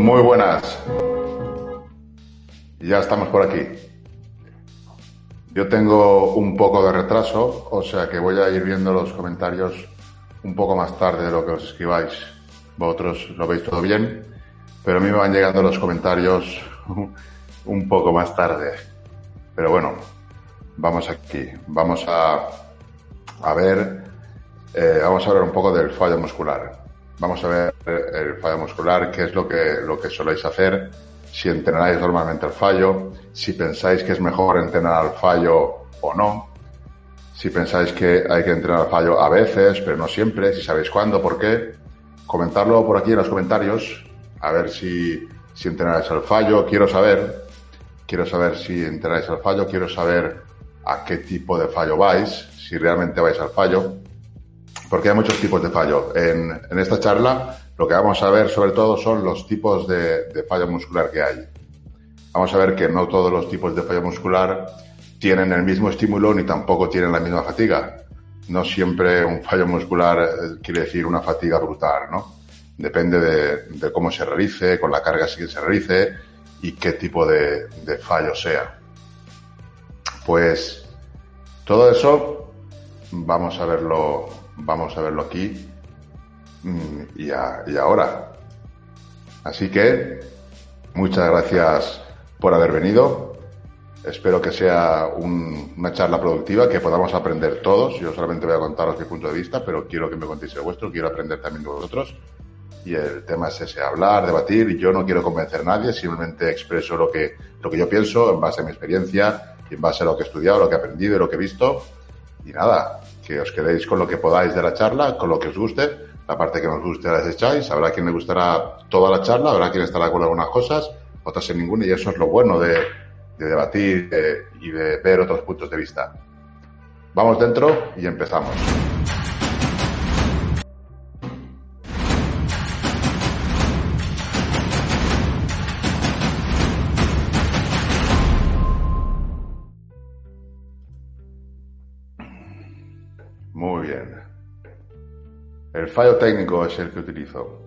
Muy buenas. Ya estamos por aquí. Yo tengo un poco de retraso, o sea que voy a ir viendo los comentarios un poco más tarde de lo que os escribáis. Vosotros lo veis todo bien, pero a mí me van llegando los comentarios un poco más tarde. Pero bueno, vamos aquí. Vamos a, a ver, eh, vamos a ver un poco del fallo muscular. Vamos a ver el fallo muscular, qué es lo que, lo que soléis hacer, si entrenáis normalmente el fallo, si pensáis que es mejor entrenar al fallo o no, si pensáis que hay que entrenar al fallo a veces, pero no siempre, si sabéis cuándo, por qué, comentarlo por aquí en los comentarios, a ver si, si entrenáis al fallo, quiero saber, quiero saber si entrenáis al fallo, quiero saber a qué tipo de fallo vais, si realmente vais al fallo porque hay muchos tipos de fallo. En, esta charla lo que vamos a ver sobre todo son los tipos de, fallo muscular que hay. Vamos a ver que no todos los tipos de fallo muscular tienen el mismo estímulo ni tampoco tienen la misma fatiga. No siempre un fallo muscular eh, quiere decir una fatiga brutal, ¿no? Depende de, cómo se realice, con la carga que se realice y qué tipo de fallo sea. Pues todo eso vamos a verlo Vamos a verlo aquí mm, y, a, y ahora. Así que muchas gracias por haber venido. Espero que sea un, una charla productiva, que podamos aprender todos. Yo solamente voy a contaros mi punto de vista, pero quiero que me contéis el vuestro, quiero aprender también de vosotros. Y el tema es ese, hablar, debatir. Yo no quiero convencer a nadie, simplemente expreso lo que, lo que yo pienso en base a mi experiencia, en base a lo que he estudiado, lo que he aprendido y lo que he visto. Y nada, que os quedéis con lo que podáis de la charla, con lo que os guste. La parte que nos guste la desecháis. Habrá quien le gustará toda la charla, habrá quien estará con algunas cosas, otras en ninguna, y eso es lo bueno de, de debatir eh, y de ver otros puntos de vista. Vamos dentro y empezamos. El fallo técnico es el que utilizo.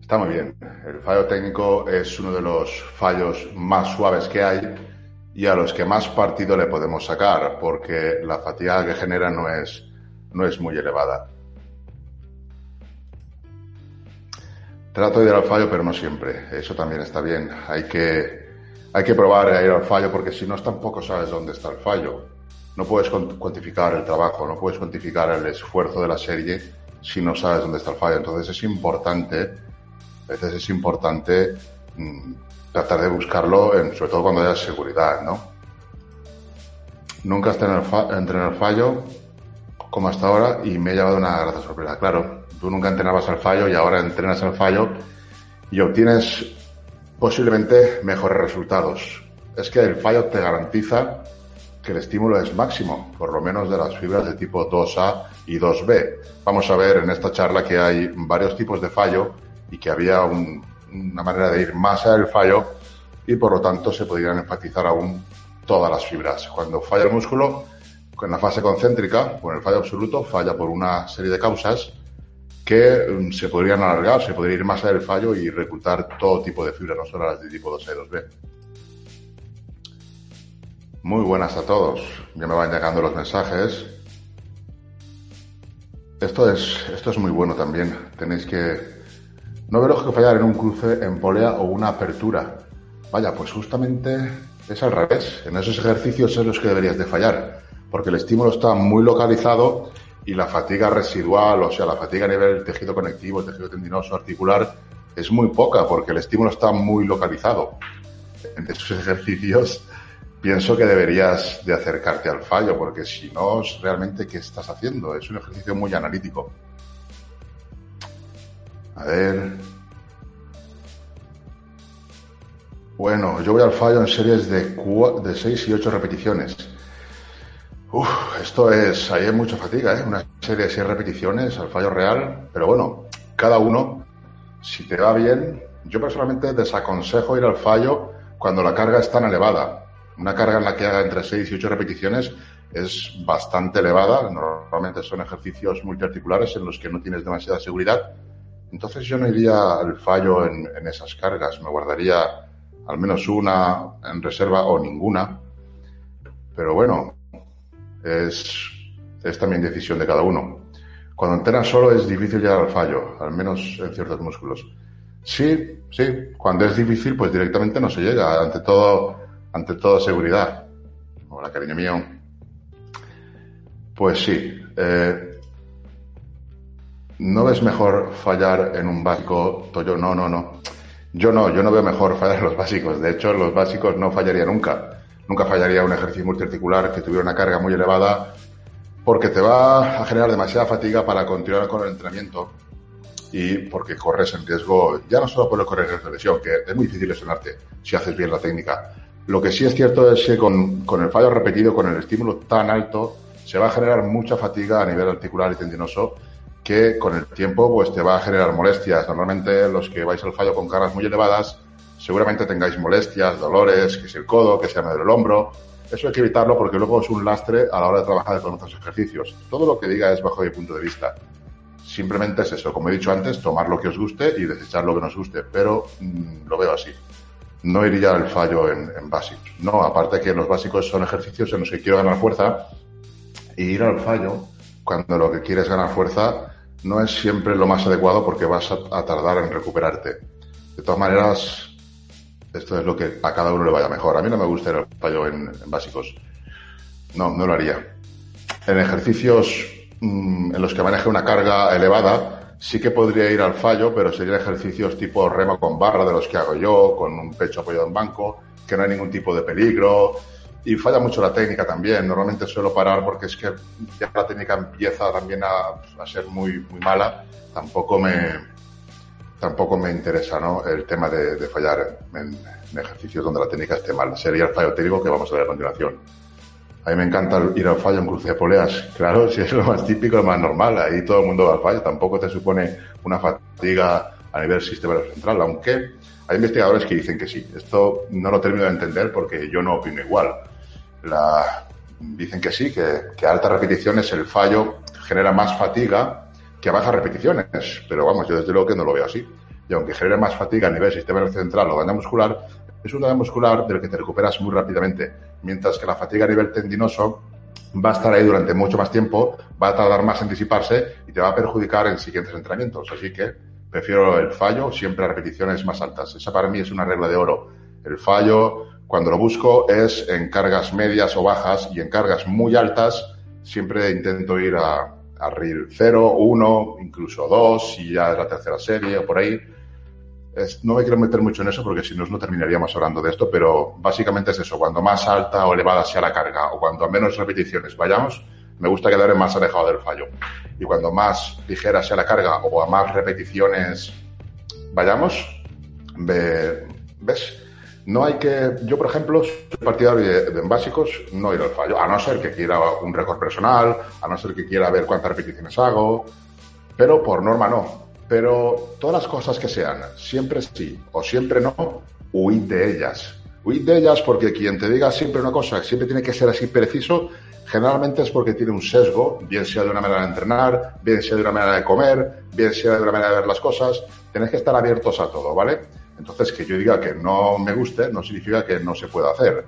Está muy bien. El fallo técnico es uno de los fallos más suaves que hay y a los que más partido le podemos sacar porque la fatiga que genera no es, no es muy elevada. Trato de ir al fallo, pero no siempre. Eso también está bien. Hay que, hay que probar a ir al fallo porque si no tampoco sabes dónde está el fallo no puedes cuantificar el trabajo, no puedes cuantificar el esfuerzo de la serie si no sabes dónde está el fallo. Entonces es importante, a veces es importante mmm, tratar de buscarlo, en, sobre todo cuando haya seguridad, ¿no? Nunca esté en el fallo como hasta ahora y me he llevado una grata sorpresa. Claro, tú nunca entrenabas al fallo y ahora entrenas al fallo y obtienes posiblemente mejores resultados. Es que el fallo te garantiza que el estímulo es máximo, por lo menos de las fibras de tipo 2A y 2B. Vamos a ver en esta charla que hay varios tipos de fallo y que había un, una manera de ir más allá del fallo y por lo tanto se podrían enfatizar aún todas las fibras. Cuando falla el músculo, en la fase concéntrica, con el fallo absoluto, falla por una serie de causas que um, se podrían alargar, se podría ir más allá del fallo y reclutar todo tipo de fibras, no solo las de tipo 2A y 2B. Muy buenas a todos. Ya me van llegando los mensajes. Esto es, esto es muy bueno también. Tenéis que... No veo lógico fallar en un cruce en polea o una apertura. Vaya, pues justamente es al revés. En esos ejercicios es los que deberías de fallar. Porque el estímulo está muy localizado y la fatiga residual, o sea, la fatiga a nivel tejido conectivo, tejido tendinoso, articular, es muy poca porque el estímulo está muy localizado. En esos ejercicios pienso que deberías de acercarte al fallo, porque si no, realmente, ¿qué estás haciendo? Es un ejercicio muy analítico. A ver. Bueno, yo voy al fallo en series de, de 6 y 8 repeticiones. Uf, esto es, ahí hay mucha fatiga, ¿eh? Una serie de 6 repeticiones al fallo real, pero bueno, cada uno, si te va bien, yo personalmente desaconsejo ir al fallo cuando la carga es tan elevada una carga en la que haga entre 6 y 8 repeticiones es bastante elevada. Normalmente son ejercicios multiarticulares en los que no tienes demasiada seguridad entonces yo no iría al fallo en, esas cargas, me guardaría al menos una en reserva o ninguna. Pero bueno, es, es también decisión de cada uno. Cuando entrenas solo es difícil llegar al fallo, al menos en ciertos músculos. Sí, sí, cuando es difícil, pues directamente no se llega, ante todo, ante todo seguridad. Hola, cariño mío. Pues sí, eh, ¿no ves mejor fallar en un básico, Toyo? No, no, no. Yo no, yo no veo mejor fallar en los básicos. De hecho, los básicos no fallaría nunca. Nunca fallaría un ejercicio multiarticular que tuviera una carga muy elevada porque te va a generar demasiada fatiga para continuar con el entrenamiento y porque corres en riesgo, ya no solo por el correr de lesión, que es muy difícil lesionarte si haces bien la técnica. Lo que sí es cierto es que con, el fallo repetido, con el estímulo tan alto, se va a generar mucha fatiga a nivel articular y tendinoso que con el tiempo pues te va a generar molestias. Normalmente los que vais al fallo con cargas muy elevadas seguramente tengáis molestias, dolores, que es el codo, que sea medio el hombro. Eso hay que evitarlo porque luego es un lastre a la hora de trabajar con otros ejercicios. Todo lo que diga es bajo mi punto de vista. Simplemente es eso, como he dicho antes, tomar lo que os guste y desechar lo que nos guste, pero mmm, lo veo así. No iría al fallo en, básicos. No, aparte que los básicos son ejercicios en los que quiero ganar fuerza y ir al fallo cuando lo que quieres ganar fuerza no es siempre lo más adecuado porque vas a, tardar en recuperarte. De todas maneras, esto es lo que a cada uno le vaya mejor. A mí no me gusta ir al fallo en, básicos. No, no lo haría. En ejercicios mmm, en los que maneje una carga elevada, sí que podría ir al fallo, pero serían ejercicios tipo remo con barra de los que hago yo, con un pecho apoyado en banco, que no hay ningún tipo de peligro. Y falla mucho la técnica también. Normalmente suelo parar porque es que ya la técnica empieza también a, ser muy, muy mala. Tampoco me, tampoco me interesa ¿no? el tema de, de fallar en, en, ejercicios donde la técnica esté mal. Sería el fallo técnico que vamos a ver a continuación. A mí me encanta ir al fallo en cruce de poleas. Claro, si es lo más típico, lo más normal. Ahí todo el mundo va al fallo. Tampoco te supone una fatiga a nivel sistema central, aunque hay investigadores que dicen que sí. Esto no lo termino de entender porque yo no opino igual. La... Dicen que sí, que, que a altas repeticiones el fallo genera más fatiga que a bajas repeticiones. Pero vamos, yo desde luego que no lo veo así. Y aunque genere más fatiga a nivel sistema central o daño muscular, es un daño muscular del que te recuperas muy rápidamente, mientras que la fatiga a nivel tendinoso va a estar ahí durante mucho más tiempo, va a tardar más en disiparse y te va a perjudicar en siguientes entrenamientos. Así que prefiero el fallo siempre a repeticiones más altas. Esa para mí es una regla de oro. El fallo, cuando lo busco, es en cargas medias o bajas y en cargas muy altas siempre intento ir a, a RIR 0, 1, incluso 2, si ya es la tercera serie o por ahí no me quiero meter mucho en eso porque si no, no terminaríamos hablando de esto, pero básicamente es eso. Cuando más alta o elevada sea la carga o cuando a menos repeticiones vayamos, me gusta quedar más alejado del fallo. Y cuando más ligera sea la carga o a más repeticiones vayamos, ve, ¿ves? No hay que. Yo, por ejemplo, soy partidario de, básicos no ir al fallo, a no ser que quiera un récord personal, a no ser que quiera ver cuántas repeticiones hago, pero por norma no. Pero todas las cosas que sean, siempre sí o siempre no, huid de ellas. Huid de ellas porque quien te diga siempre una cosa, siempre tiene que ser así preciso, generalmente es porque tiene un sesgo, bien sea de una manera de entrenar, bien sea de una manera de comer, bien sea de una manera de ver las cosas. Tenéis que estar abiertos a todo, ¿vale? Entonces, que yo diga que no me guste no significa que no se pueda hacer,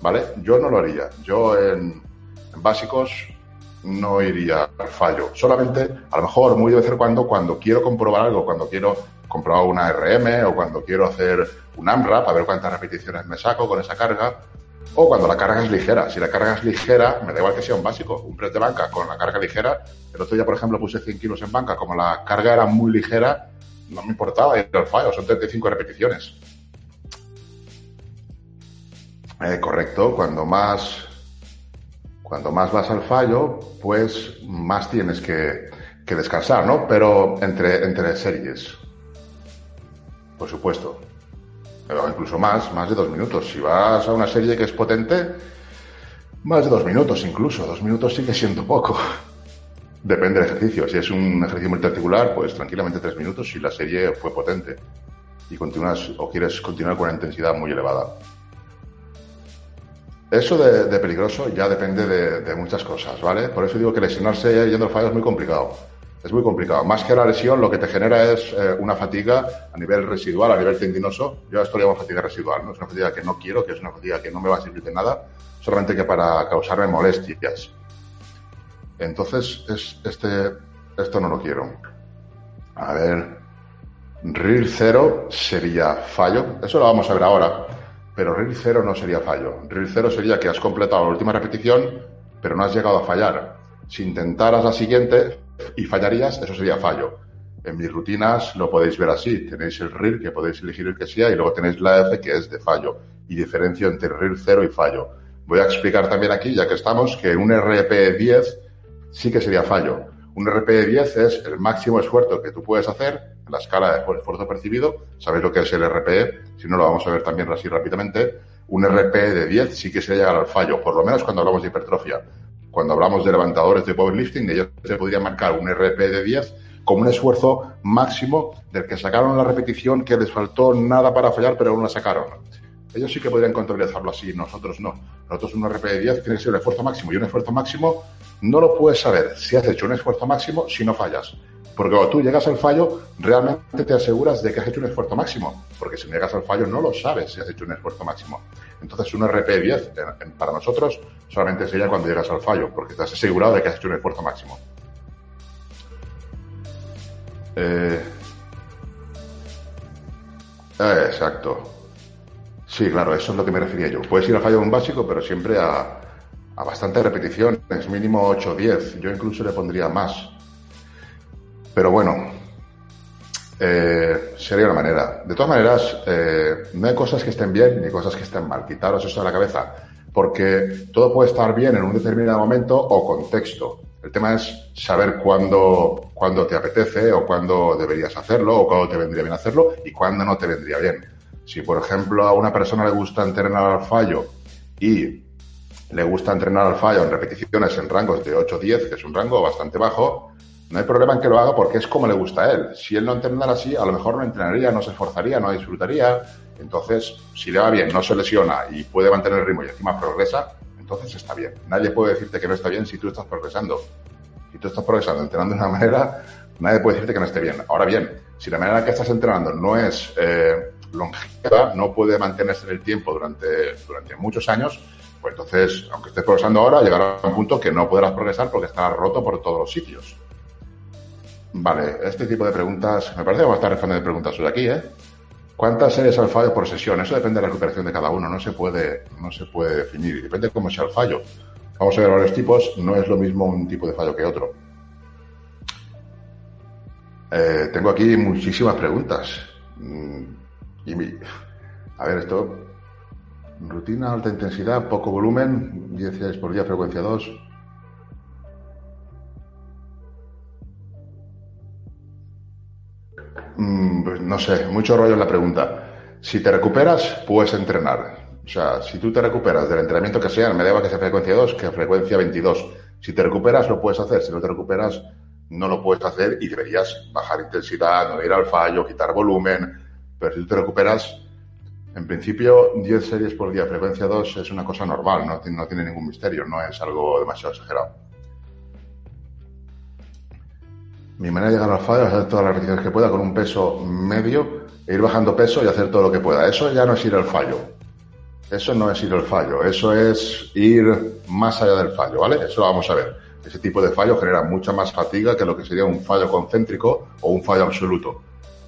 ¿vale? Yo no lo haría. Yo en, en básicos no iría al fallo. Solamente, a lo mejor, muy de vez en cuando, cuando quiero comprobar algo, cuando quiero comprobar una RM o cuando quiero hacer un AMRAP, a ver cuántas repeticiones me saco con esa carga, o cuando la carga es ligera. Si la carga es ligera, me da igual que sea un básico, un press de banca con la carga ligera. El otro día, por ejemplo, puse 100 kilos en banca, como la carga era muy ligera, no me importaba ir al fallo, son 35 repeticiones. Eh, correcto, cuando más cuando más vas al fallo, pues más tienes que, descansar, ¿no? Pero entre, entre series, por supuesto. Pero incluso más, más de dos minutos. Si vas a una serie que es potente, más de dos minutos incluso. Dos minutos sigue siendo poco. Depende del ejercicio. Si es un ejercicio multiarticular, pues tranquilamente tres minutos si la serie fue potente y continúas o quieres continuar con una intensidad muy elevada. Eso de, peligroso ya depende de, de, muchas cosas, ¿vale? Por eso digo que lesionarse yendo al fallo es muy complicado. Es muy complicado. Más que la lesión, lo que te genera es eh, una fatiga a nivel residual, a nivel tendinoso. Yo esto lo llamo fatiga residual, ¿no? Es una fatiga que no quiero, que es una fatiga que no me va a servir de nada, solamente que para causarme molestias. Entonces, es, este, esto no lo quiero. A ver. RIR 0 sería fallo. Eso lo vamos a ver ahora. Pero RIR 0 no sería fallo. RIR 0 sería que has completado la última repetición, pero no has llegado a fallar. Si intentaras la siguiente y fallarías, eso sería fallo. En mis rutinas lo podéis ver así. Tenéis el RIR, que podéis elegir el que sea, y luego tenéis la F, que es de fallo. Y diferencio entre RIR 0 y fallo. Voy a explicar también aquí, ya que estamos, que un RP10 sí que sería fallo. Un RP de 10 es el máximo esfuerzo que tú puedes hacer en la escala de esfuerzo percibido. ¿Sabéis lo que es el RPE? Si no, lo vamos a ver también así rápidamente. Un RPE de 10 sí que se llegar al fallo, por lo menos cuando hablamos de hipertrofia. Cuando hablamos de levantadores de powerlifting, ellos se podrían marcar un RPE de 10 como un esfuerzo máximo del que sacaron la repetición que les faltó nada para fallar, pero aún la sacaron. Ellos sí que podrían contabilizarlo así, nosotros no. Nosotros un RP de 10 tiene que ser el esfuerzo máximo y un esfuerzo máximo no lo puedes saber si has hecho un esfuerzo máximo si no fallas. Porque cuando tú llegas al fallo, realmente te aseguras de que has hecho un esfuerzo máximo. Porque si llegas al fallo, no lo sabes si has hecho un esfuerzo máximo. Entonces, un RP10 para nosotros solamente sería cuando llegas al fallo, porque estás asegurado de que has hecho un esfuerzo máximo. Eh, exacto. Sí, claro, eso es lo que me refería yo. Puedes ir al fallo un básico, pero siempre a, a bastante repetición, es mínimo 8 o 10. Yo incluso le pondría más. Pero bueno, eh, sería una manera. De todas maneras, eh, no hay cosas que estén bien ni cosas que estén mal. Quitaros eso de la cabeza. Porque todo puede estar bien en un determinado momento o contexto. El tema es saber cuándo, cuándo te apetece o cuándo deberías hacerlo o cuándo te vendría bien hacerlo y cuándo no te vendría bien. Si, por ejemplo, a una persona le gusta entrenar al fallo y le gusta entrenar al fallo en repeticiones en rangos de 8-10, que es un rango bastante bajo, no hay problema en que lo haga porque es como le gusta a él. Si él no entrenara así, a lo mejor no entrenaría, no se esforzaría, no disfrutaría. Entonces, si le va bien, no se lesiona y puede mantener el ritmo y encima progresa, entonces está bien. Nadie puede decirte que no está bien si tú estás progresando. Si tú estás progresando entrenando de una manera, nadie puede decirte que no esté bien. Ahora bien, si la manera en que estás entrenando no es eh, longeva, no puede mantenerse en el tiempo durante, durante muchos años, pues entonces, aunque estés progresando ahora, llegará a un punto que no podrás progresar porque estarás roto por todos los sitios. Vale, este tipo de preguntas, me parece que vamos a estar respondiendo preguntas hoy aquí, ¿eh? ¿Cuántas series al fallo por sesión? Eso depende de la recuperación de cada uno, no se puede, no se puede definir, depende de cómo sea el fallo. Vamos a ver varios tipos, no es lo mismo un tipo de fallo que otro. Eh, tengo aquí muchísimas preguntas. Y a ver, esto Rutina, alta intensidad, poco volumen, 10 días por día, frecuencia 2. Mm, pues no sé, mucho rollo en la pregunta. Si te recuperas, puedes entrenar. O sea, si tú te recuperas del entrenamiento que sea, me da que sea frecuencia 2 que frecuencia 22. Si te recuperas, lo puedes hacer. Si no te recuperas, no lo puedes hacer y deberías bajar intensidad, no ir al fallo, quitar volumen. Pero si tú te recuperas, en principio, 10 series por día, frecuencia 2, es una cosa normal, no, no tiene ningún misterio, no es algo demasiado exagerado. Mi manera de llegar al fallo es hacer todas las repeticiones que pueda con un peso medio, e ir bajando peso y hacer todo lo que pueda. Eso ya no es ir al fallo. Eso no es ir al fallo, eso es ir más allá del fallo, ¿vale? Eso lo vamos a ver. Ese tipo de fallo genera mucha más fatiga que lo que sería un fallo concéntrico o un fallo absoluto.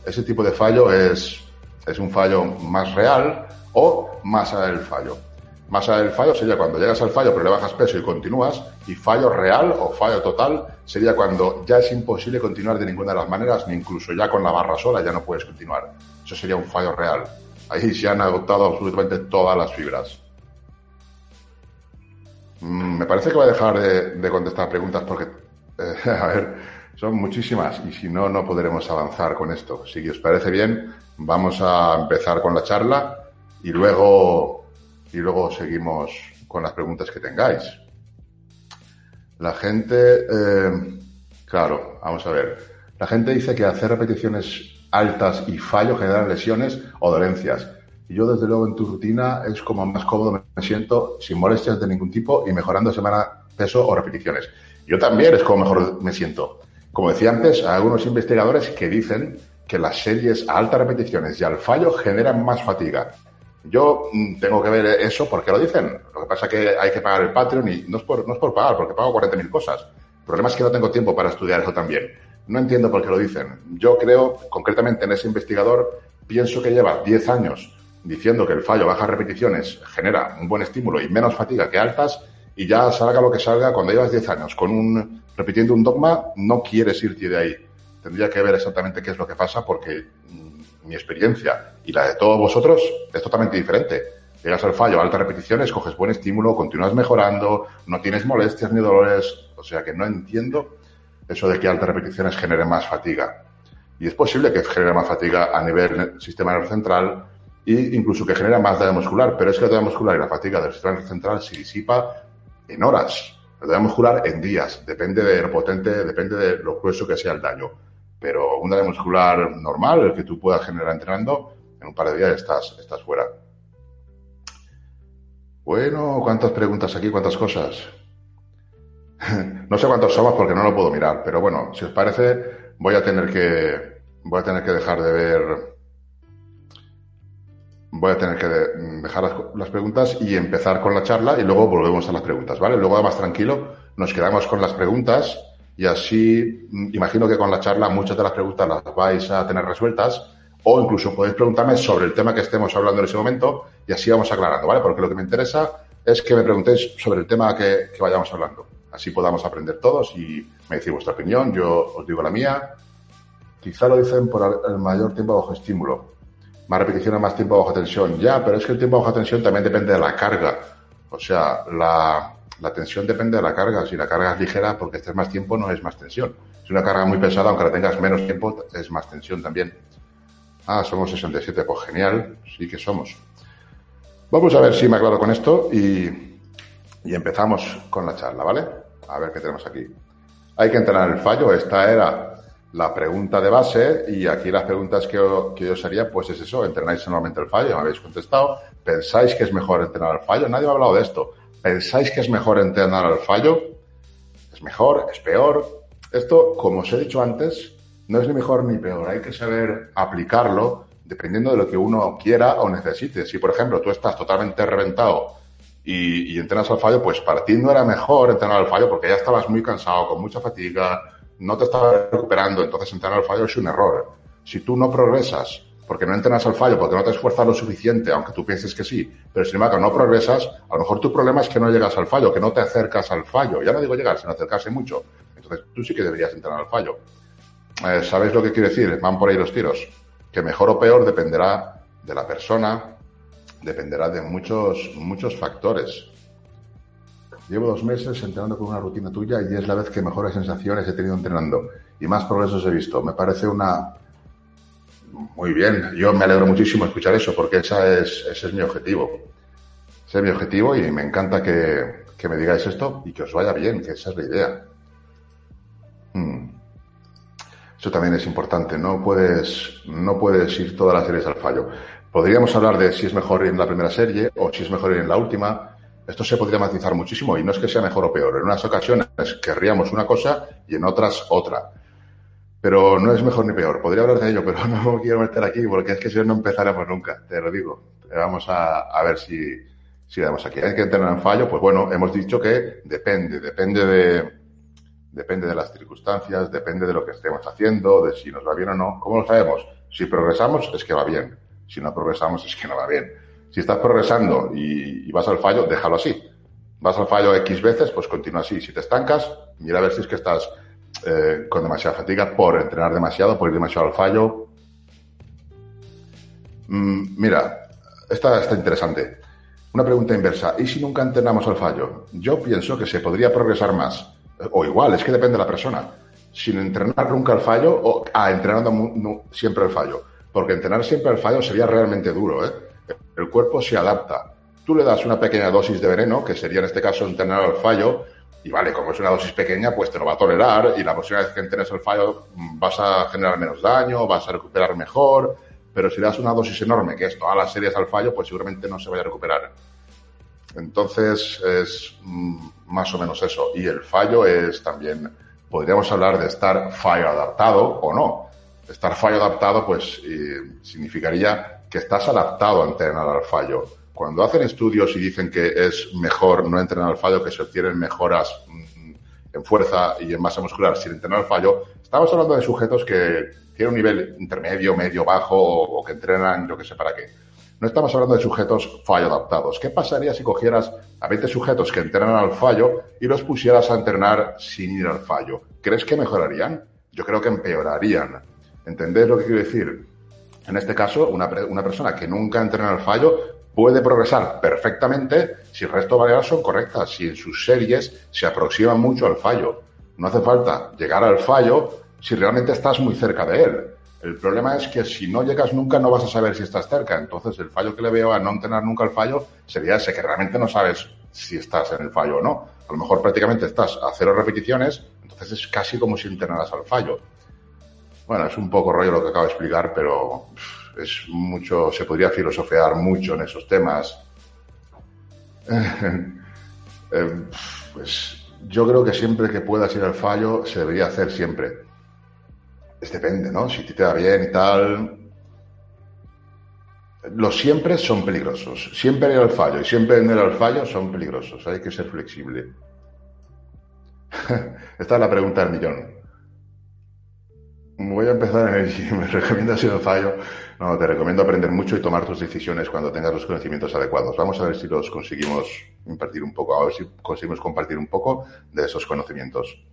Ese tipo de fallo es es un fallo más real o más allá del fallo. Más allá del fallo sería cuando llegas al fallo pero le bajas peso y continúas, y fallo real o fallo total sería cuando ya es imposible continuar de ninguna de las maneras, ni incluso ya con la barra sola ya no puedes continuar. Eso sería un fallo real. Ahí se han agotado absolutamente todas las fibras. Mm, me parece que voy a dejar de, contestar preguntas porque, eh, a ver, son muchísimas y si no, no podremos avanzar con esto. Si os parece bien, Vamos a empezar con la charla y luego, y luego seguimos con las preguntas que tengáis. La gente, eh, claro, vamos a ver. La gente dice que hacer repeticiones altas y fallo generan lesiones o dolencias. Y yo, desde luego, en tu rutina es como más cómodo me siento, sin molestias de ningún tipo y mejorando semana peso o repeticiones. Yo también es como mejor me siento. Como decía antes, hay algunos investigadores que dicen que las series a altas repeticiones y al fallo generan más fatiga. Yo mm, tengo que ver eso porque lo dicen. Lo que pasa es que hay que pagar el Patreon y no es por, no es por pagar, porque pago 40.000 cosas. El problema es que no tengo tiempo para estudiar eso también. No entiendo por qué lo dicen. Yo creo, concretamente en ese investigador, pienso que lleva 10 años diciendo que el fallo bajas repeticiones genera un buen estímulo y menos fatiga que altas y ya salga lo que salga, cuando llevas 10 años con un, repitiendo un dogma, no quieres irte de ahí. Tendría que ver exactamente qué es lo que pasa porque mm, mi experiencia y la de todos vosotros es totalmente diferente. Llegas al fallo altas repeticiones, coges buen estímulo, continúas mejorando, no tienes molestias ni dolores, o sea que no entiendo eso de que altas repeticiones genere más fatiga. Y es posible que genere más fatiga a nivel sistema nervioso central e incluso que genere más daño muscular, pero es que la daño muscular y la fatiga del sistema nervioso central se disipa en horas. El daño muscular en días, depende de lo potente, depende de lo grueso que sea el daño. Pero un daño muscular normal, el que tú puedas generar entrenando, en un par de días estás, estás fuera. Bueno, cuántas preguntas aquí, cuántas cosas. no sé cuántos somos porque no lo puedo mirar, pero bueno, si os parece, voy a tener que voy a tener que dejar de ver voy a tener que dejar las, preguntas y empezar con la charla y luego volvemos a las preguntas, ¿vale? Luego más tranquilo, nos quedamos con las preguntas y así mm, imagino que con la charla muchas de las preguntas las vais a tener resueltas o incluso podéis preguntarme sobre el tema que estemos hablando en ese momento y así vamos aclarando, ¿vale? Porque lo que me interesa es que me preguntéis sobre el tema que vayamos hablando. Así podamos aprender todos y me decís vuestra opinión, yo os digo la mía. Quizá lo dicen por el mayor tiempo bajo estímulo. Más repeticiones, más tiempo bajo tensión. Ya, pero es que el tiempo bajo tensión también depende de la carga. O sea, la, la tensión depende de la carga. Si la carga es ligera, porque estés más tiempo, no es más tensión. Si una carga muy pesada, aunque la tengas menos tiempo, es más tensión también. Ah, somos 67, pues genial, sí que somos. Vamos a ver si me aclaro con esto y y empezamos con la charla, ¿vale? A ver qué tenemos aquí. Hay que entrenar el fallo. Esta era la pregunta de base y aquí las preguntas que, que yo os haría, pues es eso, entrenáis normalmente el fallo, me habéis contestado. ¿Pensáis que es mejor entrenar el fallo? Nadie me ha hablado de esto. ¿Pensáis que es mejor entrenar el fallo? ¿Es mejor? ¿Es peor? Esto, como os he dicho antes, no es ni mejor ni peor. Hay que saber aplicarlo dependiendo de lo que uno quiera o necesite. Si, por ejemplo, tú estás totalmente reventado y, entrenas al fallo, pues para ti no era mejor entrenar al fallo porque ya estabas muy cansado, con mucha fatiga, no te estabas recuperando, entonces entrenar al fallo es un error. Si tú no progresas porque no entrenas al fallo, porque no te esfuerzas lo suficiente, aunque tú pienses que sí, pero sin embargo no progresas, a lo mejor tu problema es que no llegas al fallo, que no te acercas al fallo. Ya no digo llegar, sino acercarse mucho. Entonces tú sí que deberías entrenar al fallo. Eh, ¿Sabéis lo que quiere decir? Van por ahí los tiros. Que mejor o peor dependerá de la persona, dependerá de muchos, muchos factores. Llevo dos meses entrenando con una rutina tuya y es la vez que mejores sensaciones he tenido entrenando y más progresos he visto. Me parece una... Muy bien, yo me alegro muchísimo escuchar eso porque esa es, ese es mi objetivo. Ese es mi objetivo y me encanta que, que me digáis esto y que os vaya bien, que esa es la idea. Hmm. Eso también es importante, no puedes, no puedes ir todas las series al fallo. Podríamos hablar de si es mejor ir en la primera serie o si es mejor ir en la última. Esto se podría matizar muchísimo y no es que sea mejor o peor. En unas ocasiones querríamos una cosa y en otras otra. Pero no es mejor ni peor. Podría hablar de ello, pero no me quiero meter aquí porque es que si no, empezaremos nunca, te lo digo. Vamos a, ver si, si damos aquí. Hay que entrenar en fallo, pues bueno, hemos dicho que depende, depende de, depende de las circunstancias, depende de lo que estemos haciendo, de si nos va bien o no. ¿Cómo lo sabemos? Si progresamos, es que va bien. Si no progresamos es que no va bien. Si estás progresando y, vas al fallo, déjalo así. Vas al fallo X veces, pues continúa así. Si te estancas, mira a ver si es que estás eh, con demasiada fatiga por entrenar demasiado, por ir demasiado al fallo. Mm, mira, esta está interesante. Una pregunta inversa. ¿Y si nunca entrenamos al fallo? Yo pienso que se podría progresar más. O igual, es que depende de la persona. Sin entrenar nunca al fallo o ah, entrenando siempre al fallo. Porque entrenar siempre al fallo sería realmente duro, ¿eh? El cuerpo se adapta. Tú le das una pequeña dosis de veneno, que sería en este caso entrenar al fallo, y vale, como es una dosis pequeña, pues te lo va a tolerar y la próxima vez que entrenes al fallo mm, vas a generar menos daño, vas a recuperar mejor, pero si le das una dosis enorme, que es todas las series al fallo, pues seguramente no se vaya a recuperar. Entonces es mm, más o menos eso. Y el fallo es también podríamos hablar de estar fallo adaptado o no. Estar fallo adaptado, pues, significaría que estás adaptado a entrenar al fallo. Cuando hacen estudios y dicen que es mejor no entrenar al fallo, que se obtienen mejoras mm, en fuerza y en masa muscular sin entrenar al fallo, estamos hablando de sujetos que tienen un nivel intermedio, medio, bajo o, que entrenan yo que sé para qué. No estamos hablando de sujetos fallo adaptados. ¿Qué pasaría si cogieras a 20 sujetos que entrenan al fallo y los pusieras a entrenar sin ir al fallo? ¿Crees que mejorarían? Yo creo que empeorarían. ¿Entendés lo que quiero decir? En este caso, una, una persona que nunca entrena al fallo puede progresar perfectamente si el resto de variables son correctas, si en sus series se aproximan mucho al fallo. No hace falta llegar al fallo si realmente estás muy cerca de él. El problema es que si no llegas nunca no vas a saber si estás cerca. Entonces el fallo que le veo a no entrenar nunca el fallo sería ese que realmente no sabes si estás en el fallo o no. A lo mejor prácticamente estás a cero repeticiones, entonces es casi como si entrenaras al fallo. Bueno, es un poco rollo lo que acabo de explicar, pero es mucho, se podría filosofear mucho en esos temas. Eh, pues yo creo que siempre que puedas ir al fallo se debería hacer siempre. Es depende, ¿no? Si te da bien y tal. Los siempre son peligrosos. Siempre ir al fallo y siempre ir al fallo son peligrosos. Hay que ser flexible. Esta es la pregunta del millón. Voy a empezar en el ¿Me recomiendas ir al fallo? No, te recomiendo aprender mucho y tomar tus decisiones cuando tengas los conocimientos adecuados. Vamos a ver si los conseguimos impartir un poco, a ver si conseguimos compartir un poco de esos conocimientos.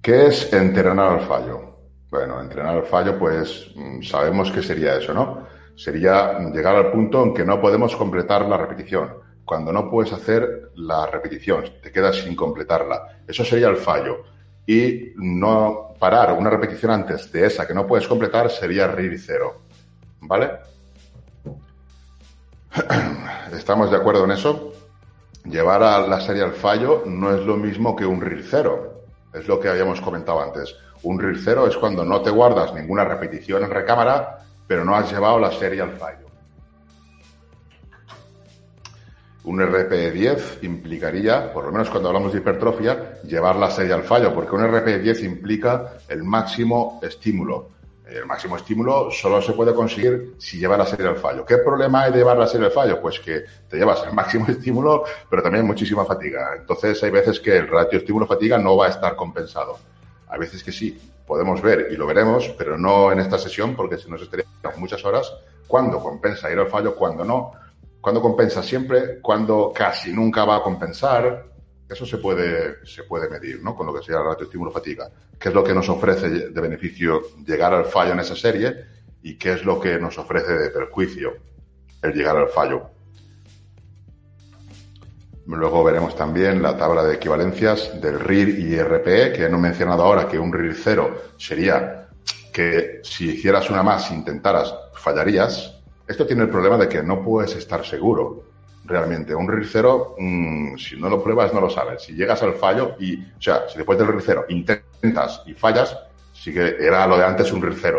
¿Qué es entrenar al fallo? Bueno, entrenar al fallo, pues mm, sabemos que sería eso, ¿no? Sería llegar al punto en que no podemos completar la repetición. Cuando no puedes hacer la repetición, te quedas sin completarla. Eso sería el fallo y no parar una repetición antes de esa que no puedes completar sería RIR cero. ¿Vale? ¿Estamos de acuerdo en eso? Llevar a la serie al fallo no es lo mismo que un RIR cero. Es lo que habíamos comentado antes. Un RIR cero es cuando no te guardas ninguna repetición en recámara, pero no has llevado la serie al fallo. Un RP10 implicaría, por lo menos cuando hablamos de hipertrofia, llevar la serie al fallo, porque un RP10 implica el máximo estímulo. El máximo estímulo solo se puede conseguir si lleva la serie al fallo. ¿Qué problema hay de llevar la serie al fallo? Pues que te llevas el máximo estímulo, pero también muchísima fatiga. Entonces hay veces que el ratio estímulo-fatiga no va a estar compensado. Hay veces que sí, podemos ver y lo veremos, pero no en esta sesión, porque si nos estaríamos muchas horas, cuándo compensa ir al fallo, cuándo no cuando compensa siempre, cuando casi nunca va a compensar. Eso se puede, se puede medir, ¿no? Con lo que sea el ratio estímulo-fatiga. ¿Qué es lo que nos ofrece de beneficio llegar al fallo en esa serie? ¿Y qué es lo que nos ofrece de perjuicio el llegar al fallo? Luego veremos también la tabla de equivalencias del RIR y RPE, que no mencionado ahora que un RIR cero sería que si hicieras una más, intentaras, fallarías, esto tiene el problema de que no puedes estar seguro realmente. Un RIR cero, mm, si no lo pruebas, no lo sabes. Si llegas al fallo y, o sea, si después del RIR intentas y fallas, sí que era lo de antes un RIR.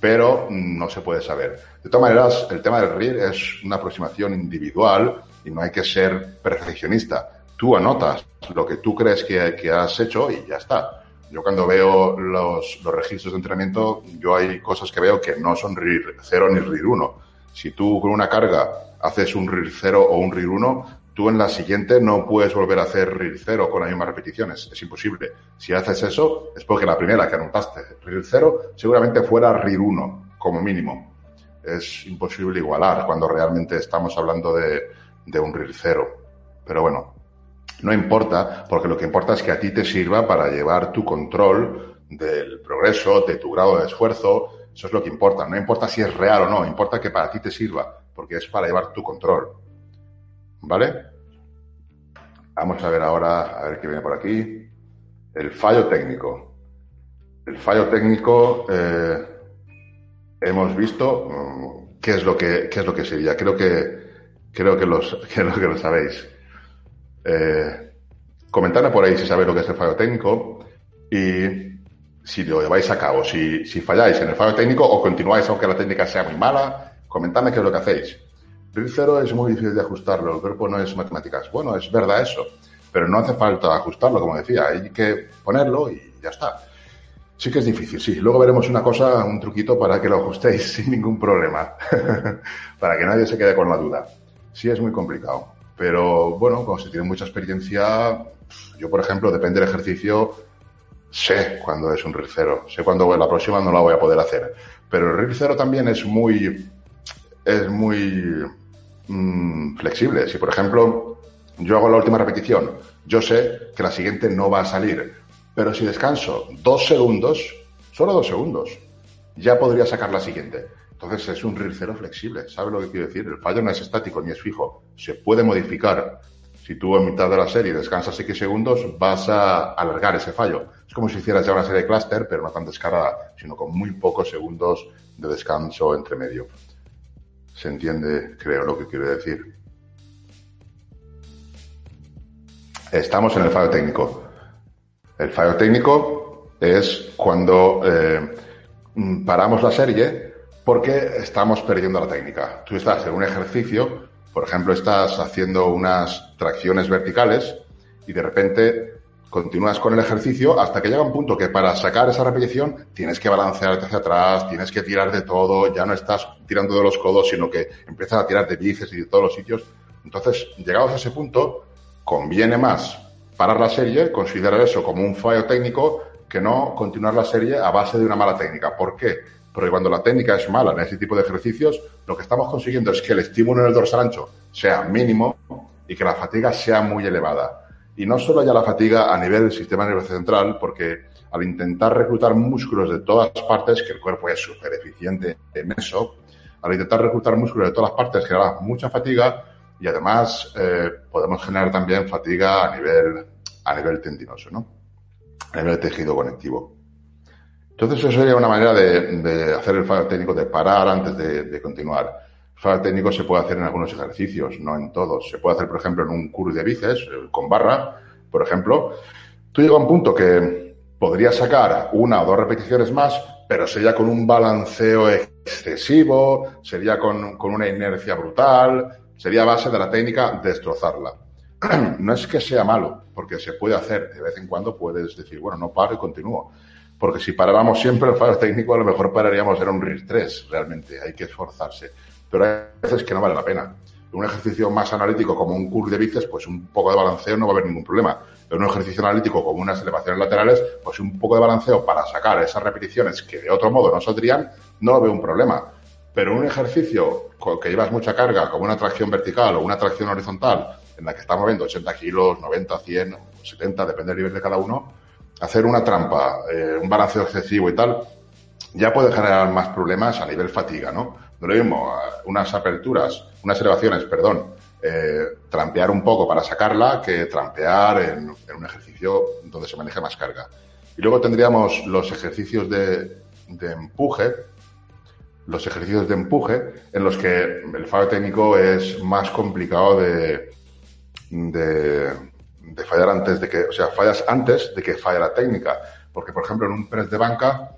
Pero no se puede saber. De todas maneras, el tema del RIR es una aproximación individual y no hay que ser perfeccionista. Tú anotas lo que tú crees que, que has hecho y ya está. Yo cuando veo los, los, registros de entrenamiento, yo hay cosas que veo que no son RIR 0 ni RIR 1. Si tú con una carga haces un RIR 0 o un RIR 1, tú en la siguiente no puedes volver a hacer RIR 0 con las mismas repeticiones. Es imposible. Si haces eso, es porque la primera que anotaste RIR 0 seguramente fuera RIR 1, como mínimo. Es imposible igualar cuando realmente estamos hablando de, de un RIR 0. Pero bueno, no importa, porque lo que importa es que a ti te sirva para llevar tu control del progreso, de tu grado de esfuerzo. Eso es lo que importa. No importa si es real o no, importa que para ti te sirva, porque es para llevar tu control. ¿Vale? Vamos a ver ahora, a ver qué viene por aquí. El fallo técnico. El fallo técnico, eh, hemos visto mm, qué es lo que, qué es lo que sería. Creo que, creo que los, creo que lo sabéis. Eh, comentadme por ahí si sabéis lo que es el fallo técnico y si lo lleváis a cabo. Si, falláis en el fallo técnico o continuáis aunque la técnica sea muy mala, comentadme qué es lo que hacéis. RIR cero es muy difícil de ajustarlo, el cuerpo no es matemáticas. Bueno, es verdad eso, pero no hace falta ajustarlo, como decía, hay que ponerlo y ya está. Sí que es difícil, sí. Luego veremos una cosa, un truquito para que lo ajustéis sin ningún problema, para que nadie se quede con la duda. Sí es muy complicado, pero bueno, como se tiene mucha experiencia, yo por ejemplo, depende del ejercicio, sé cuándo es un RIR cero, sé cuándo la próxima no la voy a poder hacer. Pero el RIR cero también es muy, es muy mm, flexible. Si por ejemplo yo hago la última repetición, yo sé que la siguiente no va a salir, pero si descanso dos segundos, solo dos segundos, ya podría sacar la siguiente. Entonces es un RIR cero flexible. ¿Sabes lo que quiero decir? El fallo no es estático ni es fijo. Se puede modificar. Si tú en mitad de la serie descansas X segundos, vas a alargar ese fallo. Es como si hicieras ya una serie de clúster, pero no tan descarada, sino con muy pocos segundos de descanso entre medio. ¿Se entiende, creo, lo que quiero decir? Estamos en el fallo técnico. El fallo técnico es cuando eh, paramos la serie porque estamos perdiendo la técnica. Tú estás en un ejercicio, por ejemplo, estás haciendo unas tracciones verticales y de repente continúas con el ejercicio hasta que llega un punto que para sacar esa repetición tienes que balancearte hacia atrás, tienes que tirar de todo, ya no estás tirando de los codos, sino que empiezas a tirar de bíceps y de todos los sitios. Entonces, llegados a ese punto, conviene más parar la serie, considerar eso como un fallo técnico, que no continuar la serie a base de una mala técnica. ¿Por qué? Porque cuando la técnica es mala en ese tipo de ejercicios, lo que estamos consiguiendo es que el estímulo en el dorsal ancho sea mínimo y que la fatiga sea muy elevada. Y no solo ya la fatiga a nivel del sistema nervioso central, porque al intentar reclutar músculos de todas partes, que el cuerpo es súper eficiente en eso, al intentar reclutar músculos de todas partes genera mucha fatiga y además eh, podemos generar también fatiga a nivel, a nivel tendinoso, ¿no? A nivel tejido conectivo. Entonces, eso sería una manera de, hacer el fallo técnico, de parar antes de, continuar. Fallo técnico se puede hacer en algunos ejercicios, no en todos. Se puede hacer, por ejemplo, en un curl de bíceps, eh, con barra, por ejemplo. Tú llegas a un punto que podrías sacar una o dos repeticiones más, pero sería con un balanceo excesivo, sería con, con una inercia brutal, sería base de la técnica destrozarla. no es que sea malo, porque se puede hacer. De vez en cuando puedes decir, bueno, no paro y continúo. Porque si paráramos siempre el fallo técnico, a lo mejor pararíamos en un RIR 3, realmente. Hay que esforzarse. Pero hay veces que no vale la pena. Un ejercicio más analítico como un curl de bíceps, pues un poco de balanceo no va a haber ningún problema. Pero un ejercicio analítico como unas elevaciones laterales, pues un poco de balanceo para sacar esas repeticiones que de otro modo no saldrían, no veo un problema. Pero un ejercicio que llevas mucha carga, como una tracción vertical o una tracción horizontal, en la que estamos moviendo 80 kilos, 90, 100, 70, depende del nivel de cada uno, hacer una trampa, eh, un balanceo excesivo y tal, ya puede generar más problemas a nivel fatiga, ¿no? Lo mismo unas aperturas, unas elevaciones, perdón, eh, trampear un poco para sacarla que trampear en, un ejercicio donde se maneja más carga. Y luego tendríamos los ejercicios de, de empuje, los ejercicios de empuje en los que el fallo técnico es más complicado de, de, fallar antes de que, o sea, fallas antes de que falle la técnica. Porque, por ejemplo, en un press de banca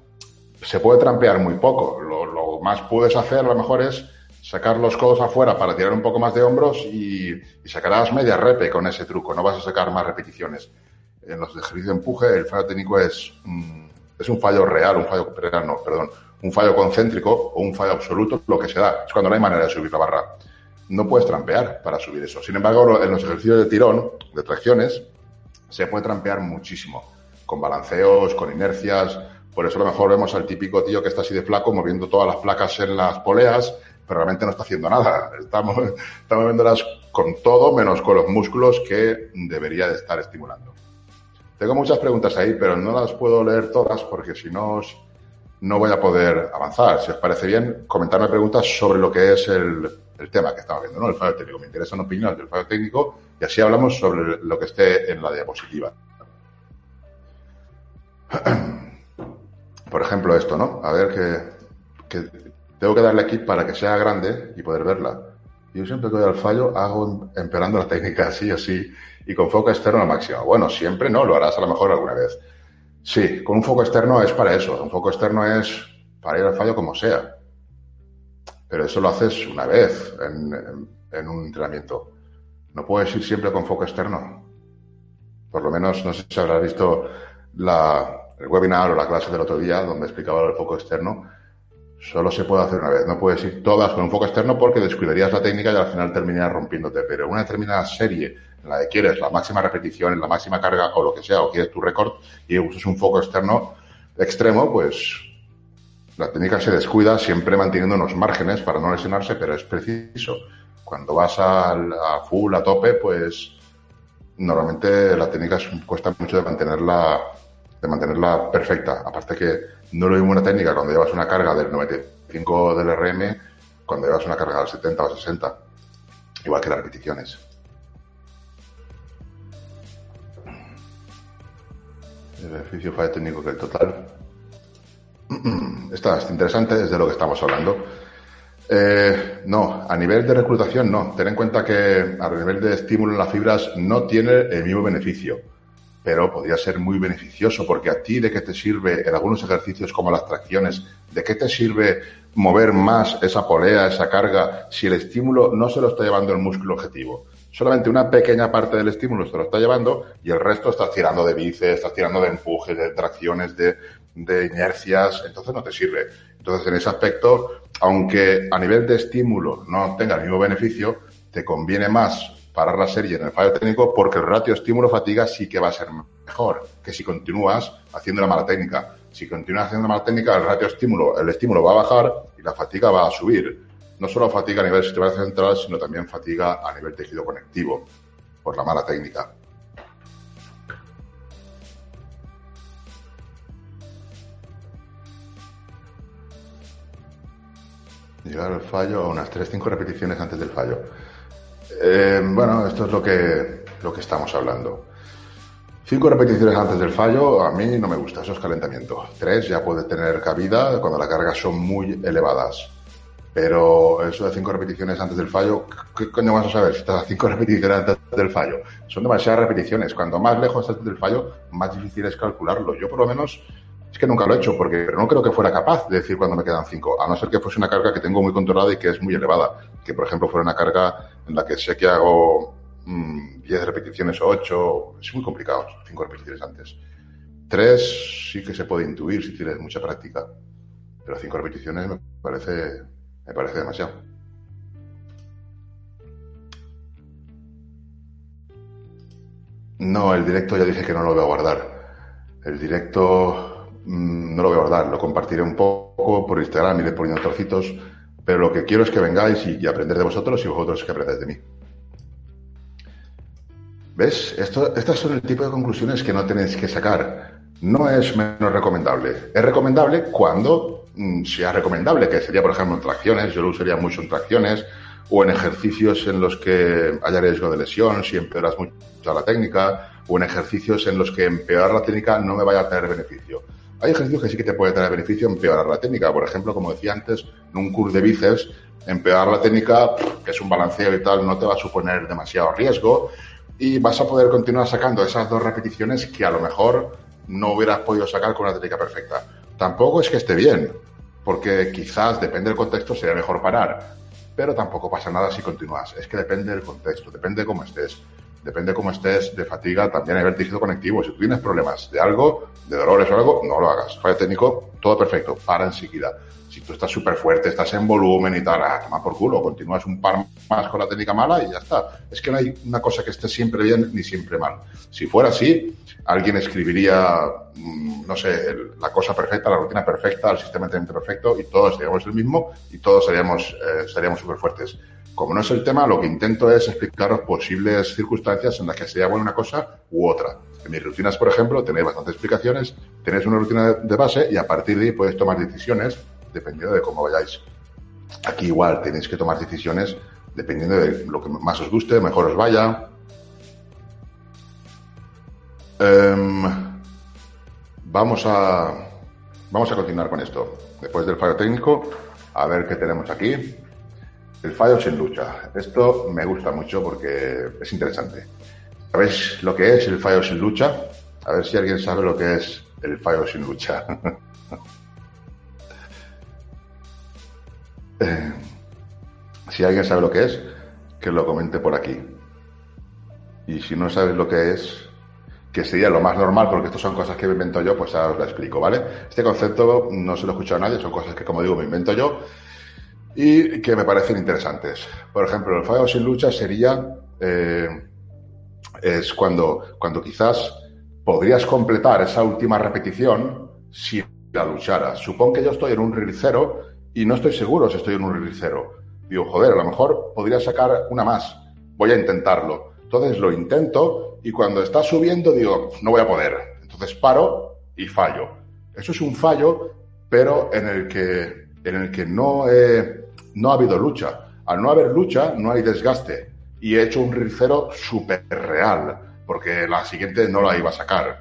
se puede trampear muy poco. Lo, lo más puedes hacer a lo mejor es sacar los codos afuera para tirar un poco más de hombros y, y sacarás media repe con ese truco. No vas a sacar más repeticiones. En los ejercicios de empuje el fallo técnico es, es un fallo real, un fallo no, perdón, un fallo concéntrico o un fallo absoluto, lo que se da. Es cuando no hay manera de subir la barra. No puedes trampear para subir eso. Sin embargo, en los ejercicios de tirón, de tracciones, se puede trampear muchísimo. Con balanceos, con inercias. Por eso a lo mejor vemos al típico tío que está así de flaco moviendo todas las placas en las poleas, pero realmente no está haciendo nada. Estamos, estamos moviéndolas con todo menos con los músculos que debería de estar estimulando. Tengo muchas preguntas ahí, pero no las puedo leer todas porque si no no voy a poder avanzar. Si os parece bien, comentarme preguntas sobre lo que es el, tema que estamos viendo, ¿no? El fallo técnico. Me interesan opiniones del fallo técnico y así hablamos sobre lo que esté en la diapositiva. Por ejemplo, esto, ¿no? A ver que, tengo que darle aquí para que sea grande y poder verla. Yo siempre que doy al fallo hago empeorando la técnica así, así, y con foco externo al máximo. Bueno, siempre no, lo harás a lo mejor alguna vez. Sí, con un foco externo es para eso. Un foco externo es para ir al fallo como sea. Pero eso lo haces una vez en, un entrenamiento. No puedes ir siempre con foco externo. Por lo menos, no sé si habrás visto la, el webinar o la clase del otro día donde explicaba el foco externo. Solo se puede hacer una vez, no puedes ir todas con un foco externo porque descuidarías la técnica y al final terminarías rompiéndote. Pero una determinada serie en la que quieres la máxima repetición, la máxima carga o lo que sea, o quieres tu récord y usas un foco externo extremo, pues la técnica se descuida siempre manteniendo unos márgenes para no lesionarse, pero es preciso. Cuando vas a, a full, a tope, pues normalmente la técnica cuesta mucho de mantenerla, de mantenerla perfecta. Aparte que no lo mismo una técnica cuando llevas una carga del 95 del RM, cuando llevas una carga del 70 o 60. Igual que las repeticiones. El beneficio fallo técnico que el total. Está interesante desde lo que estamos hablando. Eh, no, a nivel de reclutación no. Ten en cuenta que a nivel de estímulo en las fibras no tiene el mismo beneficio, pero podría ser muy beneficioso porque a ti de qué te sirve en algunos ejercicios como las tracciones, de qué te sirve mover más esa polea, esa carga, si el estímulo no se lo está llevando el músculo objetivo. Solamente una pequeña parte del estímulo se lo está llevando y el resto estás tirando de bíceps, estás tirando de empujes, de tracciones, de, de inercias, entonces no te sirve. Entonces, en ese aspecto, aunque a nivel de estímulo no tenga el mismo beneficio, te conviene más parar la serie en el fallo técnico porque el ratio estímulo-fatiga sí que va a ser mejor que si continúas haciendo la mala técnica. Si continúas haciendo la mala técnica, el ratio estímulo, el estímulo va a bajar y la fatiga va a subir. No solo fatiga a nivel sistema central, sino también fatiga a nivel tejido conectivo por la mala técnica. Llegar al fallo a unas 3-5 repeticiones antes del fallo. Eh, bueno, esto es lo que, lo que estamos hablando. Cinco repeticiones antes del fallo, a mí no me gusta, eso es calentamiento. Tres ya puede tener cabida cuando las cargas son muy elevadas. Pero eso de cinco repeticiones antes del fallo, ¿qué coño vas a saber si estás a cinco repeticiones antes del fallo? Son demasiadas repeticiones. Cuanto más lejos estás del fallo, más difícil es calcularlo. Yo por lo menos es que nunca lo he hecho, porque no creo que fuera capaz de decir cuando me quedan cinco, a no ser que fuese una carga que tengo muy controlada y que es muy elevada. Que, por ejemplo, fuera una carga en la que sé que hago 10 mm, repeticiones o 8, es muy complicado, cinco repeticiones antes. Tres sí que se puede intuir si tienes mucha práctica, pero cinco repeticiones me parece, me parece demasiado. No, el directo ya dije que no lo voy a guardar. El directo no lo voy a guardar, lo compartiré un poco por Instagram, iré poniendo trocitos, pero lo que quiero es que vengáis y, aprender de vosotros y vosotros que aprendáis de mí. ¿Ves? Estas son el tipo de conclusiones que no tenéis que sacar. No es menos recomendable. Es recomendable cuando mm, sea recomendable, que sería, por ejemplo, en tracciones. Yo lo usaría mucho en tracciones o en ejercicios en los que haya riesgo de lesión, si empeoras mucho la técnica, o en ejercicios en los que empeorar la técnica no me vaya a tener beneficio. Hay ejercicios que sí que te puede traer beneficio empeorar la técnica. Por ejemplo, como decía antes, en un curso de bíceps, empeorar la técnica, que es un balanceo y tal, no te va a suponer demasiado riesgo y vas a poder continuar sacando esas dos repeticiones que a lo mejor no hubieras podido sacar con una técnica perfecta. Tampoco es que esté bien, porque quizás, depende del contexto, sería mejor parar, pero tampoco pasa nada si continúas. Es que depende del contexto, depende de cómo estés depende cómo estés de fatiga, también nivel tejido conectivo. Si tú tienes problemas de algo, de dolores o algo, no lo hagas. Fallo técnico, todo perfecto, para enseguida. Si tú estás súper fuerte, estás en volumen y tal, ah, toma por culo, continúas un par más con la técnica mala y ya está. Es que no hay una cosa que esté siempre bien ni siempre mal. Si fuera así, alguien escribiría, mm, no sé, la cosa perfecta, la rutina perfecta, el sistema de entrenamiento perfecto y todos seríamos el mismo y todos seríamos, eh, súper fuertes. Como no es el tema, lo que intento es explicaros posibles circunstancias en las que sería buena una cosa u otra. En mis rutinas, por ejemplo, tenéis bastantes explicaciones, tenéis una rutina de base y a partir de ahí podéis tomar decisiones dependiendo de cómo vayáis. Aquí igual tenéis que tomar decisiones dependiendo de lo que más os guste, mejor os vaya. Em, vamos a vamos a continuar con esto. Después del fallo técnico, a ver qué tenemos aquí. El fallo sin lucha. Esto me gusta mucho porque es interesante. ¿Sabéis lo que es el fallo sin lucha? A ver si alguien sabe lo que es el fallo sin lucha. Si alguien sabe lo que es, que lo comente por aquí. Y si no sabes lo que es, que sería lo más normal, porque esto son cosas que me invento yo, pues ahora os lo explico, ¿vale? Este concepto no se lo he escuchado a nadie, son cosas que, como digo, me invento yo y que me parecen interesantes. Por ejemplo, el fallo sin lucha sería, eh, es cuando, cuando quizás podrías completar esa última repetición si la lucharas. Supón que yo estoy en un reel cero y no estoy seguro si estoy en un reel cero. Digo, joder, a lo mejor podría sacar una más. Voy a intentarlo. Entonces lo intento y cuando está subiendo digo, no voy a poder. Entonces paro y fallo. Eso es un fallo, pero en el que, en el que no, no ha habido lucha. Al no haber lucha, no hay desgaste. Y he hecho un reel cero súper real porque la siguiente no la iba a sacar.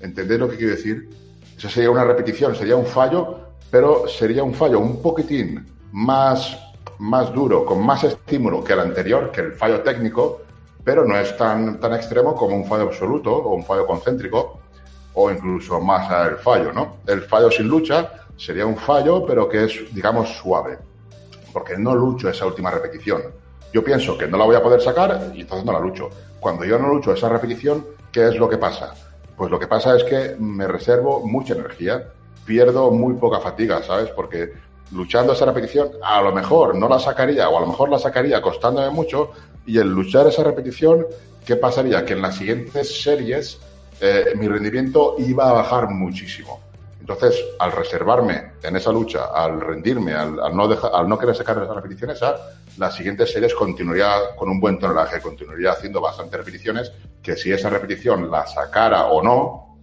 ¿Entendéis lo que quiero decir? Eso sería una repetición, sería un fallo, pero sería un fallo un poquitín más, más duro, con más estímulo que el anterior, que el fallo técnico, pero no es tan, tan extremo como un fallo absoluto o un fallo concéntrico, o incluso más el fallo, ¿no? El fallo sin lucha sería un fallo, pero que es, digamos, suave, porque no lucho esa última repetición. Yo pienso que no la voy a poder sacar y entonces no la lucho. Cuando yo no lucho esa repetición, ¿qué es lo que pasa? Pues lo que pasa es que me reservo mucha energía, pierdo muy poca fatiga, ¿sabes? Porque luchando esa repetición, a lo mejor no la sacaría o a lo mejor la sacaría costándome mucho y el luchar esa repetición, ¿qué pasaría? Que en las siguientes series eh, mi rendimiento iba a bajar muchísimo. Entonces, al reservarme en esa lucha, al rendirme, al, no, dejar, al no querer sacar esa repetición esa, las siguientes series continuaría con un buen tonelaje, continuaría haciendo bastantes repeticiones, que si esa repetición la sacara o no,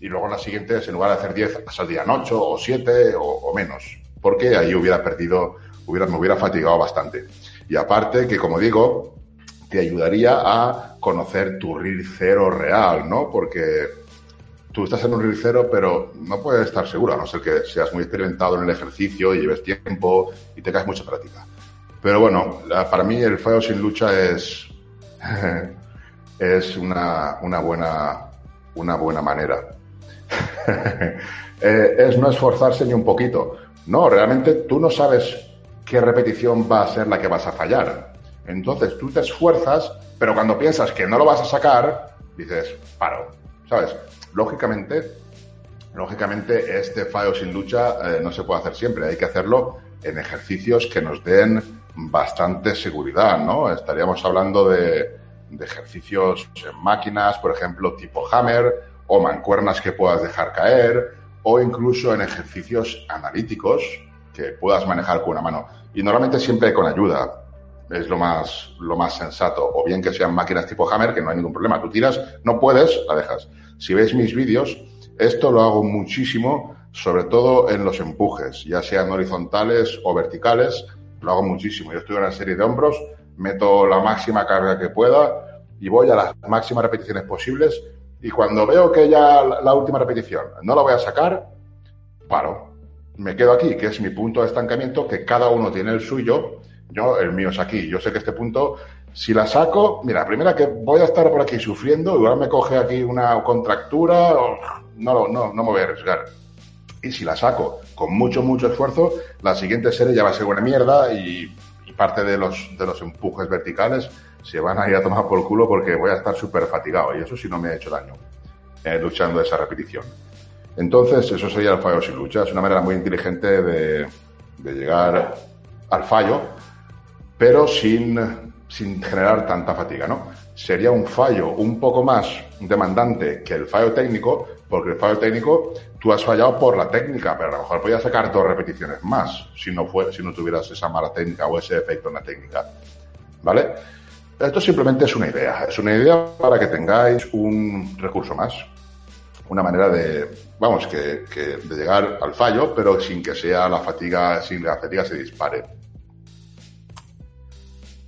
y luego en las siguientes, en lugar de hacer 10, saldrían 8 o 7 o, menos, porque ahí hubiera perdido, me hubiera fatigado bastante. Y aparte que, como digo, te ayudaría a conocer tu reel cero real, ¿no? Porque tú estás en un reel cero, pero no puedes estar seguro, a no ser que seas muy experimentado en el ejercicio y lleves tiempo y tengas mucha práctica. Pero bueno, para mí el fallo sin lucha es, es una, una, buena, una buena manera. Eh, es no esforzarse ni un poquito. No, realmente tú no sabes qué repetición va a ser la que vas a fallar. Entonces tú te esfuerzas, pero cuando piensas que no lo vas a sacar, dices, paro. ¿Sabes? Lógicamente, lógicamente este fallo sin lucha eh, no se puede hacer siempre. Hay que hacerlo en ejercicios que nos den bastante seguridad, ¿no? Estaríamos hablando de, ejercicios en máquinas, por ejemplo, tipo hammer, o mancuernas que puedas dejar caer, o incluso en ejercicios analíticos que puedas manejar con una mano. Y normalmente siempre con ayuda. Es lo más, lo más sensato. O bien que sean máquinas tipo hammer, que no hay ningún problema. Tú tiras, no puedes, la dejas. Si veis mis vídeos, esto lo hago muchísimo, sobre todo en los empujes, ya sean horizontales o verticales, lo hago muchísimo. Yo estoy en una serie de hombros, meto la máxima carga que pueda y voy a las máximas repeticiones posibles. Y cuando veo que ya la última repetición no la voy a sacar, paro. Me quedo aquí, que es mi punto de estancamiento, que cada uno tiene el suyo. Yo, el mío es aquí. Yo sé que este punto, si la saco, mira, primera que voy a estar por aquí sufriendo, igual me coge aquí una contractura, no, no, no me voy a arriesgar y si la saco con mucho, mucho esfuerzo, la siguiente serie ya va a ser una mierda y, parte de los, de los empujes verticales se van a ir a tomar por culo porque voy a estar súper fatigado y eso sí no me ha hecho daño eh, luchando esa repetición. Entonces, eso sería el fallo sin lucha. Es una manera muy inteligente de, de llegar al fallo, pero sin, sin generar tanta fatiga, ¿no? Sería un fallo un poco más demandante que el fallo técnico, porque el fallo técnico tú has fallado por la técnica, pero a lo mejor podías sacar dos repeticiones más si no, fue, si no tuvieras esa mala técnica o ese efecto en la técnica. ¿Vale? Esto simplemente es una idea. Es una idea para que tengáis un recurso más. Una manera de, vamos, que, de llegar al fallo, pero sin que sea la fatiga, sin que la fatiga se dispare.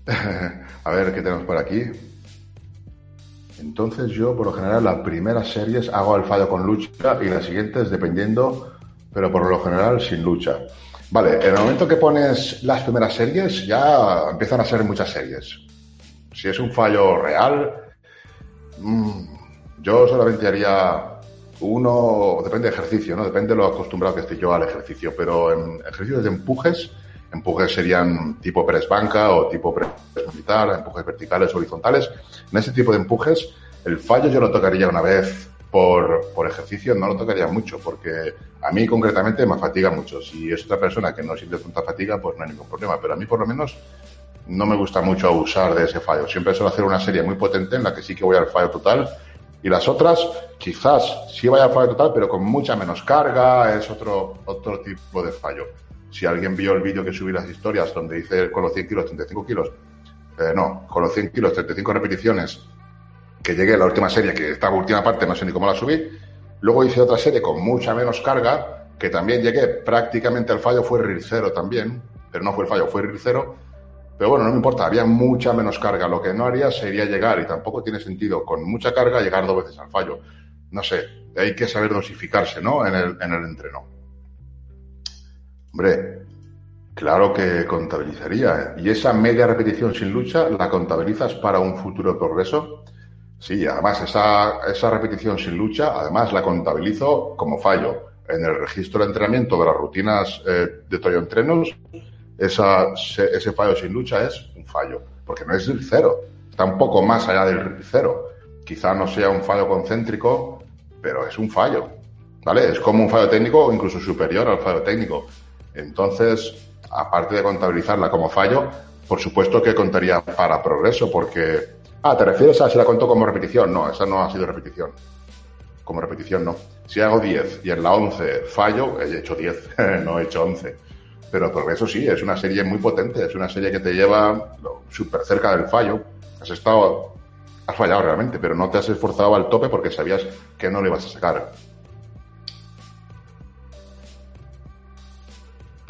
a ver qué tenemos por aquí. Entonces yo, por lo general, las primeras series hago el fallo con lucha y las siguientes dependiendo, pero por lo general sin lucha. Vale, en el momento que pones las primeras series ya empiezan a ser muchas series. Si es un fallo real, mm, yo solamente haría uno, depende de ejercicio, ¿no? Depende de lo acostumbrado que esté yo al ejercicio, pero en ejercicios de empujes, empujes serían tipo press banca o tipo press militar, empujes verticales, horizontales. En ese tipo de empujes El fallo yo lo tocaría una vez por, por ejercicio, no lo tocaría mucho, porque a mí concretamente me fatiga mucho. Si es otra persona que no siente tanta fatiga, pues no hay ningún problema. Pero a mí por lo menos no me gusta mucho abusar de ese fallo. Siempre suelo hacer una serie muy potente en la que sí que voy al fallo total. Y las otras, quizás sí vaya al fallo total, pero con mucha menos carga, es otro, otro tipo de fallo. Si alguien vio el vídeo que subí las historias donde dice con los 100 kilos, 35 kilos, eh, no, con los 100 kilos, 35 repeticiones, que llegué a la última serie, que esta última parte no sé ni cómo la subí. Luego hice otra serie con mucha menos carga, que también llegué prácticamente al fallo, fue RIR 0 también, pero no fue el fallo, fue RIR 0 pero bueno, no me importa, había mucha menos carga. Lo que no haría sería llegar, y tampoco tiene sentido con mucha carga llegar dos veces al fallo. No sé, hay que saber dosificarse, ¿no? En el, en el entreno. Hombre, claro que contabilizaría. ¿Y esa media repetición sin lucha la contabilizas para un futuro progreso? Sí, además esa, esa repetición sin lucha, además la contabilizo como fallo. En el registro de entrenamiento de las rutinas eh, de Toyo Entrenos esa, ese fallo sin lucha es un fallo, porque no es el cero, está un poco más allá del cero. Quizá no sea un fallo concéntrico, pero es un fallo, ¿vale? Es como un fallo técnico o incluso superior al fallo técnico. Entonces, aparte de contabilizarla como fallo, por supuesto que contaría para progreso, porque... Ah, ¿te refieres a si la cuento como repetición? No, esa no ha sido repetición. Como repetición no. Si hago 10 y en la 11 fallo, he hecho 10, no he hecho 11. Pero Progreso sí, es una serie muy potente, es una serie que te lleva súper cerca del fallo. Has estado, has fallado realmente, pero no te has esforzado al tope porque sabías que no le ibas a sacar.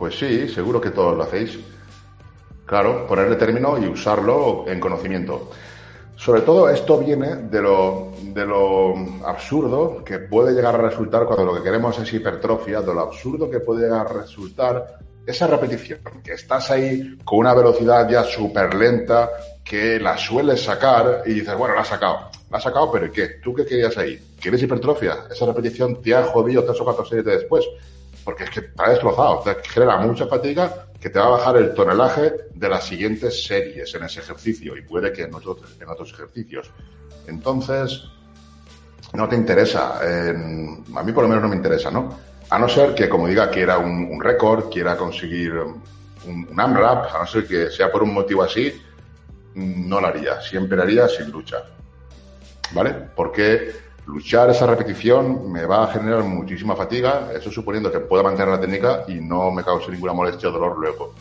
Pues sí, seguro que todos lo hacéis. Claro, ponerle término y usarlo en conocimiento. Sobre todo esto viene de lo, de lo absurdo que puede llegar a resultar cuando lo que queremos es hipertrofia, de lo absurdo que puede llegar a resultar esa repetición, que estás ahí con una velocidad ya súper lenta, que la sueles sacar y dices, bueno, la has sacado. La has sacado, pero ¿qué? ¿Tú qué querías ahí? ¿Quieres hipertrofia? Esa repetición te ha jodido tres o cuatro series de después. Porque es que ha destrozado, te genera mucha fatiga que te va a bajar el tonelaje de las siguientes series en ese ejercicio y puede que en otros, en otros ejercicios. Entonces, no te interesa. a mí por lo menos no me interesa, ¿no? A no ser que, como diga, quiera un, un récord, quiera conseguir un, AMRAP, a no ser que sea por un motivo así, no lo haría. Siempre haría sin luchar. ¿Vale? Porque luchar esa repetición me va a generar muchísima fatiga, eso suponiendo que pueda mantener la técnica y no me cause ninguna molestia o dolor luego.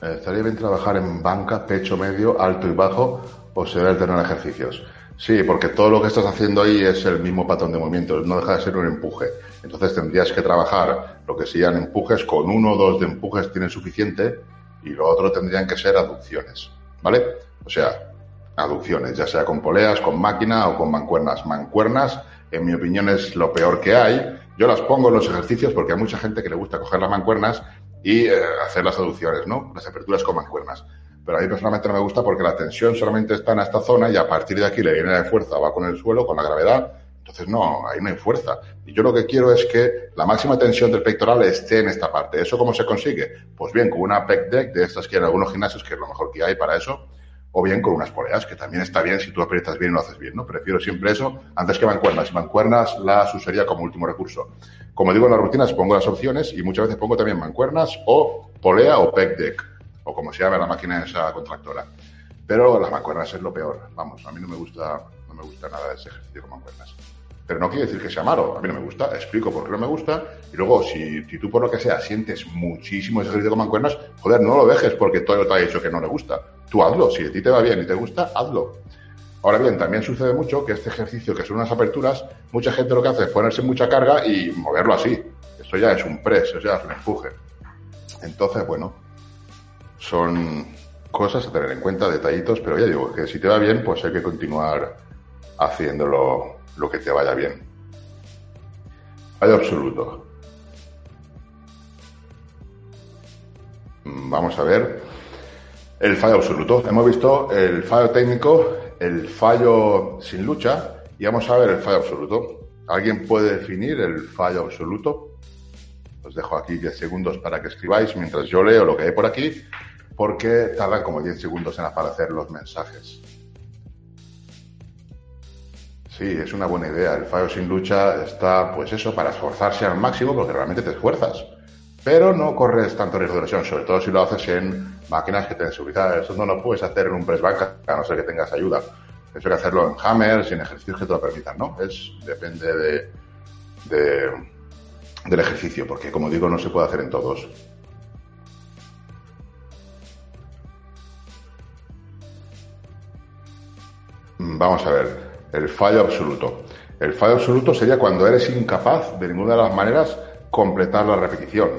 Estaría bien trabajar en banca, pecho medio, alto y bajo, o se debe tener ejercicios. Sí, porque todo lo que estás haciendo ahí es el mismo patrón de movimiento, no deja de ser un empuje. Entonces tendrías que trabajar lo que sean empujes, con uno o dos de empujes tienes suficiente y lo otro tendrían que ser aducciones, ¿vale? O sea, aducciones, ya sea con poleas, con máquina o con mancuernas. Mancuernas, en mi opinión, es lo peor que hay. Yo las pongo en los ejercicios porque hay mucha gente que le gusta coger las mancuernas y eh, hacer las aducciones, ¿no? Las aperturas con mancuernas pero a mí personalmente no me gusta porque la tensión solamente está en esta zona y a partir de aquí le viene de fuerza, va con el suelo, con la gravedad. Entonces, no, ahí no hay fuerza. Y yo lo que quiero es que la máxima tensión del pectoral esté en esta parte. ¿Eso cómo se consigue? Pues bien, con una pec deck de estas que en algunos gimnasios, que es lo mejor que hay para eso, o bien con unas poleas, que también está bien si tú aprietas bien y lo haces bien, ¿no? Prefiero siempre eso antes que mancuernas. Mancuernas las usaría como último recurso. Como digo en las rutinas, pongo las opciones y muchas veces pongo también mancuernas o polea o pec deck o como se llame la máquina esa contractora. Pero las mancuernas es lo peor. Vamos, a mí no me gusta, no me gusta nada ese ejercicio con mancuernas. Pero no quiere decir que sea malo, a mí no me gusta, explico por qué no me gusta, y luego si, tú por lo que sea sientes muchísimo ese ejercicio con mancuernas, joder, no lo dejes porque todo te ha dicho que no le gusta. Tú hazlo, si a ti te va bien y te gusta, hazlo. Ahora bien, también sucede mucho que este ejercicio, que son unas aperturas, mucha gente lo que hace es ponerse mucha carga y moverlo así. Esto ya es un press, eso ya es un empuje. Entonces, bueno, son cosas a tener en cuenta, detallitos, pero ya digo que si te va bien, pues hay que continuar haciéndolo lo que te vaya bien. Fallo absoluto. Vamos a ver el fallo absoluto. Hemos visto el fallo técnico, el fallo sin lucha y vamos a ver el fallo absoluto. ¿Alguien puede definir el fallo absoluto? Os dejo aquí 10 segundos para que escribáis mientras yo leo lo que hay por aquí porque tardan como 10 segundos en aparecer los mensajes. Sí, es una buena idea. El fallo sin lucha está, pues eso, para esforzarse al máximo porque realmente te esfuerzas. Pero no corres tanto riesgo de lesión, sobre todo si lo haces en máquinas que tienen seguridad. Eso no lo puedes hacer en un press bank, a no ser que tengas ayuda. Eso hay que hacerlo en hammers y en ejercicios que te lo permitan, ¿no? Es, depende de, de, del ejercicio, porque como digo, no se puede hacer en todos. Vamos a ver el fallo absoluto. El fallo absoluto sería cuando eres incapaz de ninguna de las maneras completar la repetición.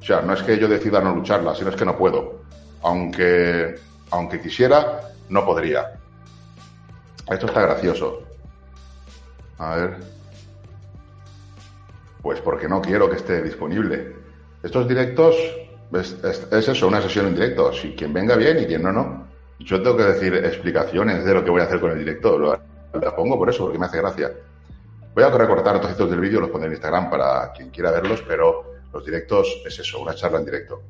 O sea, no es que yo decida no lucharla, sino es que no puedo. Aunque, aunque quisiera, no podría. Esto está gracioso. A ver. Pues porque no quiero que esté disponible. Estos directos es, es eso, una sesión en directo. Si quien venga bien y quien no, no. Yo tengo que decir explicaciones de lo que voy a hacer con el directo la pongo por eso, porque me hace gracia. Voy a recortar trocitos del vídeo, los pondré en Instagram para quien quiera verlos, pero los directos es eso, una charla en directo.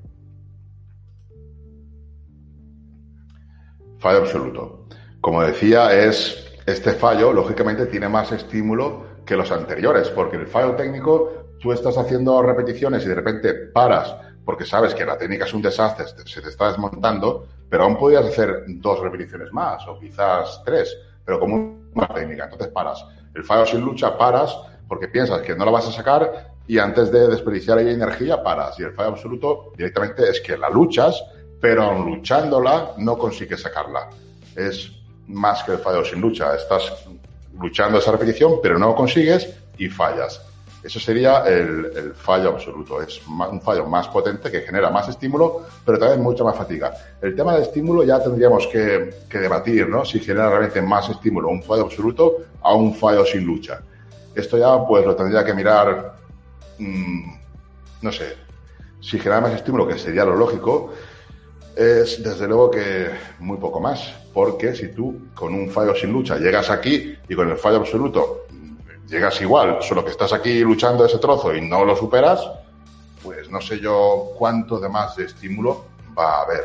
Fallo absoluto. Como decía, es este fallo, lógicamente, tiene más estímulo que los anteriores, porque el fallo técnico, tú estás haciendo repeticiones y de repente paras porque sabes que la técnica es un desastre, se te está desmontando, pero aún podrías hacer dos repeticiones más o quizás tres pero como una técnica. Entonces paras. El fallo sin lucha paras porque piensas que no la vas a sacar y antes de desperdiciar ahí energía paras. Y el fallo absoluto directamente es que la luchas, pero luchándola no consigues sacarla. Es más que el fallo sin lucha. Estás luchando esa repetición, pero no lo consigues y fallas. Eso sería el, fallo absoluto. Es un fallo más potente que genera más estímulo, pero también mucha más fatiga. El tema del estímulo ya tendríamos que, debatir, ¿no? Si genera realmente más estímulo un fallo absoluto a un fallo sin lucha. Esto ya, pues, lo tendría que mirar, mm, no sé, si genera más estímulo, que sería lo lógico, es desde luego que muy poco más, porque si tú con un fallo sin lucha llegas aquí y con el fallo absoluto llegas igual, solo que estás aquí luchando ese trozo y no lo superas, pues no sé yo cuánto de más de estímulo va a haber,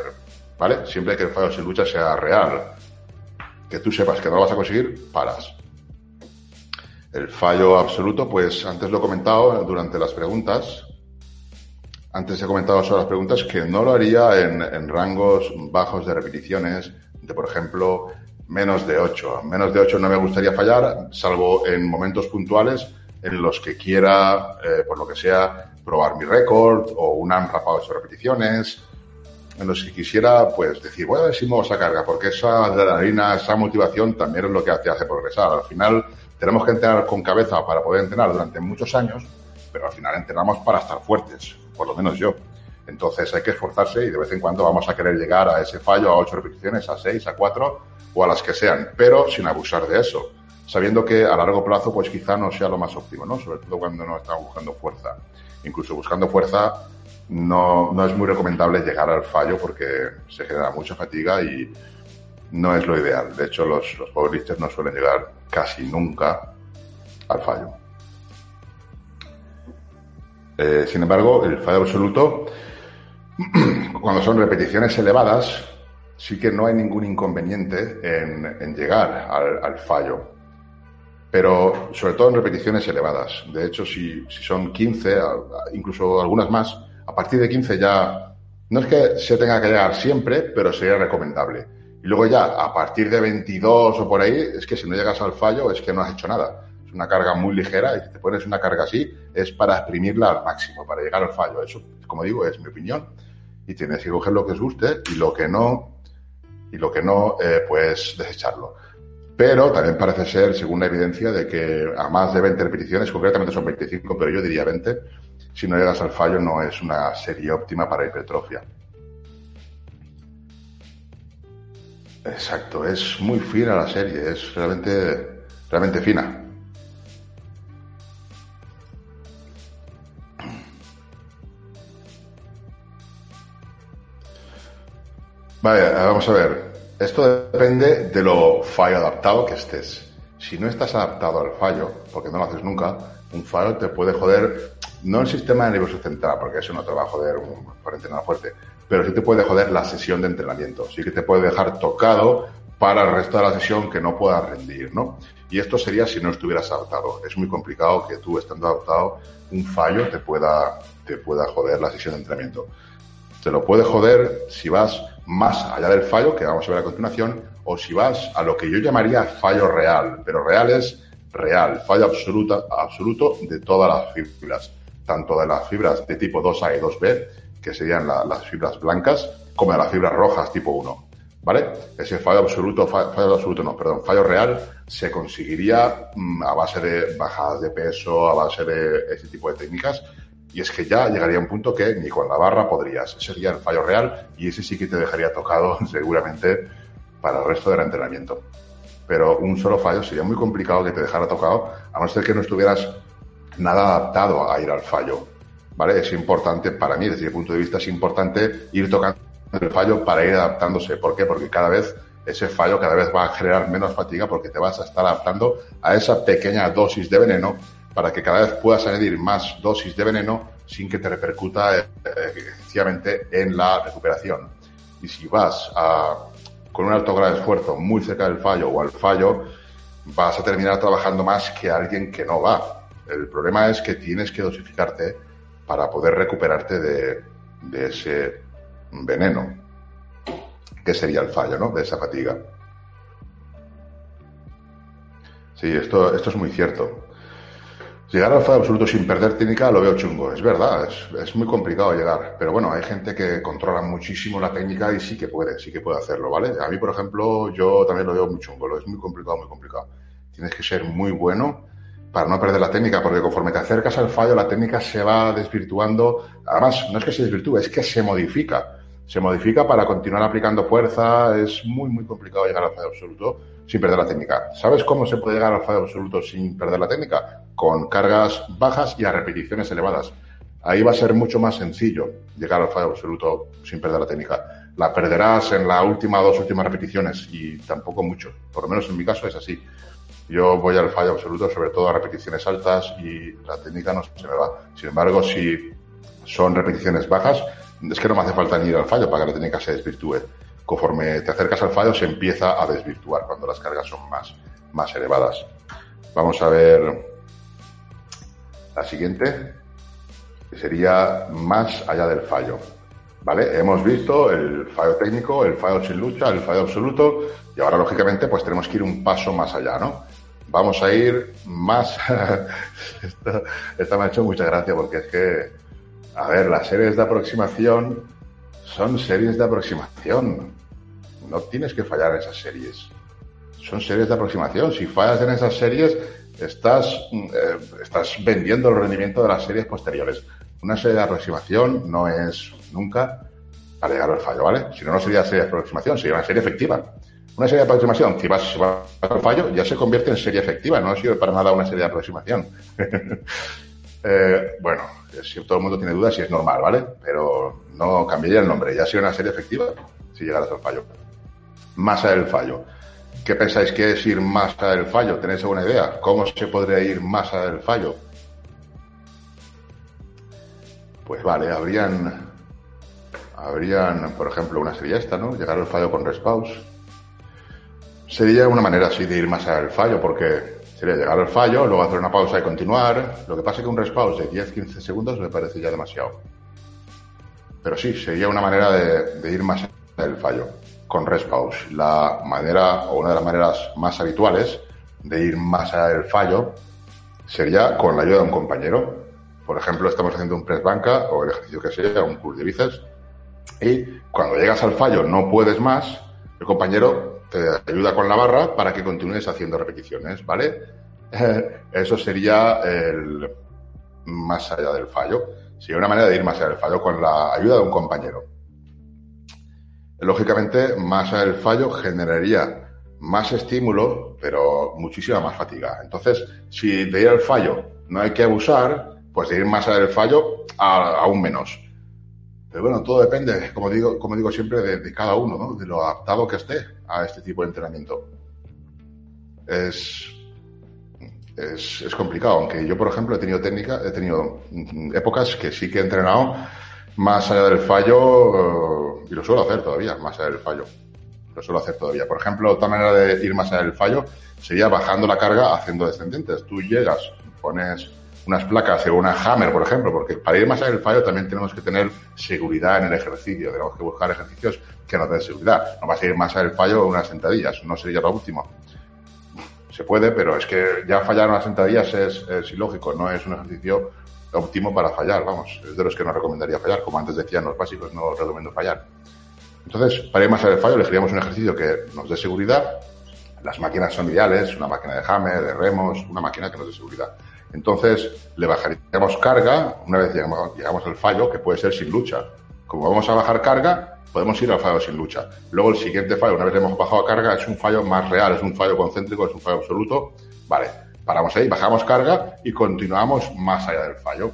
¿vale? Siempre que el fallo sin lucha sea real. Que tú sepas que no lo vas a conseguir, paras. El fallo absoluto, pues antes lo he comentado durante las preguntas. Antes he comentado sobre las preguntas que no lo haría en, en rangos bajos de repeticiones, de por ejemplo menos de 8. Menos de 8 no me gustaría fallar, salvo en momentos puntuales en los que quiera, eh, por lo que sea, probar mi récord o un rapado de 8 repeticiones, en los que quisiera, pues, decir, voy a ver si muevo esa carga, porque esa adrenalina, esa motivación también es lo que hace, hace progresar. Al final, tenemos que entrenar con cabeza para poder entrenar durante muchos años, pero al final entrenamos para estar fuertes, por lo menos yo. Entonces hay que esforzarse y de vez en cuando vamos a querer llegar a ese fallo, a 8 repeticiones, a 6, a 4, o a las que sean, pero sin abusar de eso, sabiendo que a largo plazo pues quizá no sea lo más óptimo, ¿no? Sobre todo cuando no estamos buscando fuerza. Incluso buscando fuerza no, no es muy recomendable llegar al fallo porque se genera mucha fatiga y no es lo ideal. De hecho, los, los powerlifters no suelen llegar casi nunca al fallo. Eh, sin embargo, el fallo absoluto, cuando son repeticiones elevadas, sí que no hay ningún inconveniente en, llegar al, fallo. Pero sobre todo en repeticiones elevadas. De hecho, si, son 15, incluso algunas más, a partir de 15 ya no es que se tenga que llegar siempre, pero sería recomendable. Y luego ya, a partir de 22 o por ahí, es que si no llegas al fallo es que no has hecho nada. Es una carga muy ligera y si te pones una carga así es para exprimirla al máximo, para llegar al fallo. Eso, como digo, es mi opinión. Y tienes que coger lo que os guste y lo que no, y lo que no, eh, pues desecharlo. Pero también parece ser, según la evidencia, de que a más de 20 repeticiones, concretamente son 25, pero yo diría 20, si no llegas al fallo no es una serie óptima para hipertrofia. Exacto, es muy fina la serie, es realmente, realmente fina. Vale, vamos a ver. Esto depende de lo fallo adaptado que estés. Si no estás adaptado al fallo, porque no lo haces nunca, un fallo te puede joder no el sistema nervioso central, porque eso no te va a joder por entrenar fuerte, pero sí te puede joder la sesión de entrenamiento, sí que te puede dejar tocado para el resto de la sesión que no puedas rendir, ¿no? Y esto sería si no estuvieras adaptado. Es muy complicado que tú estando adaptado un fallo te pueda, te pueda joder la sesión de entrenamiento. Te lo puede joder si vas más allá del fallo, que vamos a ver a continuación, o si vas a lo que yo llamaría fallo real, pero real es real, fallo absoluta, absoluto de todas las fibras, tanto de las fibras de tipo 2A y 2B, que serían las fibras blancas, como de las fibras rojas tipo 1. ¿Vale? Ese fallo absoluto, fallo absoluto no, perdón, fallo real se conseguiría mm, a base de bajadas de peso, a base de ese tipo de técnicas. Y es que ya llegaría un punto que ni con la barra podrías. Ese sería el fallo real y ese sí que te dejaría tocado seguramente para el resto del entrenamiento. Pero un solo fallo sería muy complicado que te dejara tocado, a no ser que no estuvieras nada adaptado a ir al fallo. ¿Vale? Es importante, para mí, desde mi punto de vista, es importante ir tocando el fallo para ir adaptándose. ¿Por qué? Porque cada vez ese fallo cada vez va a generar menos fatiga porque te vas a estar adaptando a esa pequeña dosis de veneno para que cada vez puedas añadir más dosis de veneno sin que te repercuta eh, efectivamente en la recuperación. Y si vas con un alto grado de esfuerzo muy cerca del fallo o al fallo, vas a terminar trabajando más que alguien que no va. El problema es que tienes que dosificarte para poder recuperarte de, de ese veneno, que sería el fallo, ¿no? De esa fatiga. Sí, esto, esto es muy cierto. Llegar al fallo absoluto sin perder técnica lo veo chungo, es verdad, es, es, muy complicado llegar, pero bueno, hay gente que controla muchísimo la técnica y sí que puede, sí que puede hacerlo, ¿vale? A mí, por ejemplo, yo también lo veo muy chungo, lo es muy complicado, muy complicado. Tienes que ser muy bueno para no perder la técnica, porque conforme te acercas al fallo, la técnica se va desvirtuando. Además, no es que se desvirtúe, es que se modifica se modifica para continuar aplicando fuerza. Es muy, muy complicado llegar al fallo absoluto sin perder la técnica. ¿Sabes cómo se puede llegar al fallo absoluto sin perder la técnica? Con cargas bajas y a repeticiones elevadas. Ahí va a ser mucho más sencillo llegar al fallo absoluto sin perder la técnica. La perderás en la última dos últimas repeticiones y tampoco mucho. Por lo menos en mi caso es así. Yo voy al fallo absoluto, sobre todo a repeticiones altas y la técnica no se me va. Sin embargo, si son repeticiones bajas, es que no me hace falta ni ir al fallo para que la técnica se desvirtúe. Conforme te acercas al fallo se empieza a desvirtuar cuando las cargas son más, más elevadas. Vamos a ver la siguiente, sería más allá del fallo. ¿Vale? Hemos visto el fallo técnico, el fallo sin lucha, el fallo absoluto y ahora lógicamente pues tenemos que ir un paso más allá, ¿no? Vamos a ir más... esta, esta me ha hecho mucha gracia porque es que a ver, las series de aproximación son series de aproximación. No tienes que fallar en esas series. Son series de aproximación. Si fallas en esas series, estás, eh, estás vendiendo el rendimiento de las series posteriores. Una serie de aproximación no es nunca para llegar al fallo, ¿vale? Si no, no sería serie de aproximación, sería una serie efectiva. Una serie de aproximación, si vas, vas al fallo, ya se convierte en serie efectiva, no sirve para nada una serie de aproximación. Eh, bueno, si todo el mundo tiene dudas, si es normal, ¿vale? Pero no cambiaría el nombre, ya sería una serie efectiva si llegaras al fallo. Masa del fallo. ¿Qué pensáis que es ir más allá del fallo? ¿Tenéis alguna idea? ¿Cómo se podría ir más allá del fallo? Pues vale, habrían, habrían, por ejemplo, una serie esta, ¿no? Llegar al fallo con respaus. Sería una manera así de ir más allá del fallo, porque sería llegar al fallo, luego hacer una pausa y continuar. Lo que pasa es que un respawn de 10-15 segundos me parece ya demasiado. Pero sí, sería una manera de, ir más allá del fallo, con respawn. La manera, o una de las maneras más habituales de ir más allá del fallo sería con la ayuda de un compañero. Por ejemplo, estamos haciendo un press banca o el ejercicio que sea, un curl de bíceps, y cuando llegas al fallo no puedes más, el compañero te ayuda con la barra para que continúes haciendo repeticiones, ¿vale? Eso sería el más allá del fallo. Sería una manera de ir más allá del fallo con la ayuda de un compañero. Lógicamente, más del fallo generaría más estímulo, pero muchísima más fatiga. Entonces, si de ir al fallo no hay que abusar, pues de ir más del fallo aún menos. Pero bueno, todo depende, como digo, como digo siempre, de, cada uno, ¿no? de lo adaptado que esté a este tipo de entrenamiento. Es, es, es, complicado, aunque yo, por ejemplo, he tenido técnica, he tenido mm, épocas que sí que he entrenado más allá del fallo, y lo suelo hacer todavía, más allá del fallo. Lo suelo hacer todavía. Por ejemplo, otra manera de ir más allá del fallo sería bajando la carga haciendo descendientes. Tú llegas, pones unas placas en una hammer, por ejemplo, porque para ir más allá del fallo también tenemos que tener seguridad en el ejercicio. Tenemos que buscar ejercicios que nos den seguridad. No vas a ir más allá del fallo unas sentadillas, no sería lo último. Se puede, pero es que ya fallar unas sentadillas es ilógico, no es un ejercicio óptimo para fallar, vamos, es de los que no recomendaría fallar, como antes decían los básicos, no recomiendo fallar. Entonces, para ir más allá del fallo, elegiríamos un ejercicio que nos dé seguridad. Las máquinas son ideales, una máquina de hammer, de remos, una máquina que nos dé seguridad. Entonces, le bajaríamos carga una vez llegamos, llegamos al fallo, que puede ser sin lucha. Como vamos a bajar carga, podemos ir al fallo sin lucha. Luego, el siguiente fallo, una vez hemos bajado carga, es un fallo más real, es un fallo concéntrico, es un fallo absoluto. Vale, paramos ahí, bajamos carga y continuamos más allá del fallo.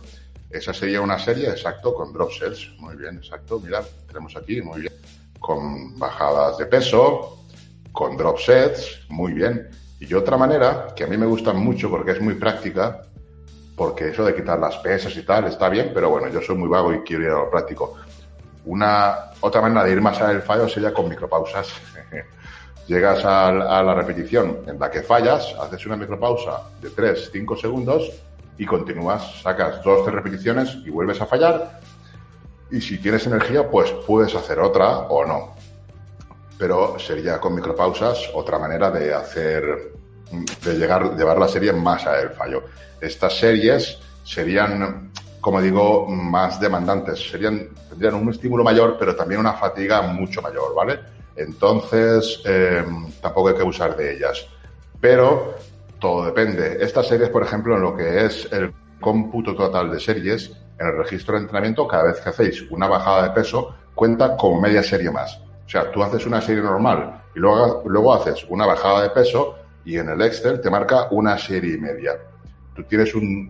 Esa sería una serie, exacto, con drop sets. Muy bien, exacto. Mirad, tenemos aquí, muy bien. Con bajadas de peso, con drop sets, muy bien. Y otra manera, que a mí me gusta mucho porque es muy práctica, porque eso de quitar las pesas y tal está bien, pero bueno, yo soy muy vago y quiero ir a lo práctico. Una, otra manera de ir más allá del fallo sería con micropausas. Llegas a, la repetición en la que fallas, haces una micropausa de 3, 5 segundos y continúas, sacas dos, tres repeticiones y vuelves a fallar. Y si tienes energía, pues puedes hacer otra o no. Pero sería con micropausas otra manera de hacer, de llegar, llevar la serie más a el fallo. Estas series serían, como digo, más demandantes. Serían, tendrían un estímulo mayor, pero también una fatiga mucho mayor, ¿vale? Entonces, eh, tampoco hay que usar de ellas. Pero todo depende. Estas series, por ejemplo, en lo que es el cómputo total de series, en el registro de entrenamiento, cada vez que hacéis una bajada de peso, cuenta como media serie más. O sea, tú haces una serie normal y luego, luego haces una bajada de peso y en el Excel te marca una serie y media. Tú tienes un,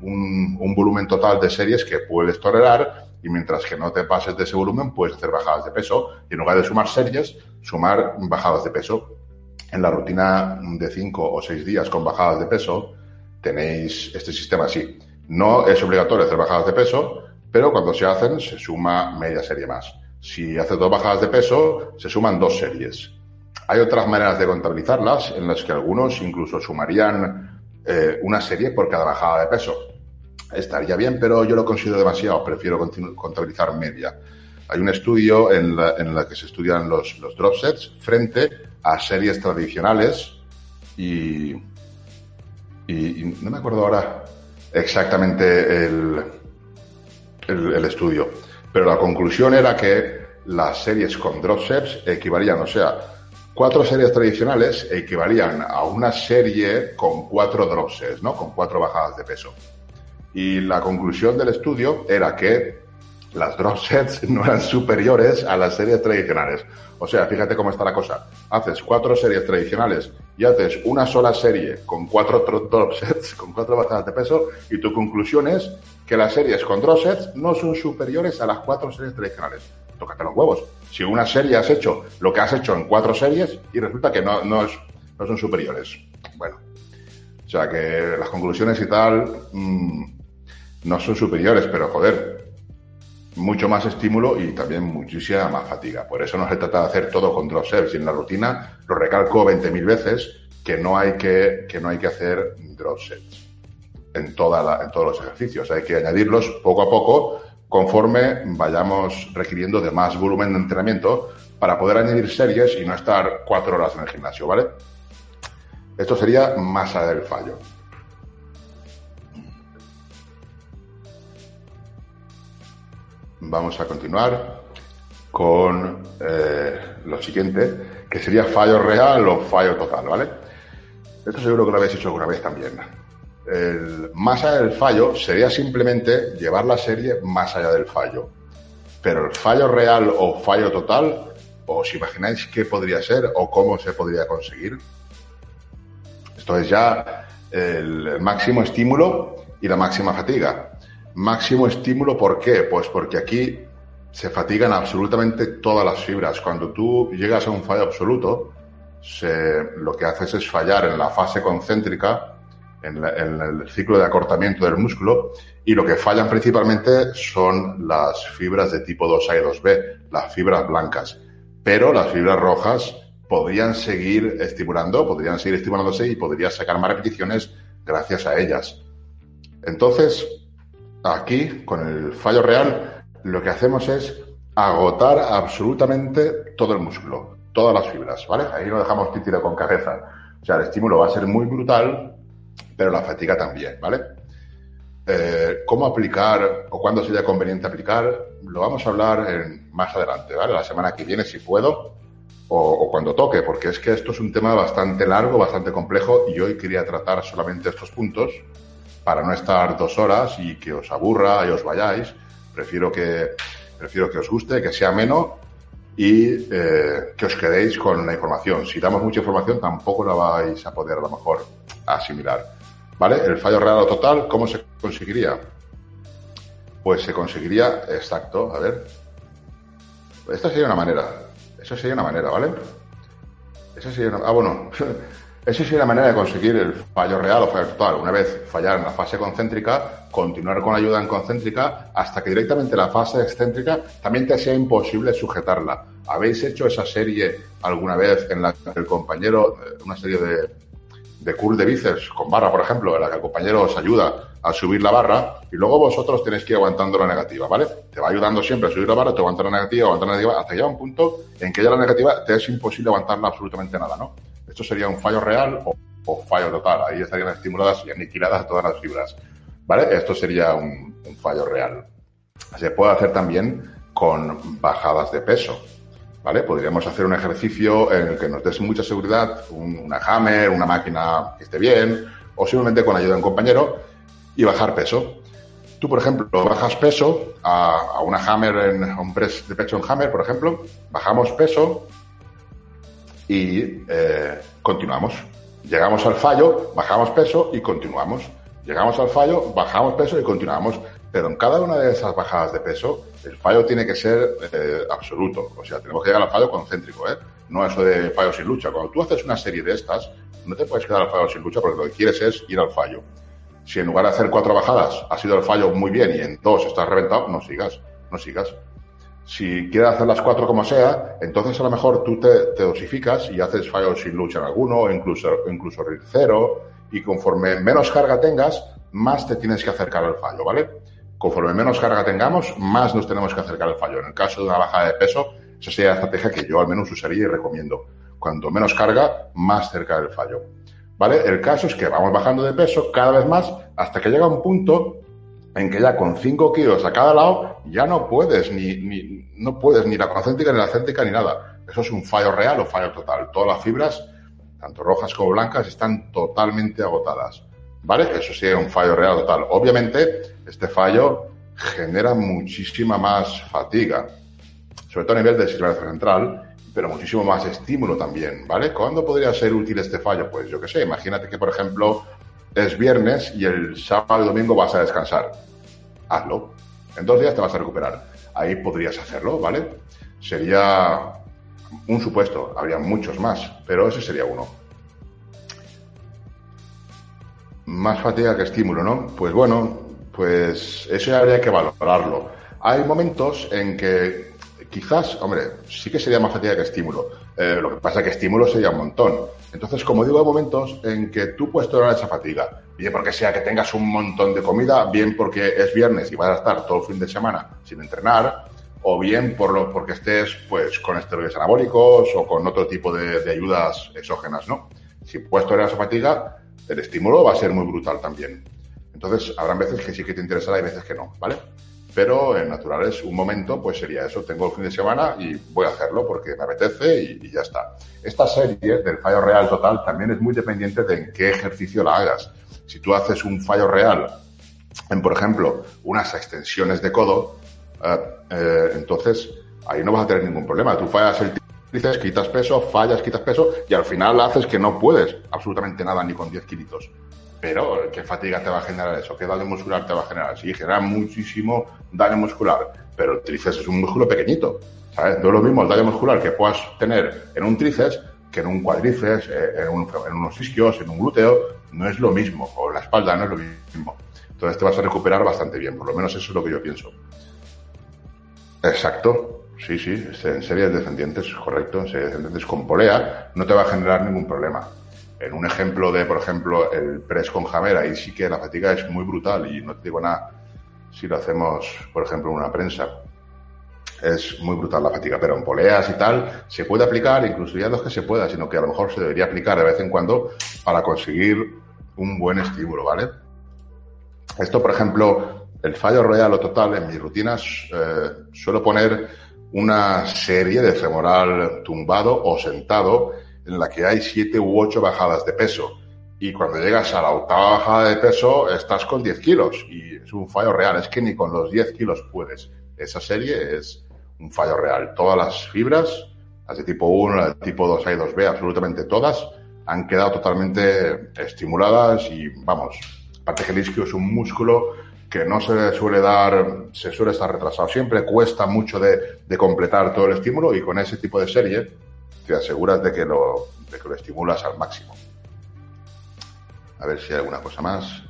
un, volumen total de series que puedes tolerar y mientras que no te pases de ese volumen, puedes hacer bajadas de peso y en lugar de sumar series, sumar bajadas de peso. En la rutina de 5 o 6 días con bajadas de peso, tenéis este sistema así. No es obligatorio hacer bajadas de peso, pero cuando se hacen, se suma media serie más. Si haces dos bajadas de peso, se suman dos series. Hay otras maneras de contabilizarlas en las que algunos incluso sumarían eh, una serie por cada bajada de peso estaría bien, pero yo lo considero demasiado, prefiero contabilizar media. Hay un estudio en la, en la que se estudian los, los drop sets frente a series tradicionales y, y, no me acuerdo ahora exactamente el, el, el, estudio, pero la conclusión era que las series con drop sets equivalían, o sea, cuatro series tradicionales equivalían a una serie con cuatro drop sets, ¿no? Con cuatro bajadas de peso. Y la conclusión del estudio era que las drop sets no eran superiores a las series tradicionales. O sea, fíjate cómo está la cosa. Haces cuatro series tradicionales y haces una sola serie con cuatro drop sets, con cuatro bajadas de peso, y tu conclusión es que las series con drop sets no son superiores a las cuatro series tradicionales. Tócate los huevos. Si una serie has hecho lo que has hecho en cuatro series y resulta que no, no, es, no son superiores. Bueno, o sea que las conclusiones y tal, mmm, no son superiores, pero joder, mucho más estímulo y también muchísima más fatiga. Por eso no se trata de hacer todo con drop sets. Y en la rutina lo recalco 20.000 veces que no hay que, que no hay que hacer drop sets en, toda la, en todos los ejercicios. Hay que añadirlos poco a poco conforme vayamos requiriendo de más volumen de entrenamiento para poder añadir series y no estar cuatro horas en el gimnasio, ¿vale? Esto sería masa del fallo. vamos a continuar con eh, lo siguiente, que sería fallo real o fallo total, ¿vale? Esto seguro que lo habéis hecho alguna vez también. El, más allá del fallo sería simplemente llevar la serie más allá del fallo. Pero el fallo real o fallo total, ¿os imagináis qué podría ser o cómo se podría conseguir? Esto es ya el máximo estímulo y la máxima fatiga. Máximo estímulo, ¿por qué? Pues porque aquí se fatigan absolutamente todas las fibras. Cuando tú llegas a un fallo absoluto, lo que haces es fallar en la fase concéntrica, en, el ciclo de acortamiento del músculo y lo que fallan principalmente son las fibras de tipo 2A y 2B, las fibras blancas. Pero las fibras rojas podrían seguir estimulando, podrían seguir estimulándose y podrías sacar más repeticiones gracias a ellas. Entonces, aquí, con el fallo real, lo que hacemos es agotar absolutamente todo el músculo, todas las fibras, ¿vale? Ahí no dejamos títiro con cabeza. O sea, el estímulo va a ser muy brutal, pero la fatiga también, ¿vale? Eh, ¿Cómo aplicar o cuándo sería conveniente aplicar? Lo vamos a hablar en, más adelante, ¿vale? La semana que viene, si puedo, o, o, cuando toque, porque es que esto es un tema bastante largo, bastante complejo, y hoy quería tratar solamente estos puntos para no estar dos horas y que os aburra y os vayáis. Prefiero que, prefiero que os guste, que sea menos y eh, que os quedéis con la información. Si damos mucha información, tampoco la vais a poder a lo mejor asimilar. ¿Vale? El fallo real o total, ¿cómo se conseguiría? Pues se conseguiría, exacto, a ver. Esta sería una manera. Esa sería una manera, ¿vale? Esa sería una... Ah, bueno. Esa sería la manera de conseguir el fallo real o fallo total. Una vez fallar en la fase concéntrica, continuar con la ayuda en concéntrica hasta que directamente la fase excéntrica también te sea imposible sujetarla. ¿Habéis hecho esa serie alguna vez en la que el compañero, eh, una serie de, de curl de bíceps con barra, por ejemplo, en la que el compañero os ayuda a subir la barra y luego vosotros tenéis que ir aguantando la negativa, ¿vale? Te va ayudando siempre a subir la barra, te aguanta la negativa, aguanta la negativa, hasta que llega un punto en que ya la negativa te es imposible aguantarla absolutamente nada, ¿no? Esto sería un fallo real o, fallo total. Ahí estarían estimuladas y aniquiladas todas las fibras. ¿Vale? Esto sería un, fallo real. Se puede hacer también con bajadas de peso. Podríamos hacer un ejercicio en el que nos des mucha seguridad, una hammer, una máquina que esté bien, o simplemente con ayuda de un compañero y bajar peso. Tú, por ejemplo, bajas peso a, una hammer, en, un press de pecho en hammer, por ejemplo, bajamos peso y eh, continuamos. Llegamos al fallo, bajamos peso y continuamos. Llegamos al fallo, bajamos peso y continuamos. Pero en cada una de esas bajadas de peso, el fallo tiene que ser eh, absoluto. O sea, tenemos que llegar al fallo concéntrico, ¿eh? No eso de fallo sin lucha. Cuando tú haces una serie de estas, no te puedes quedar al fallo sin lucha porque lo que quieres es ir al fallo. Si en lugar de hacer cuatro bajadas ha sido el fallo muy bien y en dos estás reventado, no sigas, no sigas. Si quieres hacer las cuatro como sea, entonces a lo mejor tú te, dosificas y haces fallos sin lucha en alguno, incluso, incluso cero, y conforme menos carga tengas, más te tienes que acercar al fallo, ¿vale? Conforme menos carga tengamos, más nos tenemos que acercar al fallo. En el caso de una bajada de peso, esa sería la estrategia que yo al menos usaría y recomiendo. Cuanto menos carga, más cerca del fallo. ¿Vale? El caso es que vamos bajando de peso cada vez más hasta que llega un punto en que ya con 5 kilos a cada lado ya no puedes ni, ni, no puedes ni la concéntrica ni la céntrica ni nada. Eso es un fallo real o fallo total. Todas las fibras, tanto rojas como blancas, están totalmente agotadas. ¿Vale? Eso sí es un fallo real total. Obviamente, este fallo genera muchísima más fatiga, sobre todo a nivel de sistema central, pero muchísimo más estímulo también, ¿vale? ¿Cuándo podría ser útil este fallo? Pues yo qué sé, imagínate que, por ejemplo, es viernes y el sábado y domingo vas a descansar. Hazlo. En dos días te vas a recuperar. Ahí podrías hacerlo, ¿vale? Sería un supuesto, habría muchos más, pero ese sería uno. Más fatiga que estímulo, ¿no? Pues bueno, pues eso habría que valorarlo. Hay momentos en que quizás, hombre, sí que sería más fatiga que estímulo. Eh, lo que pasa es que estímulo sería un montón. Entonces, como digo, hay momentos en que tú puedes tolerar esa fatiga. Bien porque sea que tengas un montón de comida, bien porque es viernes y vas a estar todo el fin de semana sin entrenar, o bien por lo, porque estés pues con esteroides anabólicos o con otro tipo de, ayudas exógenas, ¿no? Si puedes tolerar esa fatiga, el estímulo va a ser muy brutal también. Entonces, habrá veces que sí que te interesará y veces que no, ¿vale? pero en naturales un momento pues sería eso, tengo el fin de semana y voy a hacerlo porque me apetece y, ya está. Esta serie del fallo real total también es muy dependiente de en qué ejercicio la hagas. Si tú haces un fallo real en, por ejemplo, unas extensiones de codo, eh, eh, entonces ahí no vas a tener ningún problema. Tú fallas el tríceps, quitas peso, fallas, quitas peso y al final haces que no puedes absolutamente nada ni con 10 kilitos. Pero, ¿qué fatiga te va a generar eso? ¿Qué daño muscular te va a generar? Sí, genera muchísimo daño muscular, pero el tríceps es un músculo pequeñito. ¿sabes? No es lo mismo el daño muscular que puedas tener en un tríceps que en un cuádriceps, eh, en, unos isquios, en un glúteo. no es lo mismo, o la espalda no es lo mismo. Entonces te vas a recuperar bastante bien, por lo menos eso es lo que yo pienso. Exacto, sí, sí, en series descendientes, correcto, en series descendientes con polea no te va a generar ningún problema. En un ejemplo de, por ejemplo, el press con jamera, ahí sí que la fatiga es muy brutal y no te digo nada si lo hacemos, por ejemplo, en una prensa. Es muy brutal la fatiga, pero en poleas y tal se puede aplicar, incluso ya no es que se pueda, sino que a lo mejor se debería aplicar de vez en cuando para conseguir un buen estímulo, ¿vale? Esto, por ejemplo, el fallo real o total en mis rutinas eh, suelo poner una serie de femoral tumbado o sentado en la que hay siete u ocho bajadas de peso. Y cuando llegas a la octava bajada de peso, estás con 10 kilos. Y es un fallo real. Es que ni con los 10 kilos puedes. Esa serie es un fallo real. Todas las fibras, las de tipo 1, las tipo 2A y 2B, absolutamente todas, han quedado totalmente estimuladas y, vamos, aparte que el isquio es un músculo que no se suele dar, se suele estar retrasado. Siempre cuesta mucho de, completar todo el estímulo y con ese tipo de serie te aseguras de que lo, que lo estimulas al máximo. A ver si hay alguna cosa más.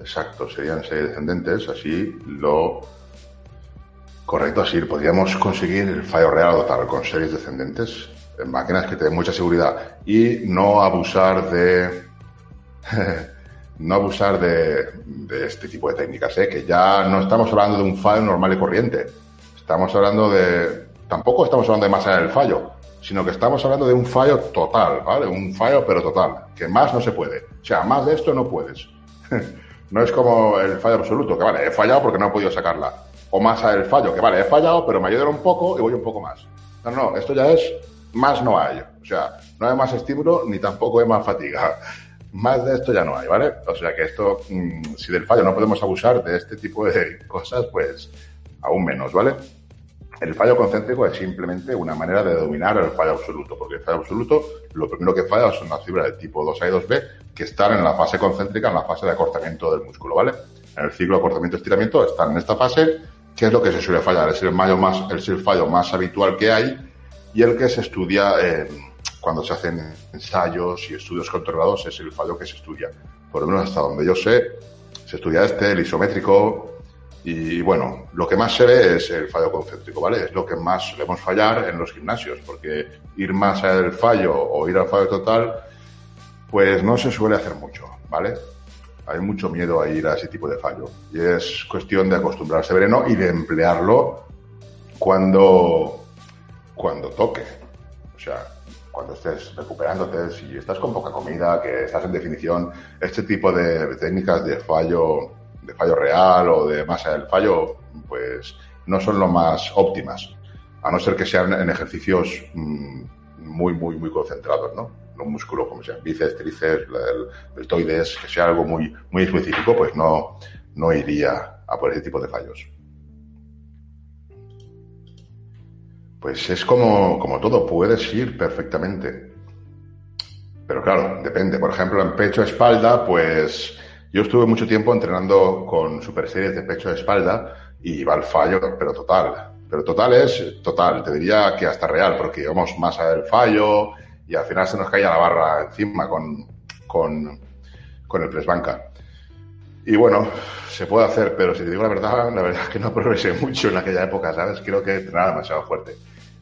Exacto, serían series descendentes, así lo correcto, así podríamos conseguir el fallo real total con series descendentes en máquinas que te den mucha seguridad y no abusar de no abusar de, este tipo de técnicas, ¿eh? que ya no estamos hablando de un fallo normal y corriente, estamos hablando de tampoco estamos hablando de más allá del fallo, sino que estamos hablando de un fallo total, ¿vale? Un fallo pero total, que más no se puede. O sea, más de esto no puedes. no es como el fallo absoluto, que vale, he fallado porque no he podido sacarla. O más el fallo, que vale, he fallado, pero me ayudan un poco y voy un poco más. No, no, esto ya es más no hay. O sea, no hay más estímulo ni tampoco hay más fatiga. Más de esto ya no hay, ¿vale? O sea que esto, mmm, si del fallo no podemos abusar de este tipo de cosas, pues aún menos, ¿vale? El fallo concéntrico es simplemente una manera de dominar el fallo absoluto, porque el fallo absoluto lo primero que falla son las fibras del tipo 2A y 2B que están en la fase concéntrica, en la fase de acortamiento del músculo, ¿vale? En el ciclo de acortamiento-estiramiento están en esta fase, que es lo que se suele fallar, es el, fallo más, es el fallo más habitual que hay y el que se estudia eh, cuando se hacen ensayos y estudios controlados, es el fallo que se estudia. Por lo menos hasta donde yo sé, se estudia este, el isométrico, y bueno, lo que más se ve es el fallo concéntrico, ¿vale? Es lo que más solemos fallar en los gimnasios, porque ir más del fallo o ir al fallo total, pues no se suele hacer mucho, ¿vale? Hay mucho miedo a ir a ese tipo de fallo. Y es cuestión de acostumbrarse vereno y de emplearlo cuando, cuando toque. O sea, cuando estés recuperándote, si estás con poca comida, que estás en definición, este tipo de técnicas de fallo de fallo real o de masa del fallo, pues no son lo más óptimas, a no ser que sean en ejercicios mmm, muy, muy, muy concentrados, ¿no? Un músculo como sean bíceps, tríceps, el deltoides, que sea algo muy, muy específico, pues no, no iría a por ese tipo de fallos. Pues es como, como todo, puedes ir perfectamente. Pero claro, depende. Por ejemplo, en pecho-espalda, pues yo estuve mucho tiempo entrenando con super series de pecho de espalda y va al fallo, pero total. Pero total es total, te diría que hasta real, porque íbamos más al fallo y al final se nos caía la barra encima con, con, con el press banca. Y bueno, se puede hacer, pero si te digo la verdad, la verdad es que no progresé mucho en aquella época, ¿sabes? Creo que entrenaba demasiado fuerte.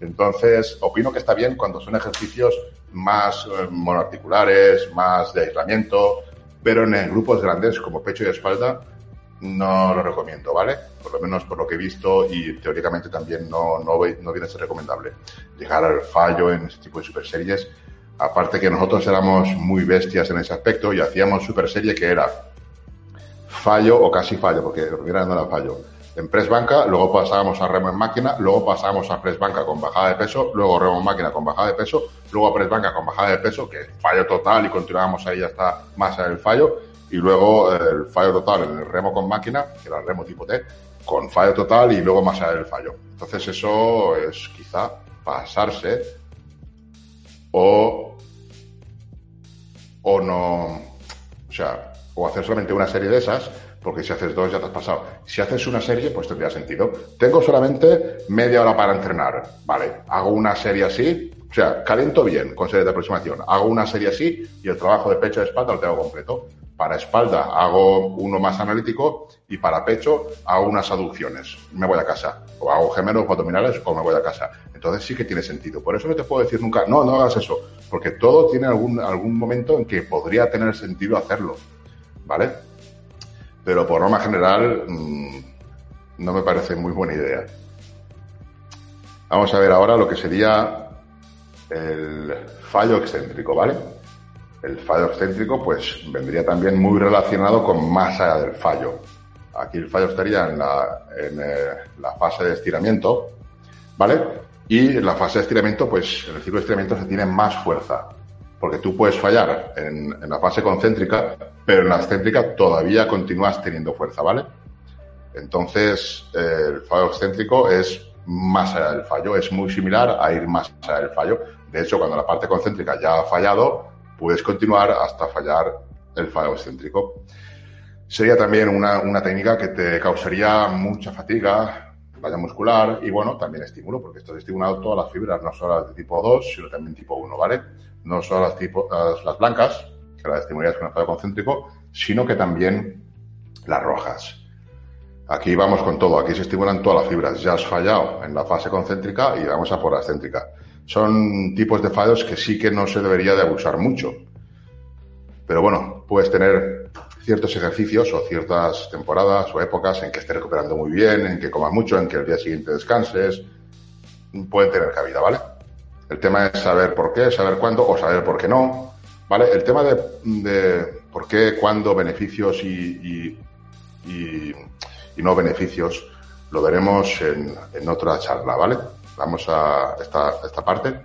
Entonces, opino que está bien cuando son ejercicios más eh, monoarticulares, más de aislamiento, pero en grupos grandes como pecho y espalda no lo recomiendo, ¿vale? Por lo menos por lo que he visto y teóricamente también no, no, no viene a ser recomendable llegar al fallo en ese tipo de super series. Aparte que nosotros éramos muy bestias en ese aspecto y hacíamos super serie que era fallo o casi fallo, porque lo primero no era fallo en press banca, luego pasábamos a remo en máquina, luego pasábamos a press banca con bajada de peso, luego remo en máquina con bajada de peso, luego a press banca con bajada de peso, que es fallo total y continuábamos ahí hasta más en el fallo, y luego el fallo total en el remo con máquina, que era el remo tipo T, con fallo total y luego más allá del fallo. Entonces eso es quizá pasarse o, o no, o sea, o hacer solamente una serie de esas porque si haces dos ya te has pasado. Si haces una serie, pues tendría sentido. Tengo solamente media hora para entrenar. Vale, hago una serie así, o sea, caliento bien con series de aproximación. Hago una serie así y el trabajo de pecho y espalda lo tengo completo. Para espalda hago uno más analítico y para pecho hago unas aducciones. Me voy a casa. O hago gemelos o abdominales o me voy a casa. Entonces sí que tiene sentido. Por eso no te puedo decir nunca, no, no hagas eso. Porque todo tiene algún, algún momento en que podría tener sentido hacerlo. ¿Vale? Pero por norma general mm, no me parece muy buena idea. Vamos a ver ahora lo que sería el fallo excéntrico, ¿vale? El fallo excéntrico pues vendría también muy relacionado con allá del fallo. Aquí el fallo estaría en la, en, eh, la fase de estiramiento, ¿vale? Y en la fase de estiramiento, pues en el ciclo de estiramiento se tiene más fuerza porque tú puedes fallar en, la fase concéntrica, pero en la excéntrica todavía continúas teniendo fuerza, ¿vale? Entonces, el fallo excéntrico es más allá del fallo, es muy similar a ir más allá del fallo. De hecho, cuando la parte concéntrica ya ha fallado, puedes continuar hasta fallar el fallo excéntrico. Sería también una, una técnica que te causaría mucha fatiga, falla muscular y bueno, también estímulo, porque esto estimulado todas las fibras, no solo las de tipo 2, sino también tipo 1, ¿vale? No solo las, tipo, las, blancas, que las estimularías con el fallo concéntrico, sino que también las rojas. Aquí vamos con todo, aquí se estimulan todas las fibras. Ya has fallado en la fase concéntrica y vamos a por la excéntrica. Son tipos de fallos que sí que no se debería de abusar mucho. Pero bueno, puedes tener ciertos ejercicios o ciertas temporadas o épocas en que estés recuperando muy bien, en que comas mucho, en que el día siguiente descanses. Pueden tener cabida, ¿vale? El tema es saber por qué, saber cuándo o saber por qué no. ¿Vale? El tema de, por qué, cuándo, beneficios y, y, no beneficios lo veremos en, en, otra charla, ¿vale? Vamos a esta, esta parte,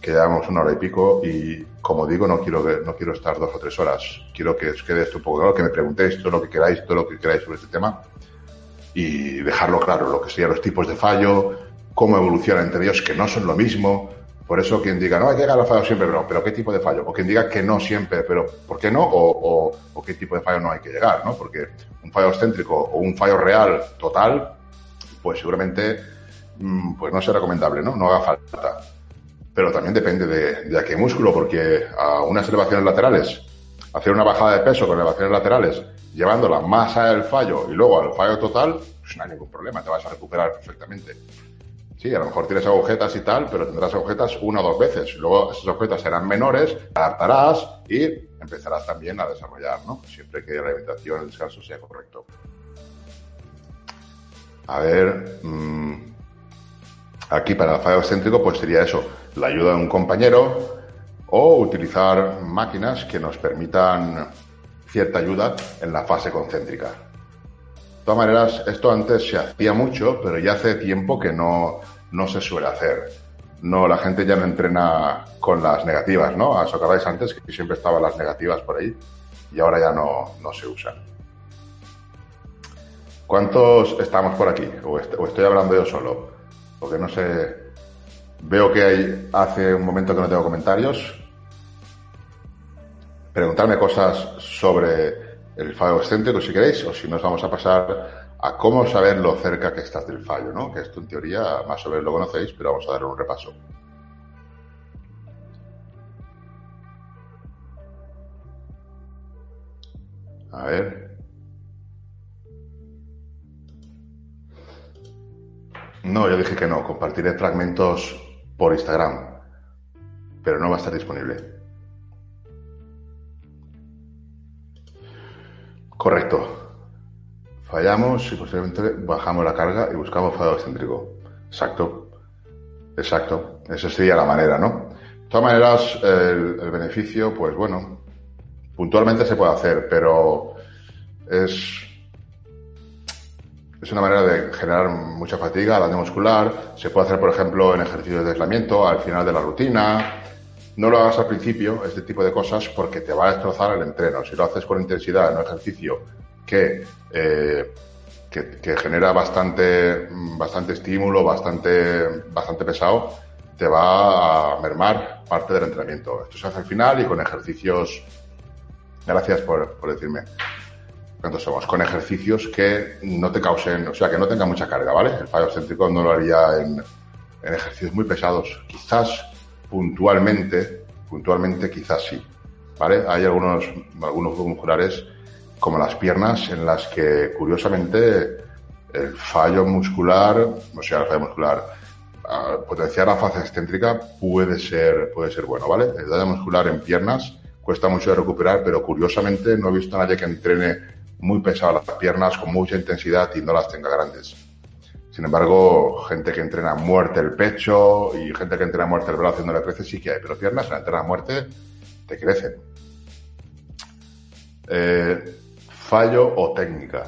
que llevamos una hora y pico y, como digo, no quiero, no quiero estar dos o tres horas. Quiero que os quede esto un poco claro, que me preguntéis todo lo que queráis, todo lo que queráis sobre este tema y dejarlo claro, lo que serían los tipos de fallo, cómo evolucionan entre ellos, que no son lo mismo, por eso quien diga, no, hay que llegar al fallo siempre, pero, pero ¿qué tipo de fallo? O quien diga que no siempre, pero ¿por qué no? O, qué tipo de fallo no hay que llegar, ¿no? Porque un fallo excéntrico o un fallo real total, pues seguramente mm, pues no sea recomendable, ¿no? No haga falta. Pero también depende de, de a qué músculo, porque a unas elevaciones laterales, hacer una bajada de peso con elevaciones laterales, llevándola más del fallo y luego al fallo total, pues no hay ningún problema, te vas a recuperar perfectamente. Sí, a lo mejor tienes agujetas y tal, pero tendrás agujetas una o dos veces. Luego esas agujetas serán menores, adaptarás y empezarás también a desarrollar, ¿no? Siempre que la alimentación, el descanso sea correcto. A ver, mm, aquí para el fallo excéntrico pues sería eso, la ayuda de un compañero o utilizar máquinas que nos permitan cierta ayuda en la fase concéntrica. De todas maneras, esto antes se hacía mucho, pero ya hace tiempo que no, no se suele hacer. No, la gente ya no entrena con las negativas, ¿no? ¿Os acordáis antes que siempre estaban las negativas por ahí? Y ahora ya no, no se usan. ¿Cuántos estamos por aquí? ¿O, estoy hablando yo solo? Porque no sé. Veo que hay, hace un momento que no tengo comentarios. Preguntarme cosas sobre el fallo excéntrico si queréis, o si nos vamos a pasar a cómo saber lo cerca que estás del fallo, ¿no? Que esto en teoría más o menos lo conocéis, pero vamos a darle un repaso. A ver. No, yo dije que no, compartiré fragmentos por Instagram, pero no va a estar disponible. Correcto. Fallamos y posteriormente bajamos la carga y buscamos fallo excéntrico. Exacto. Exacto. Esa sería la manera, ¿no? De todas maneras, el, beneficio, pues bueno, puntualmente se puede hacer, pero es, es una manera de generar mucha fatiga, daño muscular. Se puede hacer, por ejemplo, en ejercicios de aislamiento, al final de la rutina. No lo hagas al principio, este tipo de cosas, porque te va a destrozar el entreno. Si lo haces con intensidad en un ejercicio eh, que, que, genera bastante, bastante estímulo, bastante, bastante pesado, te va a mermar parte del entrenamiento. Esto se hace al final y con ejercicios. Gracias por, por decirme. ¿cuántos somos? Con ejercicios que no te causen, o sea, que no tengan mucha carga, ¿vale? El fallo céntrico no lo haría en, en ejercicios muy pesados. Quizás puntualmente, puntualmente quizás sí, ¿vale? Hay algunos, algunos musculares como las piernas en las que curiosamente el fallo muscular, o sea, el fallo muscular, potenciar la fase excéntrica puede ser, puede ser bueno, ¿vale? El daño muscular en piernas cuesta mucho de recuperar, pero curiosamente no he visto a nadie que entrene muy pesado las piernas con mucha intensidad y no las tenga grandes. Sin embargo, gente que entrena a muerte el pecho y gente que entrena a muerte el brazo haciéndole crece sí que hay, pero piernas, la a muerte, te crecen. Eh, fallo o técnica.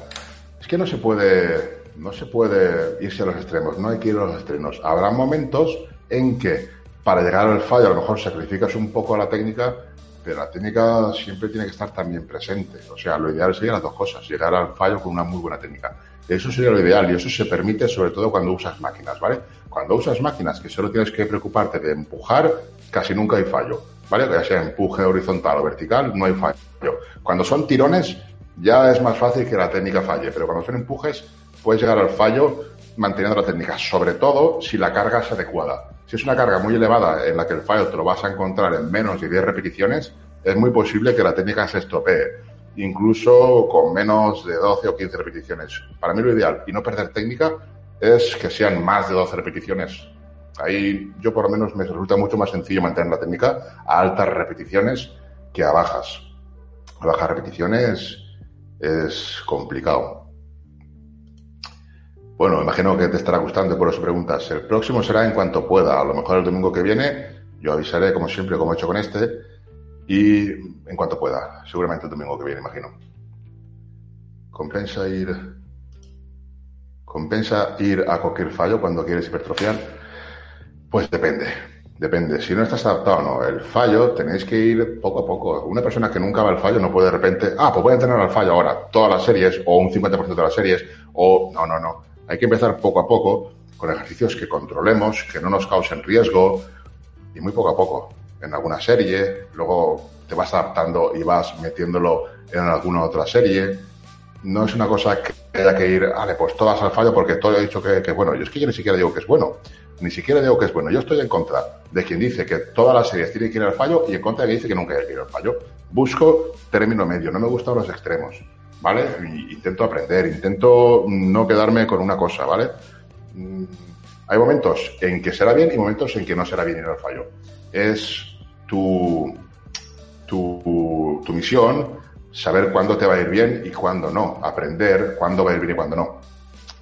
Es que no se puede, no se puede irse a los extremos, no hay que ir a los extremos. Habrá momentos en que para llegar al fallo a lo mejor sacrificas un poco la técnica, pero la técnica siempre tiene que estar también presente. O sea, lo ideal sería las dos cosas, llegar al fallo con una muy buena técnica. Eso sería lo ideal y eso se permite sobre todo cuando usas máquinas, ¿vale? Cuando usas máquinas que solo tienes que preocuparte de empujar, casi nunca hay fallo, ¿vale? Ya sea empuje horizontal o vertical, no hay fallo. Cuando son tirones, ya es más fácil que la técnica falle, pero cuando son empujes, puedes llegar al fallo manteniendo la técnica, sobre todo si la carga es adecuada. Si es una carga muy elevada en la que el fallo te lo vas a encontrar en menos de 10 repeticiones, es muy posible que la técnica se estropee, incluso con menos de 12 o 15 repeticiones. Para mí lo ideal, y no perder técnica, es que sean más de 12 repeticiones. Ahí yo por lo menos me resulta mucho más sencillo mantener la técnica a altas repeticiones que a bajas. A bajas repeticiones es complicado. Bueno, imagino que te estará gustando por eso preguntas. El próximo será en cuanto pueda. A lo mejor el domingo que viene yo avisaré, como siempre, como he hecho con este, y en cuanto pueda. Seguramente el domingo que viene, imagino. Compensa ir. Compensa ir a cualquier fallo cuando quieres hipertrofiar. Pues depende. Depende, si no estás adaptado o no. El fallo tenéis que ir poco a poco. Una persona que nunca va al fallo no puede de repente, ah, pues voy a entrenar al fallo ahora, todas las series, o un 50% de las series, o no, no, no. Hay que empezar poco a poco con ejercicios que controlemos, que no nos causen riesgo, y muy poco a poco. En alguna serie, luego te vas adaptando y vas metiéndolo en alguna otra serie. No es una cosa que haya que ir, vale, pues todas al fallo porque todo he dicho que, que bueno. Yo es que yo ni siquiera digo que es bueno ni siquiera digo que es bueno. Yo estoy en contra de quien dice que todas las series tienen que ir al fallo y en contra de quien dice que nunca hay que ir al fallo. Busco término medio, no me gustan los extremos, ¿vale? intento aprender, intento no quedarme con una cosa, ¿vale? Mm, hay momentos en que será bien y momentos en que no será bien ir al fallo. Es tu, tu, tu misión saber cuándo te va a ir bien y cuándo no, aprender cuándo va a ir bien y cuándo no.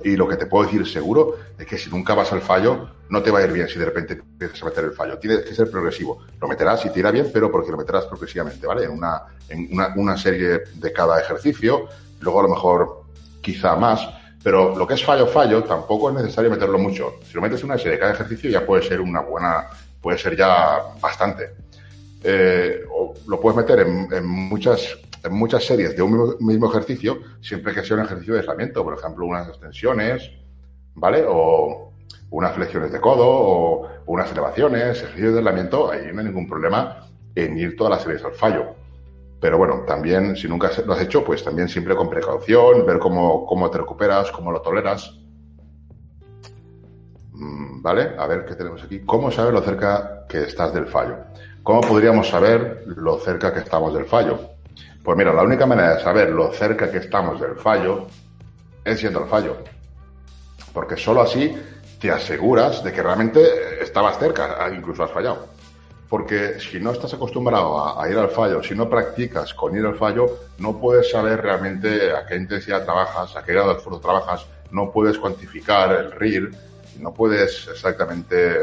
Y lo que te puedo decir seguro es que si nunca vas al fallo, no te va a ir bien si de repente empiezas a meter el fallo. Tiene que ser progresivo. Lo meterás y te irá bien, pero porque lo meterás progresivamente, ¿vale? En una, en una, una serie de cada ejercicio, luego a lo mejor quizá más, pero lo que es fallo, fallo, tampoco es necesario meterlo mucho. Si lo metes en una serie de cada ejercicio ya puede ser una buena, puede ser ya bastante. Eh, o lo puedes meter en, muchas en muchas series de un mismo ejercicio, siempre que sea un ejercicio de aislamiento, por ejemplo, unas extensiones, ¿vale? O unas flexiones de codo o unas elevaciones, ejercicios de aislamiento, ahí no hay ningún problema en ir todas las series al fallo. Pero bueno, también, si nunca lo has hecho, pues también siempre con precaución, ver cómo, cómo te recuperas, cómo lo toleras. Mm, ¿Vale? A ver qué tenemos aquí. ¿Cómo saber lo cerca que estás del fallo? ¿Cómo podríamos saber lo cerca que estamos del fallo? Pues mira, la única manera de saber lo cerca que estamos del fallo es siendo el fallo. Porque solo así te aseguras de que realmente estabas cerca, incluso has fallado. Porque si no estás acostumbrado a, ir al fallo, si no practicas con ir al fallo, no puedes saber realmente a qué intensidad trabajas, a qué grado de esfuerzo trabajas, no puedes cuantificar el RIR, no puedes exactamente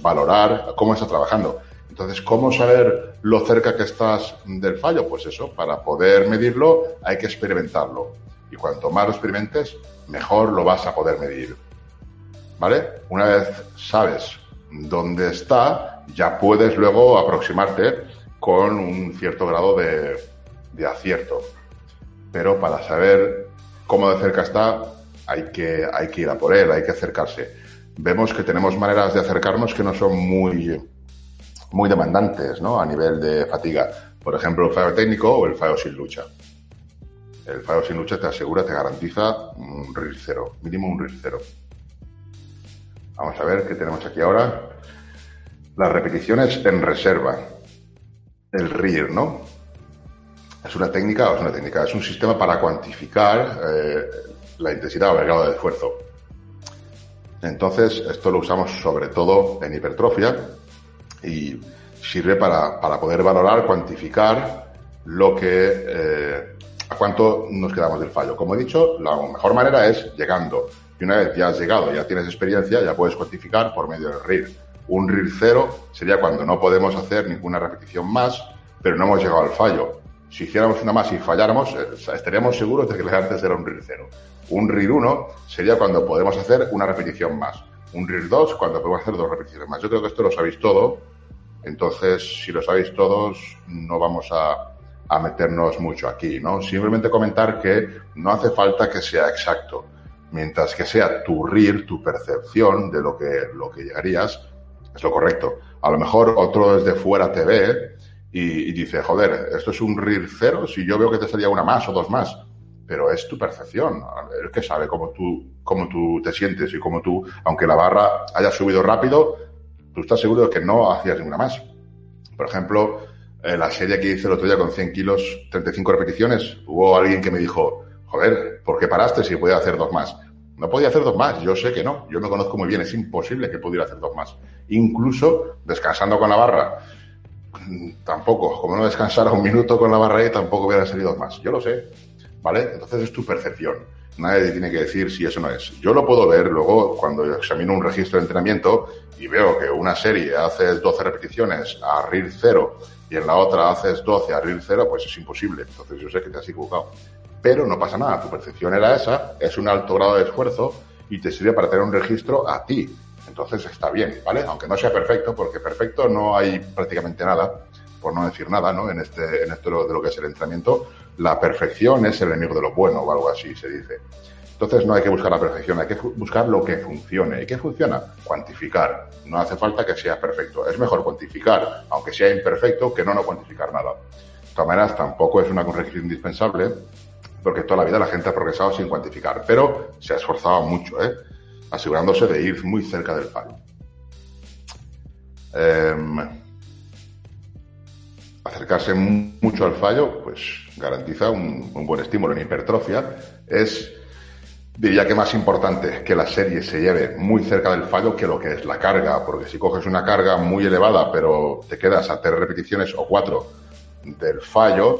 valorar cómo estás trabajando. Entonces, ¿cómo saber lo cerca que estás del fallo? Pues eso, para poder medirlo hay que experimentarlo. Y cuanto más lo experimentes, mejor lo vas a poder medir. ¿Vale? Una vez sabes dónde está, ya puedes luego aproximarte con un cierto grado de, de acierto. Pero para saber cómo de cerca está, hay que, hay que ir a por él, hay que acercarse. Vemos que tenemos maneras de acercarnos que no son muy, muy demandantes ¿no? a nivel de fatiga. Por ejemplo, el fallo técnico o el fallo sin lucha. El fallo sin lucha te asegura, te garantiza un RIR cero, mínimo un RIR cero. Vamos a ver qué tenemos aquí ahora. Las repeticiones en reserva. El RIR, ¿no? Es una técnica, o es una técnica, es un sistema para cuantificar eh, la intensidad o el grado de esfuerzo. Entonces, esto lo usamos sobre todo en hipertrofia y sirve para, para poder valorar, cuantificar lo que, eh, a cuánto nos quedamos del fallo. Como he dicho, la mejor manera es llegando. Y una vez ya has llegado, ya tienes experiencia, ya puedes cuantificar por medio del RIR. Un RIR cero sería cuando no podemos hacer ninguna repetición más, pero no hemos llegado al fallo. Si hiciéramos una más y falláramos, eh, estaríamos seguros de que antes era un RIR cero. Un RIR 1 sería cuando podemos hacer una repetición más. Un RIR 2 cuando podemos hacer dos repeticiones más. Yo creo que esto lo sabéis todo. Entonces, si lo sabéis todos, no vamos a, a meternos mucho aquí, ¿no? Simplemente comentar que no hace falta que sea exacto. Mientras que sea tu RIR, tu percepción de lo que, lo que llegarías, es lo correcto. A lo mejor otro desde fuera te ve y, dice, joder, esto es un RIR cero, si yo veo que te salía una más o dos más pero es tu percepción. El que sabe cómo tú, cómo tú te sientes y cómo tú, aunque la barra haya subido rápido, tú estás seguro de que no hacías ninguna más. Por ejemplo, en la serie que hice el otro día con 100 kilos, 35 repeticiones, hubo alguien que me dijo, joder, ¿por qué paraste si podía hacer dos más? No podía hacer dos más, yo sé que no, yo me conozco muy bien, es imposible que pudiera hacer dos más. Incluso descansando con la barra, tampoco, como no descansara un minuto con la barra ahí, tampoco hubiera salido más. Yo lo sé, ¿vale? Entonces es tu percepción. Nadie tiene que decir si eso no es. Yo lo puedo ver luego cuando examino un registro de entrenamiento y veo que una serie haces 12 repeticiones a RIR 0 y en la otra haces 12 a RIR 0, pues es imposible. Entonces yo sé que te has equivocado. Pero no pasa nada, tu percepción era esa, es un alto grado de esfuerzo y te sirve para tener un registro a ti. Entonces está bien, ¿vale? Aunque no sea perfecto, porque perfecto no hay prácticamente nada, por no decir nada, ¿no? En este, en esto de lo que es el entrenamiento, la perfección es el enemigo de lo bueno o algo así se dice. Entonces no hay que buscar la perfección, hay que buscar lo que funcione. ¿Y qué funciona? Cuantificar. No hace falta que sea perfecto. Es mejor cuantificar, aunque sea imperfecto, que no no cuantificar nada. De todas maneras, tampoco es una requisito indispensable, porque toda la vida la gente ha progresado sin cuantificar, pero se ha esforzado mucho, ¿eh? Asegurándose de ir muy cerca del fallo. Eh, acercarse mucho al fallo, pues garantiza un, buen estímulo en hipertrofia. Es, diría que más importante que la serie se lleve muy cerca del fallo que lo que es la carga, porque si coges una carga muy elevada, pero te quedas a tres repeticiones o cuatro del fallo,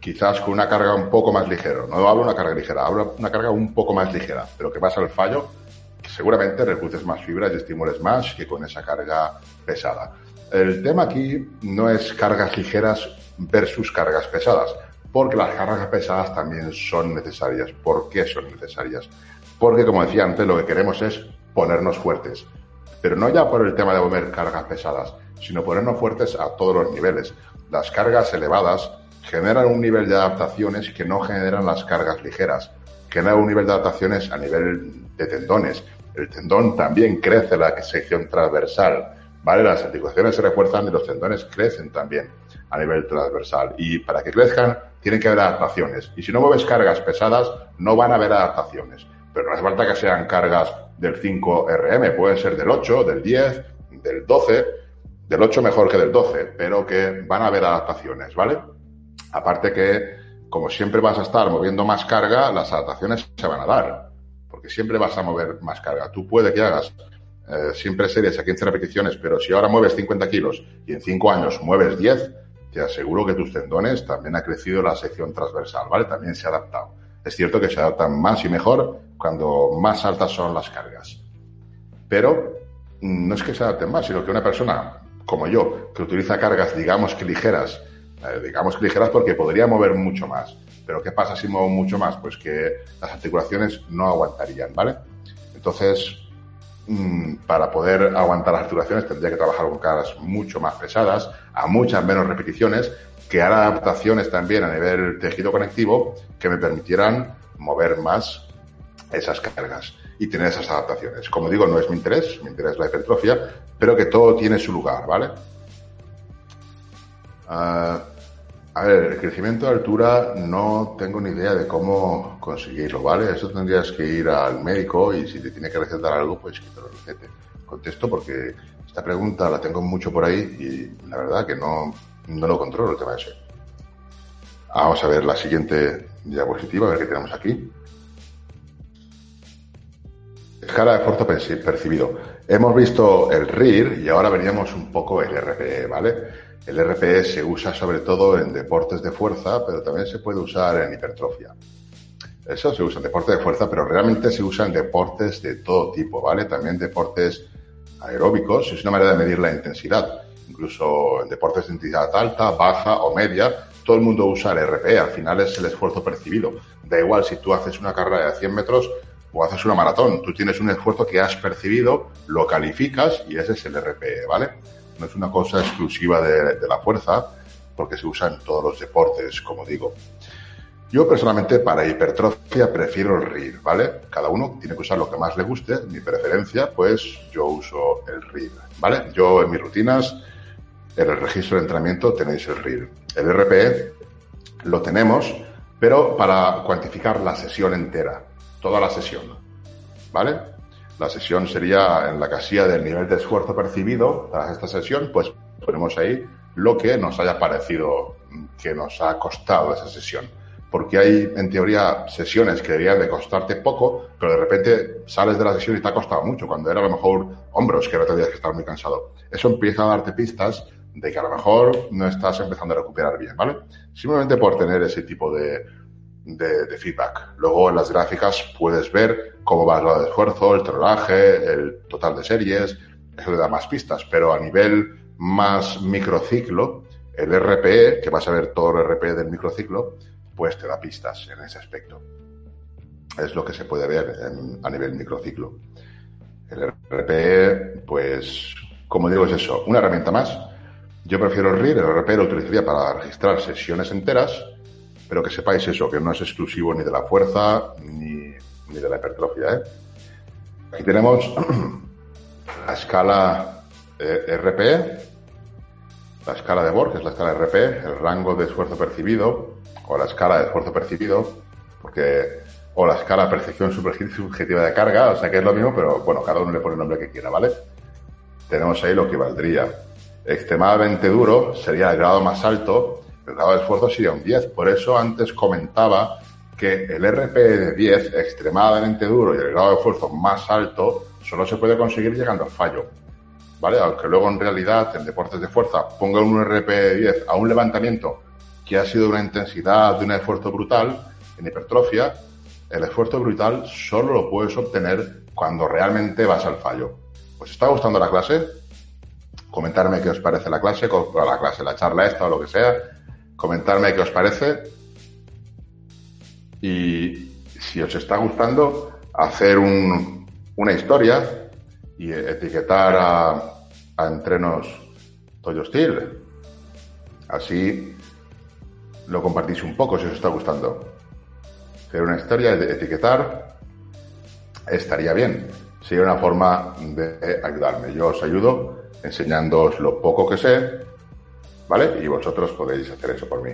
quizás con una carga un poco más ligera. No hablo una carga ligera, hablo una carga un poco más ligera, pero que vas al fallo, seguramente reclutes más fibras y estimules más que con esa carga pesada. El tema aquí no es cargas ligeras versus cargas pesadas, porque las cargas pesadas también son necesarias. ¿Por qué son necesarias? Porque, como decía antes, lo que queremos es ponernos fuertes. Pero no ya por el tema de mover cargas pesadas, sino ponernos fuertes a todos los niveles. Las cargas elevadas generan un nivel de adaptaciones que no generan las cargas ligeras. Generan un nivel de adaptaciones a nivel de tendones. El tendón también crece la sección transversal ¿vale? Las articulaciones se refuerzan y los tendones crecen también a nivel transversal. Y para que crezcan, tienen que haber adaptaciones. Y si no mueves cargas pesadas, no van a haber adaptaciones. Pero no hace falta que sean cargas del 5RM, pueden ser del 8, del 10, del 12, del 8 mejor que del 12, pero que van a haber adaptaciones, ¿vale? Aparte que, como siempre vas a estar moviendo más carga, las adaptaciones se van a dar, porque siempre vas a mover más carga. Tú puede que hagas eh, siempre series a 15 repeticiones, pero si ahora mueves 50 kilos y en 5 años mueves 10, te aseguro que tus tendones también ha crecido la sección transversal, ¿vale? También se ha adaptado. Es cierto que se adaptan más y mejor cuando más altas son las cargas. Pero no es que se adapten más, sino que una persona como yo, que utiliza cargas, digamos que ligeras, eh, digamos que ligeras porque podría mover mucho más. Pero ¿qué pasa si muevo mucho más? Pues que las articulaciones no aguantarían, ¿vale? Entonces, Mm, para poder aguantar las articulaciones tendría que trabajar con cargas mucho más pesadas, a muchas menos repeticiones, que hará adaptaciones también a nivel tejido conectivo que me permitieran mover más esas cargas y tener esas adaptaciones. Como digo, no es mi interés, mi interés es la hipertrofia, pero que todo tiene su lugar, ¿vale? Uh, A ver, el crecimiento de altura no tengo ni idea de cómo conseguirlo, ¿vale? Eso tendrías que ir al médico y si te tiene que recetar algo, pues que te lo recete. Contesto porque esta pregunta la tengo mucho por ahí y la verdad que no, no lo controlo el tema ese. Vamos a ver la siguiente diapositiva, a ver qué tenemos aquí. Escala de esfuerzo percibido. Hemos visto el RIR y ahora veríamos un poco el RPE, ¿vale? El RPE se usa sobre todo en deportes de fuerza, pero también se puede usar en hipertrofia. Eso se usa en deportes de fuerza, pero realmente se usa en deportes de todo tipo, ¿vale? También deportes aeróbicos, es una manera de medir la intensidad. Incluso en deportes de intensidad alta, baja o media, todo el mundo usa el RPE, al final es el esfuerzo percibido. Da igual si tú haces una carrera de 100 metros o haces una maratón, tú tienes un esfuerzo que has percibido, lo calificas y ese es el RPE, ¿vale? No es una cosa exclusiva de, la fuerza, porque se usa en todos los deportes, como digo. Yo personalmente para hipertrofia prefiero el RIR, ¿vale? Cada uno tiene que usar lo que más le guste. Mi preferencia, pues yo uso el RIR, ¿vale? Yo en mis rutinas, en el registro de entrenamiento tenéis el RIR. El RPE lo tenemos, pero para cuantificar la sesión entera, toda la sesión, ¿vale? La sesión sería en la casilla del nivel de esfuerzo percibido tras esta sesión, pues ponemos ahí lo que nos haya parecido que nos ha costado esa sesión. Porque hay, en teoría, sesiones que deberían de costarte poco, pero de repente sales de la sesión y te ha costado mucho, cuando era a lo mejor hombros, que no tendrías que estar muy cansado. Eso empieza a darte pistas de que a lo mejor no estás empezando a recuperar bien, ¿vale? Simplemente por tener ese tipo de, de, feedback. Luego en las gráficas puedes ver cómo va el de esfuerzo, el tronaje, el total de series, eso le da más pistas, pero a nivel más microciclo, el RPE, que vas a ver todo el RPE del microciclo, pues te da pistas en ese aspecto. Es lo que se puede ver a nivel microciclo. El RPE, pues, como digo, es eso, una herramienta más. Yo prefiero el RIR, el RPE lo utilizaría para registrar sesiones enteras, pero que sepáis eso, que no es exclusivo ni de la fuerza ni, de la hipertrofia. ¿eh? Aquí tenemos la escala eh, RPE, la escala de Borg, que es la escala RPE, el rango de esfuerzo percibido, o la escala de esfuerzo percibido, porque o la escala percepción subjetiva de carga, o sea que es lo mismo, pero bueno, cada uno le pone el nombre que quiera, ¿vale? Tenemos ahí lo que valdría. Extremadamente duro sería el grado más alto el grado de esfuerzo sería un 10. Por eso antes comentaba que el RP de 10, extremadamente duro, y el grado de esfuerzo más alto, solo se puede conseguir llegando al fallo. ¿Vale? Aunque luego en realidad en deportes de fuerza ponga un RP de 10 a un levantamiento que ha sido una intensidad, de un esfuerzo brutal, en hipertrofia, el esfuerzo brutal solo lo puedes obtener cuando realmente vas al fallo. ¿Os está gustando la clase? Comentarme qué os parece la clase, la clase, la charla esta o lo que sea comentarme qué os parece y si os está gustando, hacer una historia y etiquetar a, Entrenos Toyo Steel. Así lo compartís un poco si os está gustando. Hacer una historia, etiquetar, estaría bien. Sería una forma de ayudarme. Yo os ayudo enseñándoos lo poco que sé ¿vale? Y vosotros podéis hacer eso por mí.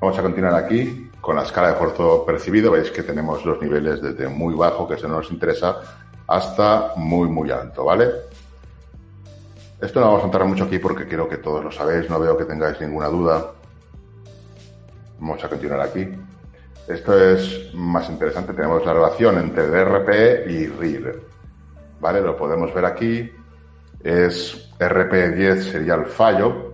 Vamos a continuar aquí con la escala de esfuerzo percibido. Veis que tenemos los niveles desde muy bajo, que eso no nos interesa, hasta muy, muy alto, ¿vale? Esto no vamos a entrar mucho aquí porque creo que todos lo sabéis, no veo que tengáis ninguna duda. Vamos a continuar aquí. Esto es más interesante, tenemos la relación entre RPE y RIR. ¿Vale? Lo podemos ver aquí. Es RP10 sería el fallo,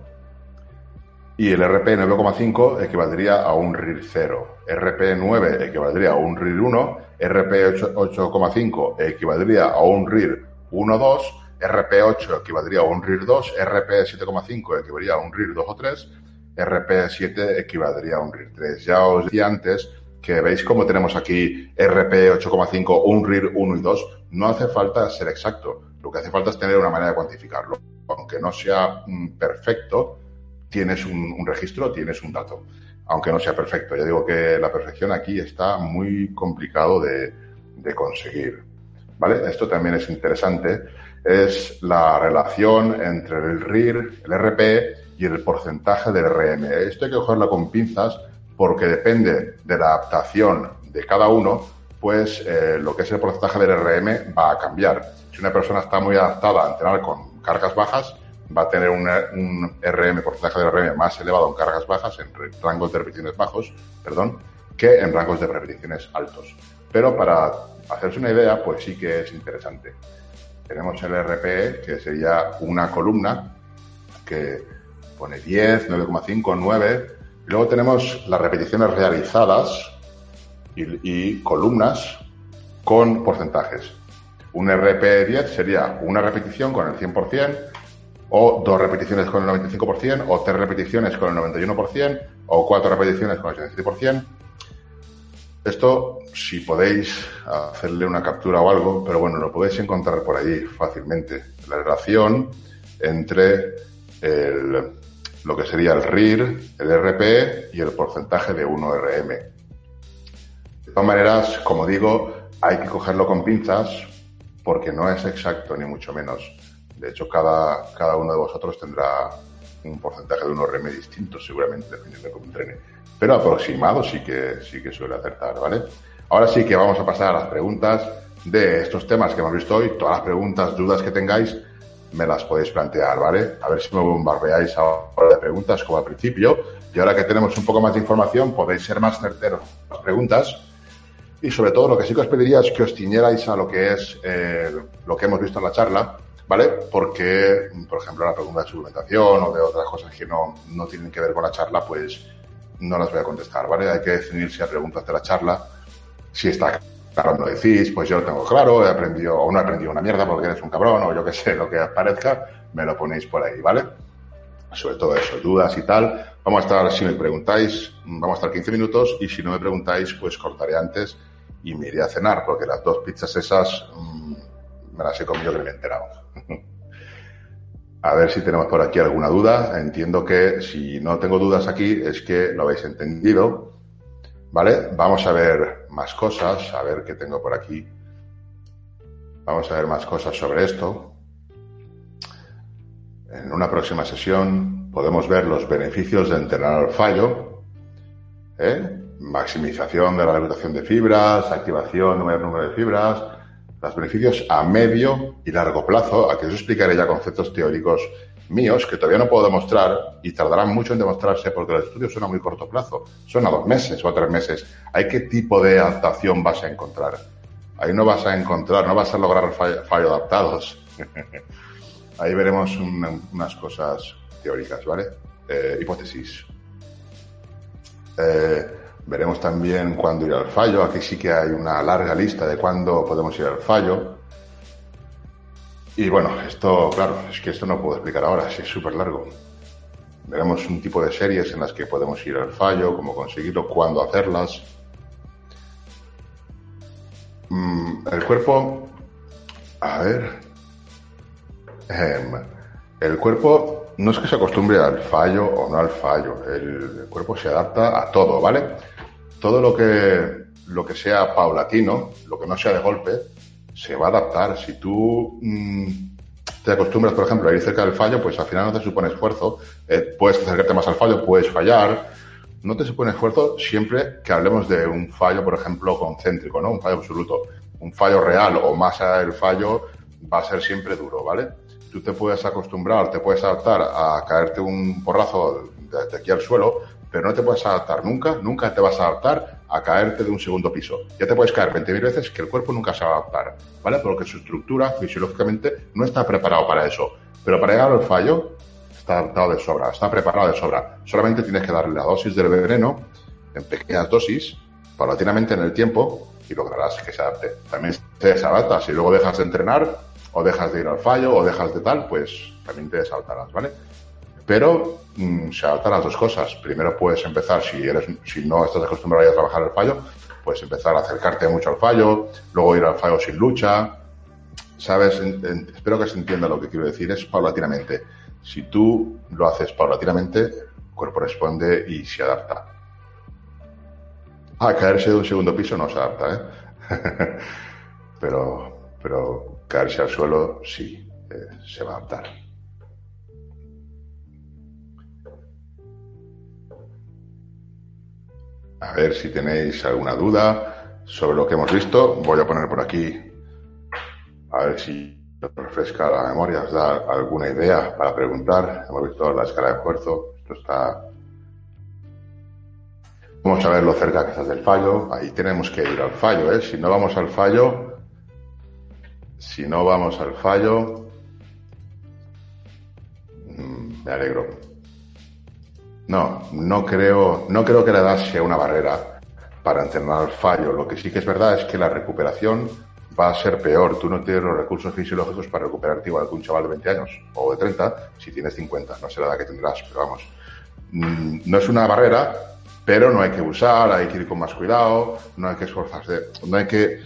y el RP 9,5 equivaldría a un RIR 0. RP 9 equivaldría a un RIR 1. RP 8,5 equivaldría a un RIR 1,2. RP 8 equivaldría a un RIR 2. RP 7,5 equivaldría a un RIR 2 o 3. RP 7 equivaldría a un RIR 3. Ya os decía antes que veis cómo tenemos aquí RP 8,5, un RIR 1 y 2. No hace falta ser exacto. Lo que hace falta es tener una manera de cuantificarlo. Aunque no sea mm, perfecto, tienes un, registro, tienes un dato, aunque no sea perfecto. Ya digo que la perfección aquí está muy complicado de, conseguir. ¿Vale? Esto también es interesante. Es la relación entre el RIR, el RP y el porcentaje de RM. Esto hay que cogerlo con pinzas porque depende de la adaptación de cada uno, pues eh, lo que es el porcentaje del RM va a cambiar. Si una persona está muy adaptada a entrenar con cargas bajas, va a tener un, un RM, porcentaje de RM más elevado en cargas bajas, en rangos de repeticiones bajos, perdón, que en rangos de repeticiones altos. Pero para hacerse una idea, pues sí que es interesante. Tenemos el RPE, que sería una columna que pone 10, 9,5, 9. Y luego tenemos las repeticiones realizadas y, columnas con porcentajes. Un RPE 10 sería una repetición con el 100%, o dos repeticiones con el 95%, o tres repeticiones con el 91%, o cuatro repeticiones con el 77%. Esto, si podéis hacerle una captura o algo, pero bueno, lo podéis encontrar por allí fácilmente. La relación entre el, lo que sería el RIR, el RP y el porcentaje de 1RM. De todas maneras, como digo, hay que cogerlo con pinzas porque no es exacto, ni mucho menos. De hecho, cada, cada uno de vosotros tendrá un porcentaje de 1RM distinto, seguramente, dependiendo de cómo entrene. Pero aproximado sí que, sí que suele acertar, ¿vale? Ahora sí que vamos a pasar a las preguntas de estos temas que hemos visto hoy. Todas las preguntas, dudas que tengáis, me las podéis plantear, ¿vale? A ver si me bombardeáis ahora de preguntas como al principio. Y ahora que tenemos un poco más de información, podéis ser más certeros las preguntas. Y sobre todo, lo que sí que os pediría es que os ciñerais a lo que es eh, lo que hemos visto en la charla, ¿vale? Porque, por ejemplo, la pregunta de suplementación o de otras cosas que no, no tienen que ver con la charla, pues no las voy a contestar, ¿vale? Hay que definirse a preguntas de la charla. Si está Claro, decís, pues yo lo tengo claro, he aprendido, o no he aprendido una mierda porque eres un cabrón, o yo qué sé, lo que parezca, me lo ponéis por ahí, ¿vale? Sobre todo eso, dudas y tal. Vamos a estar, si me preguntáis, vamos a estar 15 minutos, y si no me preguntáis, pues cortaré antes y me iré a cenar, porque las dos pizzas esas mmm, me las he comido que me he enterado. a ver si tenemos por aquí alguna duda. Entiendo que si no tengo dudas aquí es que lo habéis entendido ¿Vale? Vamos a ver más cosas, a ver qué tengo por aquí. Vamos a ver más cosas sobre esto. En una próxima sesión podemos ver los beneficios de entrenar al fallo. ¿eh? Maximización de la reclutación de fibras, activación mayor número de fibras, los beneficios a medio y largo plazo. Aquí os explicaré ya conceptos teóricos míos que todavía no puedo demostrar y tardarán mucho en demostrarse porque los estudios son a muy corto plazo, son a dos meses o a tres meses. ¿Hay qué tipo de adaptación vas a encontrar? Ahí no vas a encontrar, no vas a lograr fallo, adaptados. Ahí veremos unas cosas teóricas, ¿vale? Eh, hipótesis. Eh, veremos también cuándo ir al fallo. Aquí sí que hay una larga lista de cuándo podemos ir al fallo. Y bueno, esto, claro, es que esto no puedo explicar ahora, es súper largo. Veremos un tipo de series en las que podemos ir al fallo, cómo conseguirlo, cuándo hacerlas. Mm, el cuerpo, a ver, em, el cuerpo no es que se acostumbre al fallo o no al fallo, el, cuerpo se adapta a todo, ¿vale? Todo lo que, lo que sea paulatino, lo que no sea de golpe, se va a adaptar. Si tú mm, te acostumbras, por ejemplo, a ir cerca del fallo, pues al final no te supone esfuerzo. Eh, puedes acercarte más al fallo, puedes fallar. No te supone esfuerzo siempre que hablemos de un fallo, por ejemplo, concéntrico, ¿no? Un fallo absoluto. Un fallo real o más allá del fallo va a ser siempre duro, ¿vale? Tú te puedes acostumbrar, te puedes adaptar a caerte un porrazo de aquí al suelo, pero no te puedes adaptar nunca, nunca te vas a adaptar a caerte de un segundo piso. Ya te puedes caer 20.000 veces que el cuerpo nunca se va a adaptar, ¿vale? Porque su estructura fisiológicamente no está preparado para eso. Pero para llegar al fallo está adaptado de sobra, está preparado de sobra. Solamente tienes que darle la dosis del veneno en pequeñas dosis, paulatinamente en el tiempo, y lograrás que se adapte. También te desadaptas. Si luego dejas de entrenar, o dejas de ir al fallo, o dejas de tal, pues también te desadaptarás, ¿vale? Pero mm, se adaptan las dos cosas. Primero puedes empezar, si, eres, si no estás acostumbrado a trabajar el fallo, puedes empezar a acercarte mucho al fallo, luego ir al fallo sin lucha. ¿Sabes? espero que se entienda lo que quiero decir. Es paulatinamente. Si tú lo haces paulatinamente, el cuerpo responde y se adapta. Ah, caerse de un segundo piso no se adapta, ¿eh? pero, pero caerse al suelo sí, eh, se va a adaptar. A ver si tenéis alguna duda sobre lo que hemos visto. Voy a poner por aquí, a ver si os refresca la memoria, os da alguna idea para preguntar. Hemos visto la escala de esfuerzo. Esto está. Vamos a ver lo cerca que estás del fallo. Ahí tenemos que ir al fallo, ¿eh? Si no vamos al fallo, si no vamos al fallo, mm, me alegro. No, no creo, no creo que la edad sea una barrera para entrenar el fallo. Lo que sí que es verdad es que la recuperación va a ser peor. Tú no tienes los recursos fisiológicos para recuperarte igual que un chaval de 20 años o de 30 si tienes 50. No sé la edad que tendrás, pero vamos. Mm, no es una barrera, pero no hay que usar, hay que ir con más cuidado, no hay que esforzarse, no hay que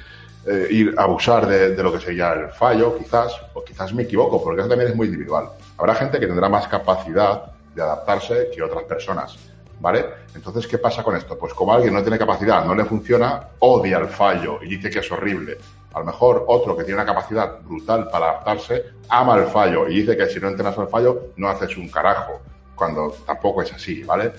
eh, ir a abusar de, de, lo que sería el fallo, quizás, o quizás me equivoco, porque eso también es muy individual. Habrá gente que tendrá más capacidad de adaptarse que otras personas. ¿Vale? Entonces, ¿qué pasa con esto? Pues como alguien no tiene capacidad, no le funciona, odia el fallo y dice que es horrible. A lo mejor otro que tiene una capacidad brutal para adaptarse, ama el fallo y dice que si no entrenas al fallo, no haces un carajo, cuando tampoco es así, ¿vale?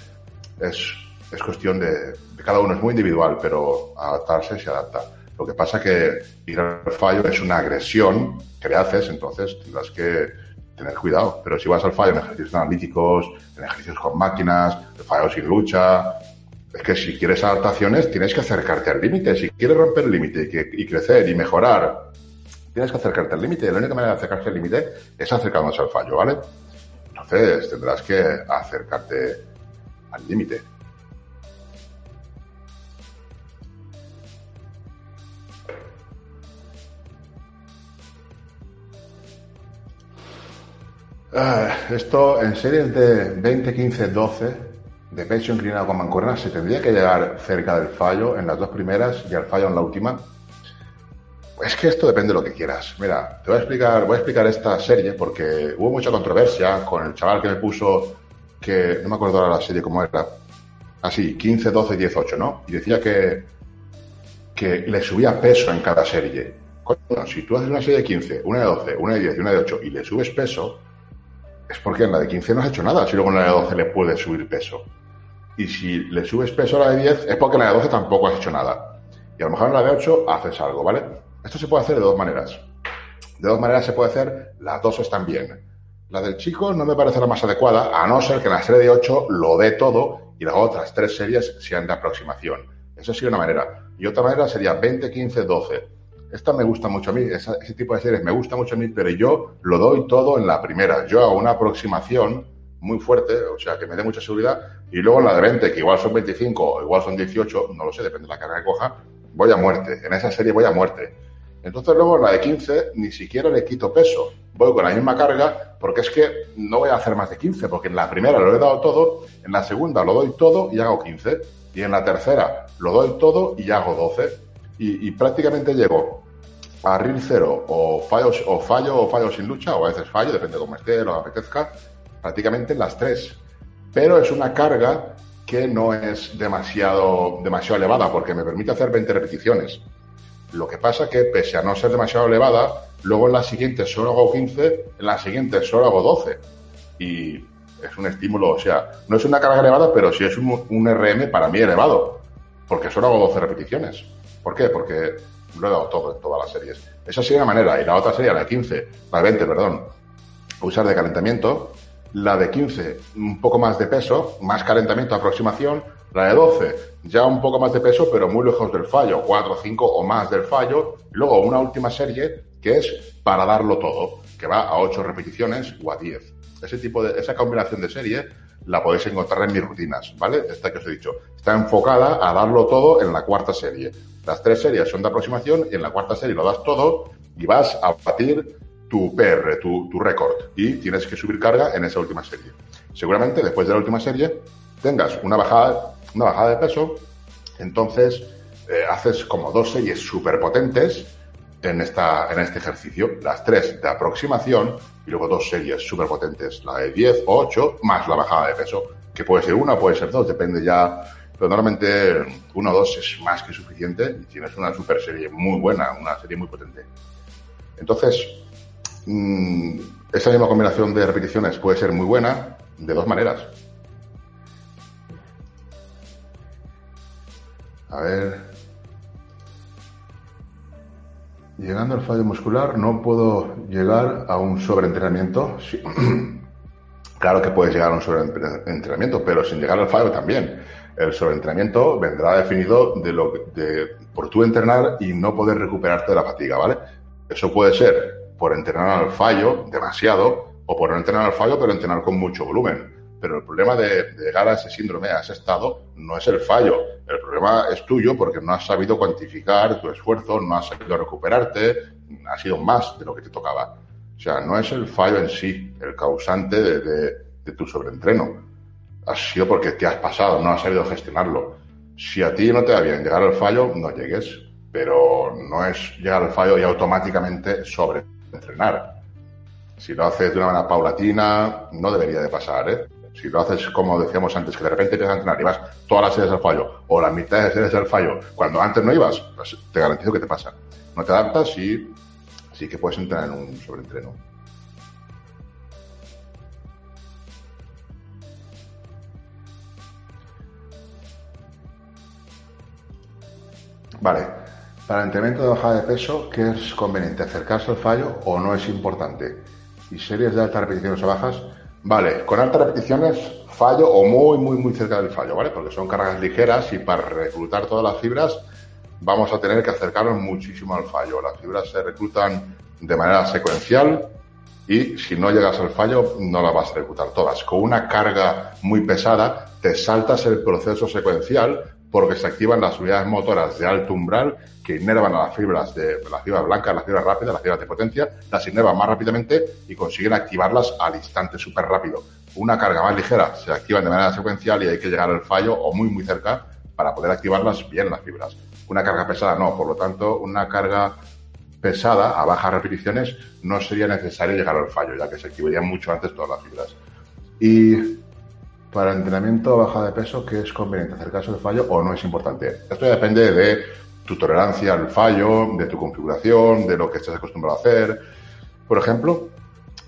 Es, es cuestión de, de cada uno, es muy individual, pero adaptarse se adapta. Lo que pasa que ir al fallo es una agresión que le haces, entonces tendrás que tener cuidado. Pero si vas al fallo en ejercicios analíticos, en ejercicios con máquinas, el fallo sin lucha, es que si quieres adaptaciones tienes que acercarte al límite. Si quieres romper el límite y, crecer y mejorar, tienes que acercarte al límite. La única manera de acercarse al límite es acercándose al fallo, ¿vale? Entonces tendrás que acercarte al límite. Ah, esto en series de 20, 15, 12 de pecho inclinado con mancuerna se tendría que llegar cerca del fallo en las dos primeras y al fallo en la última. Es que esto depende de lo que quieras. Mira, te voy a explicar, voy a explicar esta serie porque hubo mucha controversia con el chaval que me puso que no me acuerdo ahora la serie cómo era. Así, 15, 12, 18, ¿no? Y decía que que le subía peso en cada serie. Coño, si tú haces una serie de 15, una de 12, una de 10 y una de 8 y le subes peso, es porque en la de 15 no has hecho nada, si luego en la de 12 le puedes subir peso. Y si le subes peso a la de 10, es porque en la de 12 tampoco has hecho nada. Y a lo mejor en la de 8 haces algo, ¿vale? Esto se puede hacer de dos maneras. De dos maneras se puede hacer, las dos están bien. La del chico no me parece la más adecuada, a no ser que en la serie de 8 lo dé todo y las otras tres series sean de aproximación. Esa sería una manera. Y otra manera sería 20, 15, 12 esta me gusta mucho a mí, ese tipo de series me gusta mucho a mí, pero yo lo doy todo en la primera. Yo hago una aproximación muy fuerte, o sea, que me dé mucha seguridad, y luego la de 20, que igual son 25 o igual son 18, no lo sé, depende de la carga que coja, voy a muerte. En esa serie voy a muerte. Entonces luego la de 15 ni siquiera le quito peso. Voy con la misma carga porque es que no voy a hacer más de 15, porque en la primera lo he dado todo, en la segunda lo doy todo y hago 15, y en la tercera lo doy todo y hago 12 y, prácticamente llego a RIL cero o fallo, o fallo o fallo sin lucha, o a veces fallo, depende de cómo esté, lo apetezca, prácticamente en las tres. Pero es una carga que no es demasiado, demasiado elevada, porque me permite hacer 20 repeticiones. Lo que pasa que, pese a no ser demasiado elevada, luego en la siguiente solo hago 15, en la siguiente solo hago 12. Y es un estímulo, o sea, no es una carga elevada, pero sí es un, un RM para mí elevado, porque solo hago 12 repeticiones. ¿Por qué? Porque lo he dado todo en todas las series. Esa sería una manera. Y la otra sería la de 15, la de 20, perdón. Usar de calentamiento. La de 15, un poco más de peso, más calentamiento, aproximación. La de 12, ya un poco más de peso, pero muy lejos del fallo, 4, 5 o más del fallo. Luego una última serie que es para darlo todo, que va a 8 repeticiones o a 10. Ese tipo de, esa combinación de serie la podéis encontrar en mis rutinas, ¿vale? Esta que os he dicho. Está enfocada a darlo todo en la cuarta serie. Las tres series son de aproximación y en la cuarta serie lo das todo y vas a batir tu PR, tu, tu récord. Y tienes que subir carga en esa última serie. Seguramente después de la última serie tengas una bajada, una bajada de peso, entonces eh, haces como dos series súper potentes en, en este ejercicio. Las tres de aproximación y luego dos series súper potentes, la de 10 o 8, más la bajada de peso, que puede ser una, puede ser dos, depende ya. Pero normalmente uno o dos es más que suficiente y tienes una super serie muy buena, una serie muy potente. Entonces, mmm, esa misma combinación de repeticiones puede ser muy buena de dos maneras. A ver. Llegando al fallo muscular, no puedo llegar a un sobreentrenamiento. Sí. claro que puedes llegar a un sobreentrenamiento, pero sin llegar al fallo también. El sobreentrenamiento vendrá definido de lo de, por tu entrenar y no poder recuperarte de la fatiga, ¿vale? Eso puede ser por entrenar al fallo demasiado o por no entrenar al fallo, pero entrenar con mucho volumen. Pero el problema de, llegar a ese síndrome, a ese estado, no es el fallo. El problema es tuyo porque no has sabido cuantificar tu esfuerzo, no has sabido recuperarte, ha sido más de lo que te tocaba. O sea, no es el fallo en sí el causante de, tu sobreentreno. Ha sido porque te has pasado, no has sabido gestionarlo. Si a ti no te va bien llegar al fallo, no llegues. Pero no es llegar al fallo y automáticamente sobreentrenar. Si lo haces de una manera paulatina, no debería de pasar, ¿eh? Si lo haces como decíamos antes, que de repente empiezas a entrenar y vas todas las series al fallo o la mitad de series al fallo, cuando antes no ibas, pues te garantizo que te pasa. No te adaptas y sí que puedes entrar en un sobreentreno. Vale, para el entrenamiento de bajada de peso, ¿qué es conveniente? ¿Acercarse al fallo o no es importante? y series de altas repeticiones o bajas, vale, con altas repeticiones fallo o muy, muy, muy cerca del fallo, ¿vale? Porque son cargas ligeras y para reclutar todas las fibras vamos a tener que acercarnos muchísimo al fallo. Las fibras se reclutan de manera secuencial y si no llegas al fallo no las vas a reclutar todas. Con una carga muy pesada te saltas el proceso secuencial porque se activan las unidades motoras de alto umbral que inervan a las fibras de las fibras blancas, las fibras rápidas, las fibras de potencia, las inervan más rápidamente y consiguen activarlas al instante súper rápido. Una carga más ligera se activan de manera secuencial y hay que llegar al fallo o muy muy cerca para poder activarlas bien las fibras. Una carga pesada no, por lo tanto, una carga pesada a bajas repeticiones no sería necesario llegar al fallo, ya que se activarían mucho antes todas las fibras. Y para entrenamiento o baja de peso, ¿qué es conveniente? ¿Acercarse al fallo o no es importante? Esto depende de tu tolerancia al fallo, de tu configuración, de lo que estés acostumbrado a hacer. Por ejemplo,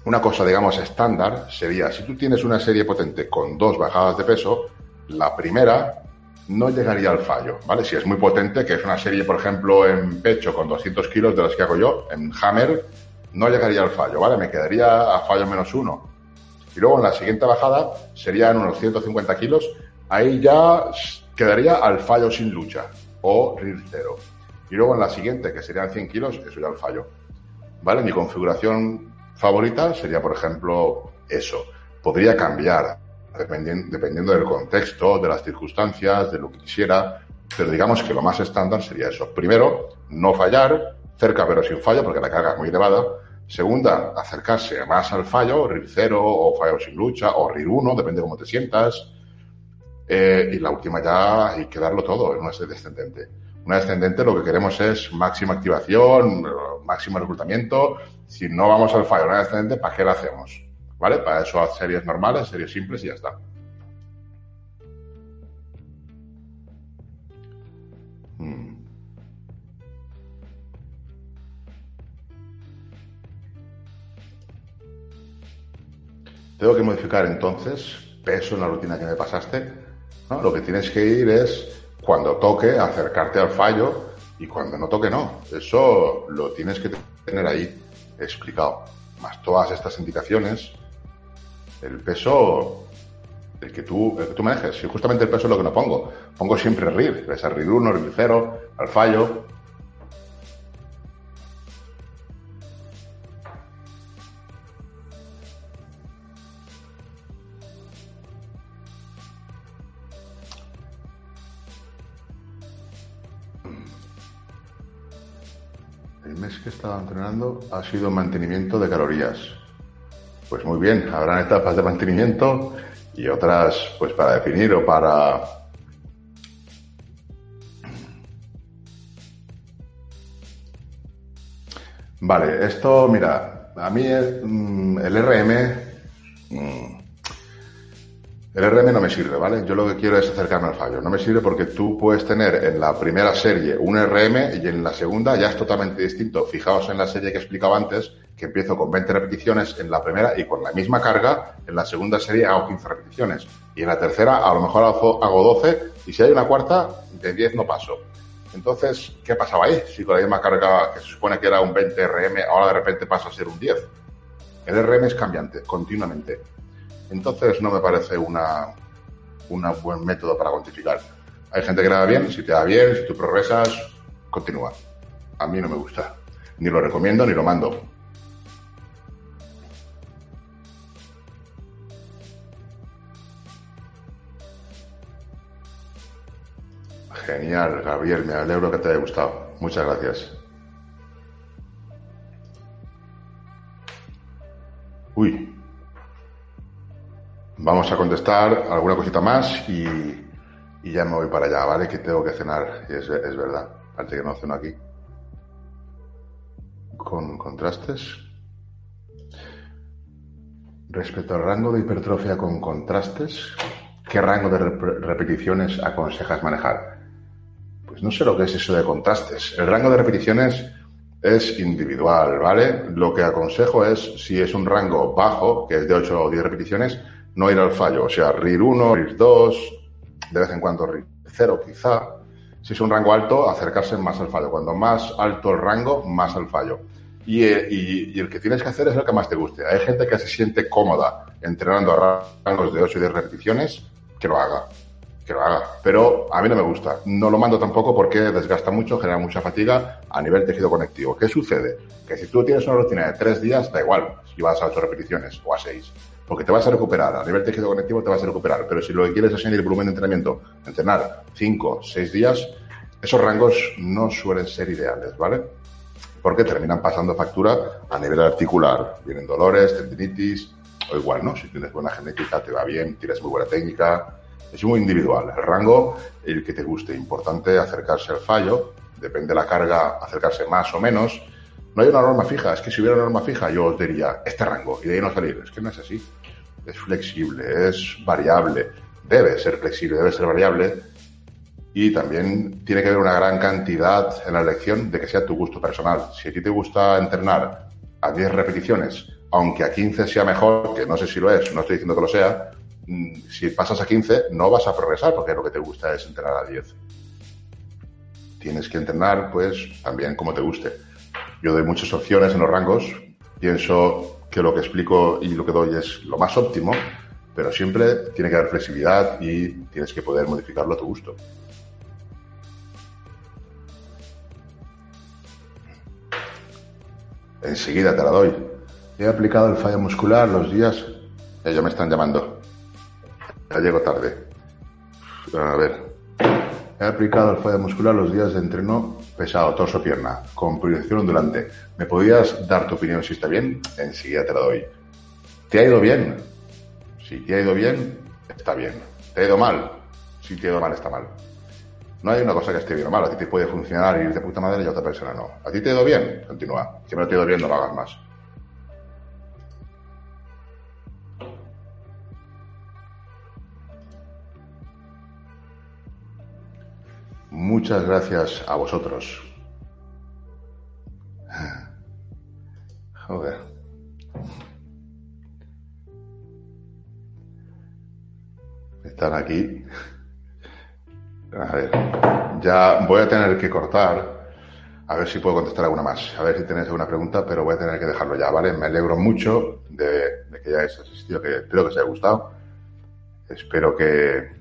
una cosa, digamos, estándar sería, si tú tienes una serie potente con dos bajadas de peso, la primera no llegaría al fallo, ¿vale? Si es muy potente, que es una serie, por ejemplo, en pecho con 200 kilos de las que hago yo, en hammer, no llegaría al fallo, ¿vale? Me quedaría a fallo menos uno. Y luego en la siguiente bajada serían unos 150 kilos. Ahí ya quedaría al fallo sin lucha o RIR cero. Y luego en la siguiente, que serían 100 kilos, eso ya al fallo. ¿Vale? Mi configuración favorita sería, por ejemplo, eso. Podría cambiar dependiendo, dependiendo del contexto, de las circunstancias, de lo que quisiera. Pero digamos que lo más estándar sería eso. Primero, no fallar, cerca pero sin fallo, porque la carga es muy elevada. Segunda, acercarse más al fallo, RIR 0 o fallo sin lucha o RIR 1, depende de cómo te sientas. Eh, y la última ya hay que darlo todo en una descendente. Una descendente lo que queremos es máxima activación, máximo reclutamiento. Si no vamos al fallo, una descendente, ¿para qué la hacemos? ¿Vale? Para eso series normales, series simples y ya está. Tengo que modificar entonces peso en la rutina que me pasaste. ¿no? Lo que tienes que ir es, cuando toque, acercarte al fallo y cuando no toque, no. Eso lo tienes que tener ahí explicado. Más todas estas indicaciones, el peso, el que tú, el que tú manejes. Y justamente el peso es lo que no pongo. Pongo siempre RIR. Es RIR 1, RIR 0, al fallo. Ha sido mantenimiento de calorías. Pues muy bien, habrán etapas de mantenimiento y otras pues para definir o para Vale, esto, mira, a mí el, mm, RM, mm, El RM no me sirve, ¿vale? Yo lo que quiero es acercarme al fallo. No me sirve porque tú puedes tener en la primera serie un RM y en la segunda ya es totalmente distinto. Fijaos en la serie que he explicado antes, que empiezo con 20 repeticiones en la primera y con la misma carga, en la segunda serie hago 15 repeticiones. Y en la tercera a lo mejor hago 12 y si hay una cuarta, de 10 no paso. Entonces, ¿qué pasaba ahí? Si con la misma carga que se supone que era un 20 RM, ahora de repente pasa a ser un 10. El RM es cambiante, continuamente. Entonces no me parece una, un buen método para cuantificar. Hay gente que le da bien, si te da bien, si tú progresas, continúa. A mí no me gusta. Ni lo recomiendo ni lo mando. Genial, Gabriel, me alegro que te haya gustado. Muchas gracias. Uy, Vamos a contestar alguna cosita más y, ya me voy para allá, ¿vale? Que tengo que cenar, es, es verdad. Parece que no ceno aquí. Con contrastes. Respecto al rango de hipertrofia con contrastes, ¿qué rango de repeticiones aconsejas manejar? Pues no sé lo que es eso de contrastes. El rango de repeticiones es individual, ¿vale? Lo que aconsejo es, si es un rango bajo, que es de 8 o 10 repeticiones, no ir al fallo. O sea, RIR 1, RIR 2, de vez en cuando RIR 0 quizá. Si es un rango alto, acercarse más al fallo. Cuando más alto el rango, más al fallo. Y, y, el que tienes que hacer es el que más te guste. Hay gente que se siente cómoda entrenando a rangos de 8 y 10 repeticiones, que lo haga. Que lo haga. Pero a mí no me gusta. No lo mando tampoco porque desgasta mucho, genera mucha fatiga a nivel tejido conectivo. ¿Qué sucede? Que si tú tienes una rutina de 3 días, da igual si vas a 8 repeticiones o a 6 porque te vas a recuperar, a nivel tejido conectivo te vas a recuperar, pero si lo que quieres es añadir volumen de entrenamiento, entrenar 5, 6 días, esos rangos no suelen ser ideales, ¿vale? Porque terminan pasando factura a nivel articular, vienen dolores, tendinitis, o igual, ¿no? Si tienes buena genética, te va bien, tienes muy buena técnica, es muy individual. El rango, el que te guste, importante acercarse al fallo, depende de la carga, acercarse más o menos, no hay una norma fija, es que si hubiera una norma fija yo os diría este rango y de ahí no salir. Es que no es así. Es flexible, es variable, debe ser flexible, debe ser variable y también tiene que haber una gran cantidad en la elección de que sea tu gusto personal. Si a ti te gusta entrenar a 10 repeticiones, aunque a 15 sea mejor, que no sé si lo es, no estoy diciendo que lo sea, mm, si pasas a 15 no vas a progresar porque lo que te gusta es entrenar a 10. Tienes que entrenar pues también como te guste. Yo doy muchas opciones en los rangos. Pienso lo que explico y lo que doy es lo más óptimo, pero siempre tiene que haber flexibilidad y tienes que poder modificarlo a tu gusto. Enseguida te la doy. He aplicado el fallo muscular los días. ya me están llamando. Ya llego tarde. A ver. He aplicado fallo muscular los días de entreno pesado, torso, pierna, con proyección ondulante. ¿Me podías dar tu opinión si está bien? Enseguida te la doy. ¿Te ha ido bien? Si te ha ido bien, está bien. ¿Te ha ido mal? Si te ha ido mal, está mal. No hay una cosa que esté bien o mal. A ti te puede funcionar y ir de puta madre y a otra persona no. ¿A ti te ha ido bien? Continúa. Si no te ha ido bien, no lo hagas más. Muchas gracias a vosotros. Joder. Están aquí. A ver, ya voy a tener que cortar. A ver si puedo contestar alguna más. A ver si tenéis alguna pregunta, pero voy a tener que dejarlo ya, ¿vale? Me alegro mucho de, de que hayáis asistido, que espero que os haya gustado. Espero que,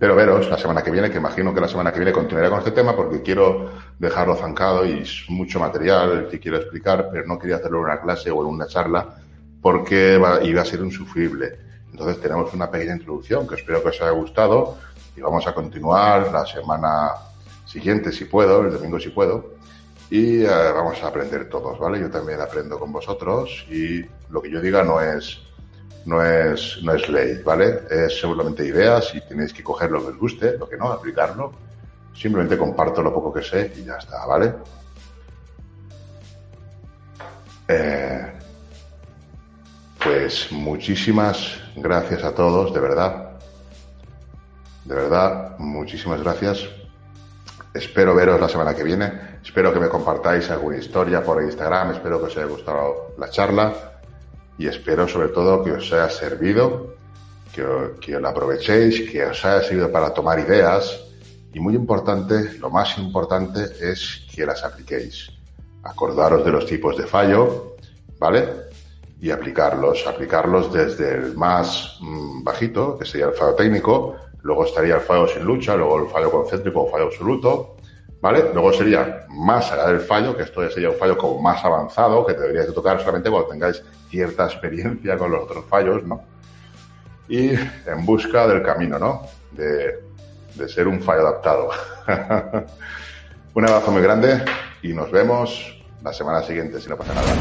Espero veros la semana que viene, que imagino que la semana que viene continuaré con este tema porque quiero dejarlo zancado y es mucho material que quiero explicar, pero no quería hacerlo en una clase o en una charla porque iba a ser insufrible. Entonces tenemos una pequeña introducción que espero que os haya gustado y vamos a continuar la semana siguiente si puedo, el domingo si puedo, y eh, vamos a aprender todos, ¿vale? Yo también aprendo con vosotros y lo que yo diga no es no es, no es ley, ¿vale? Es seguramente ideas y tenéis que coger lo que os guste, lo que no, aplicarlo. Simplemente comparto lo poco que sé y ya está, ¿vale? Eh, pues muchísimas gracias a todos, de verdad. De verdad, muchísimas gracias. Espero veros la semana que viene. Espero que me compartáis alguna historia por Instagram. Espero que os haya gustado la charla. Y espero sobre todo que os haya servido, que, que la aprovechéis, que os haya servido para tomar ideas. Y muy importante, lo más importante es que las apliquéis. Acordaros de los tipos de fallo, ¿vale? y aplicarlos, aplicarlos desde el más mm, bajito, que sería el fallo técnico, luego estaría el fallo sin lucha, luego el fallo concéntrico o fallo absoluto, ¿vale? Luego sería más allá del fallo, que esto ya sería un fallo como más avanzado, que deberíais de tocar solamente cuando tengáis cierta experiencia con los otros fallos, ¿no? Y en busca del camino, ¿no? De, de ser un fallo adaptado. un abrazo muy grande y nos vemos la semana siguiente si no pasa nada.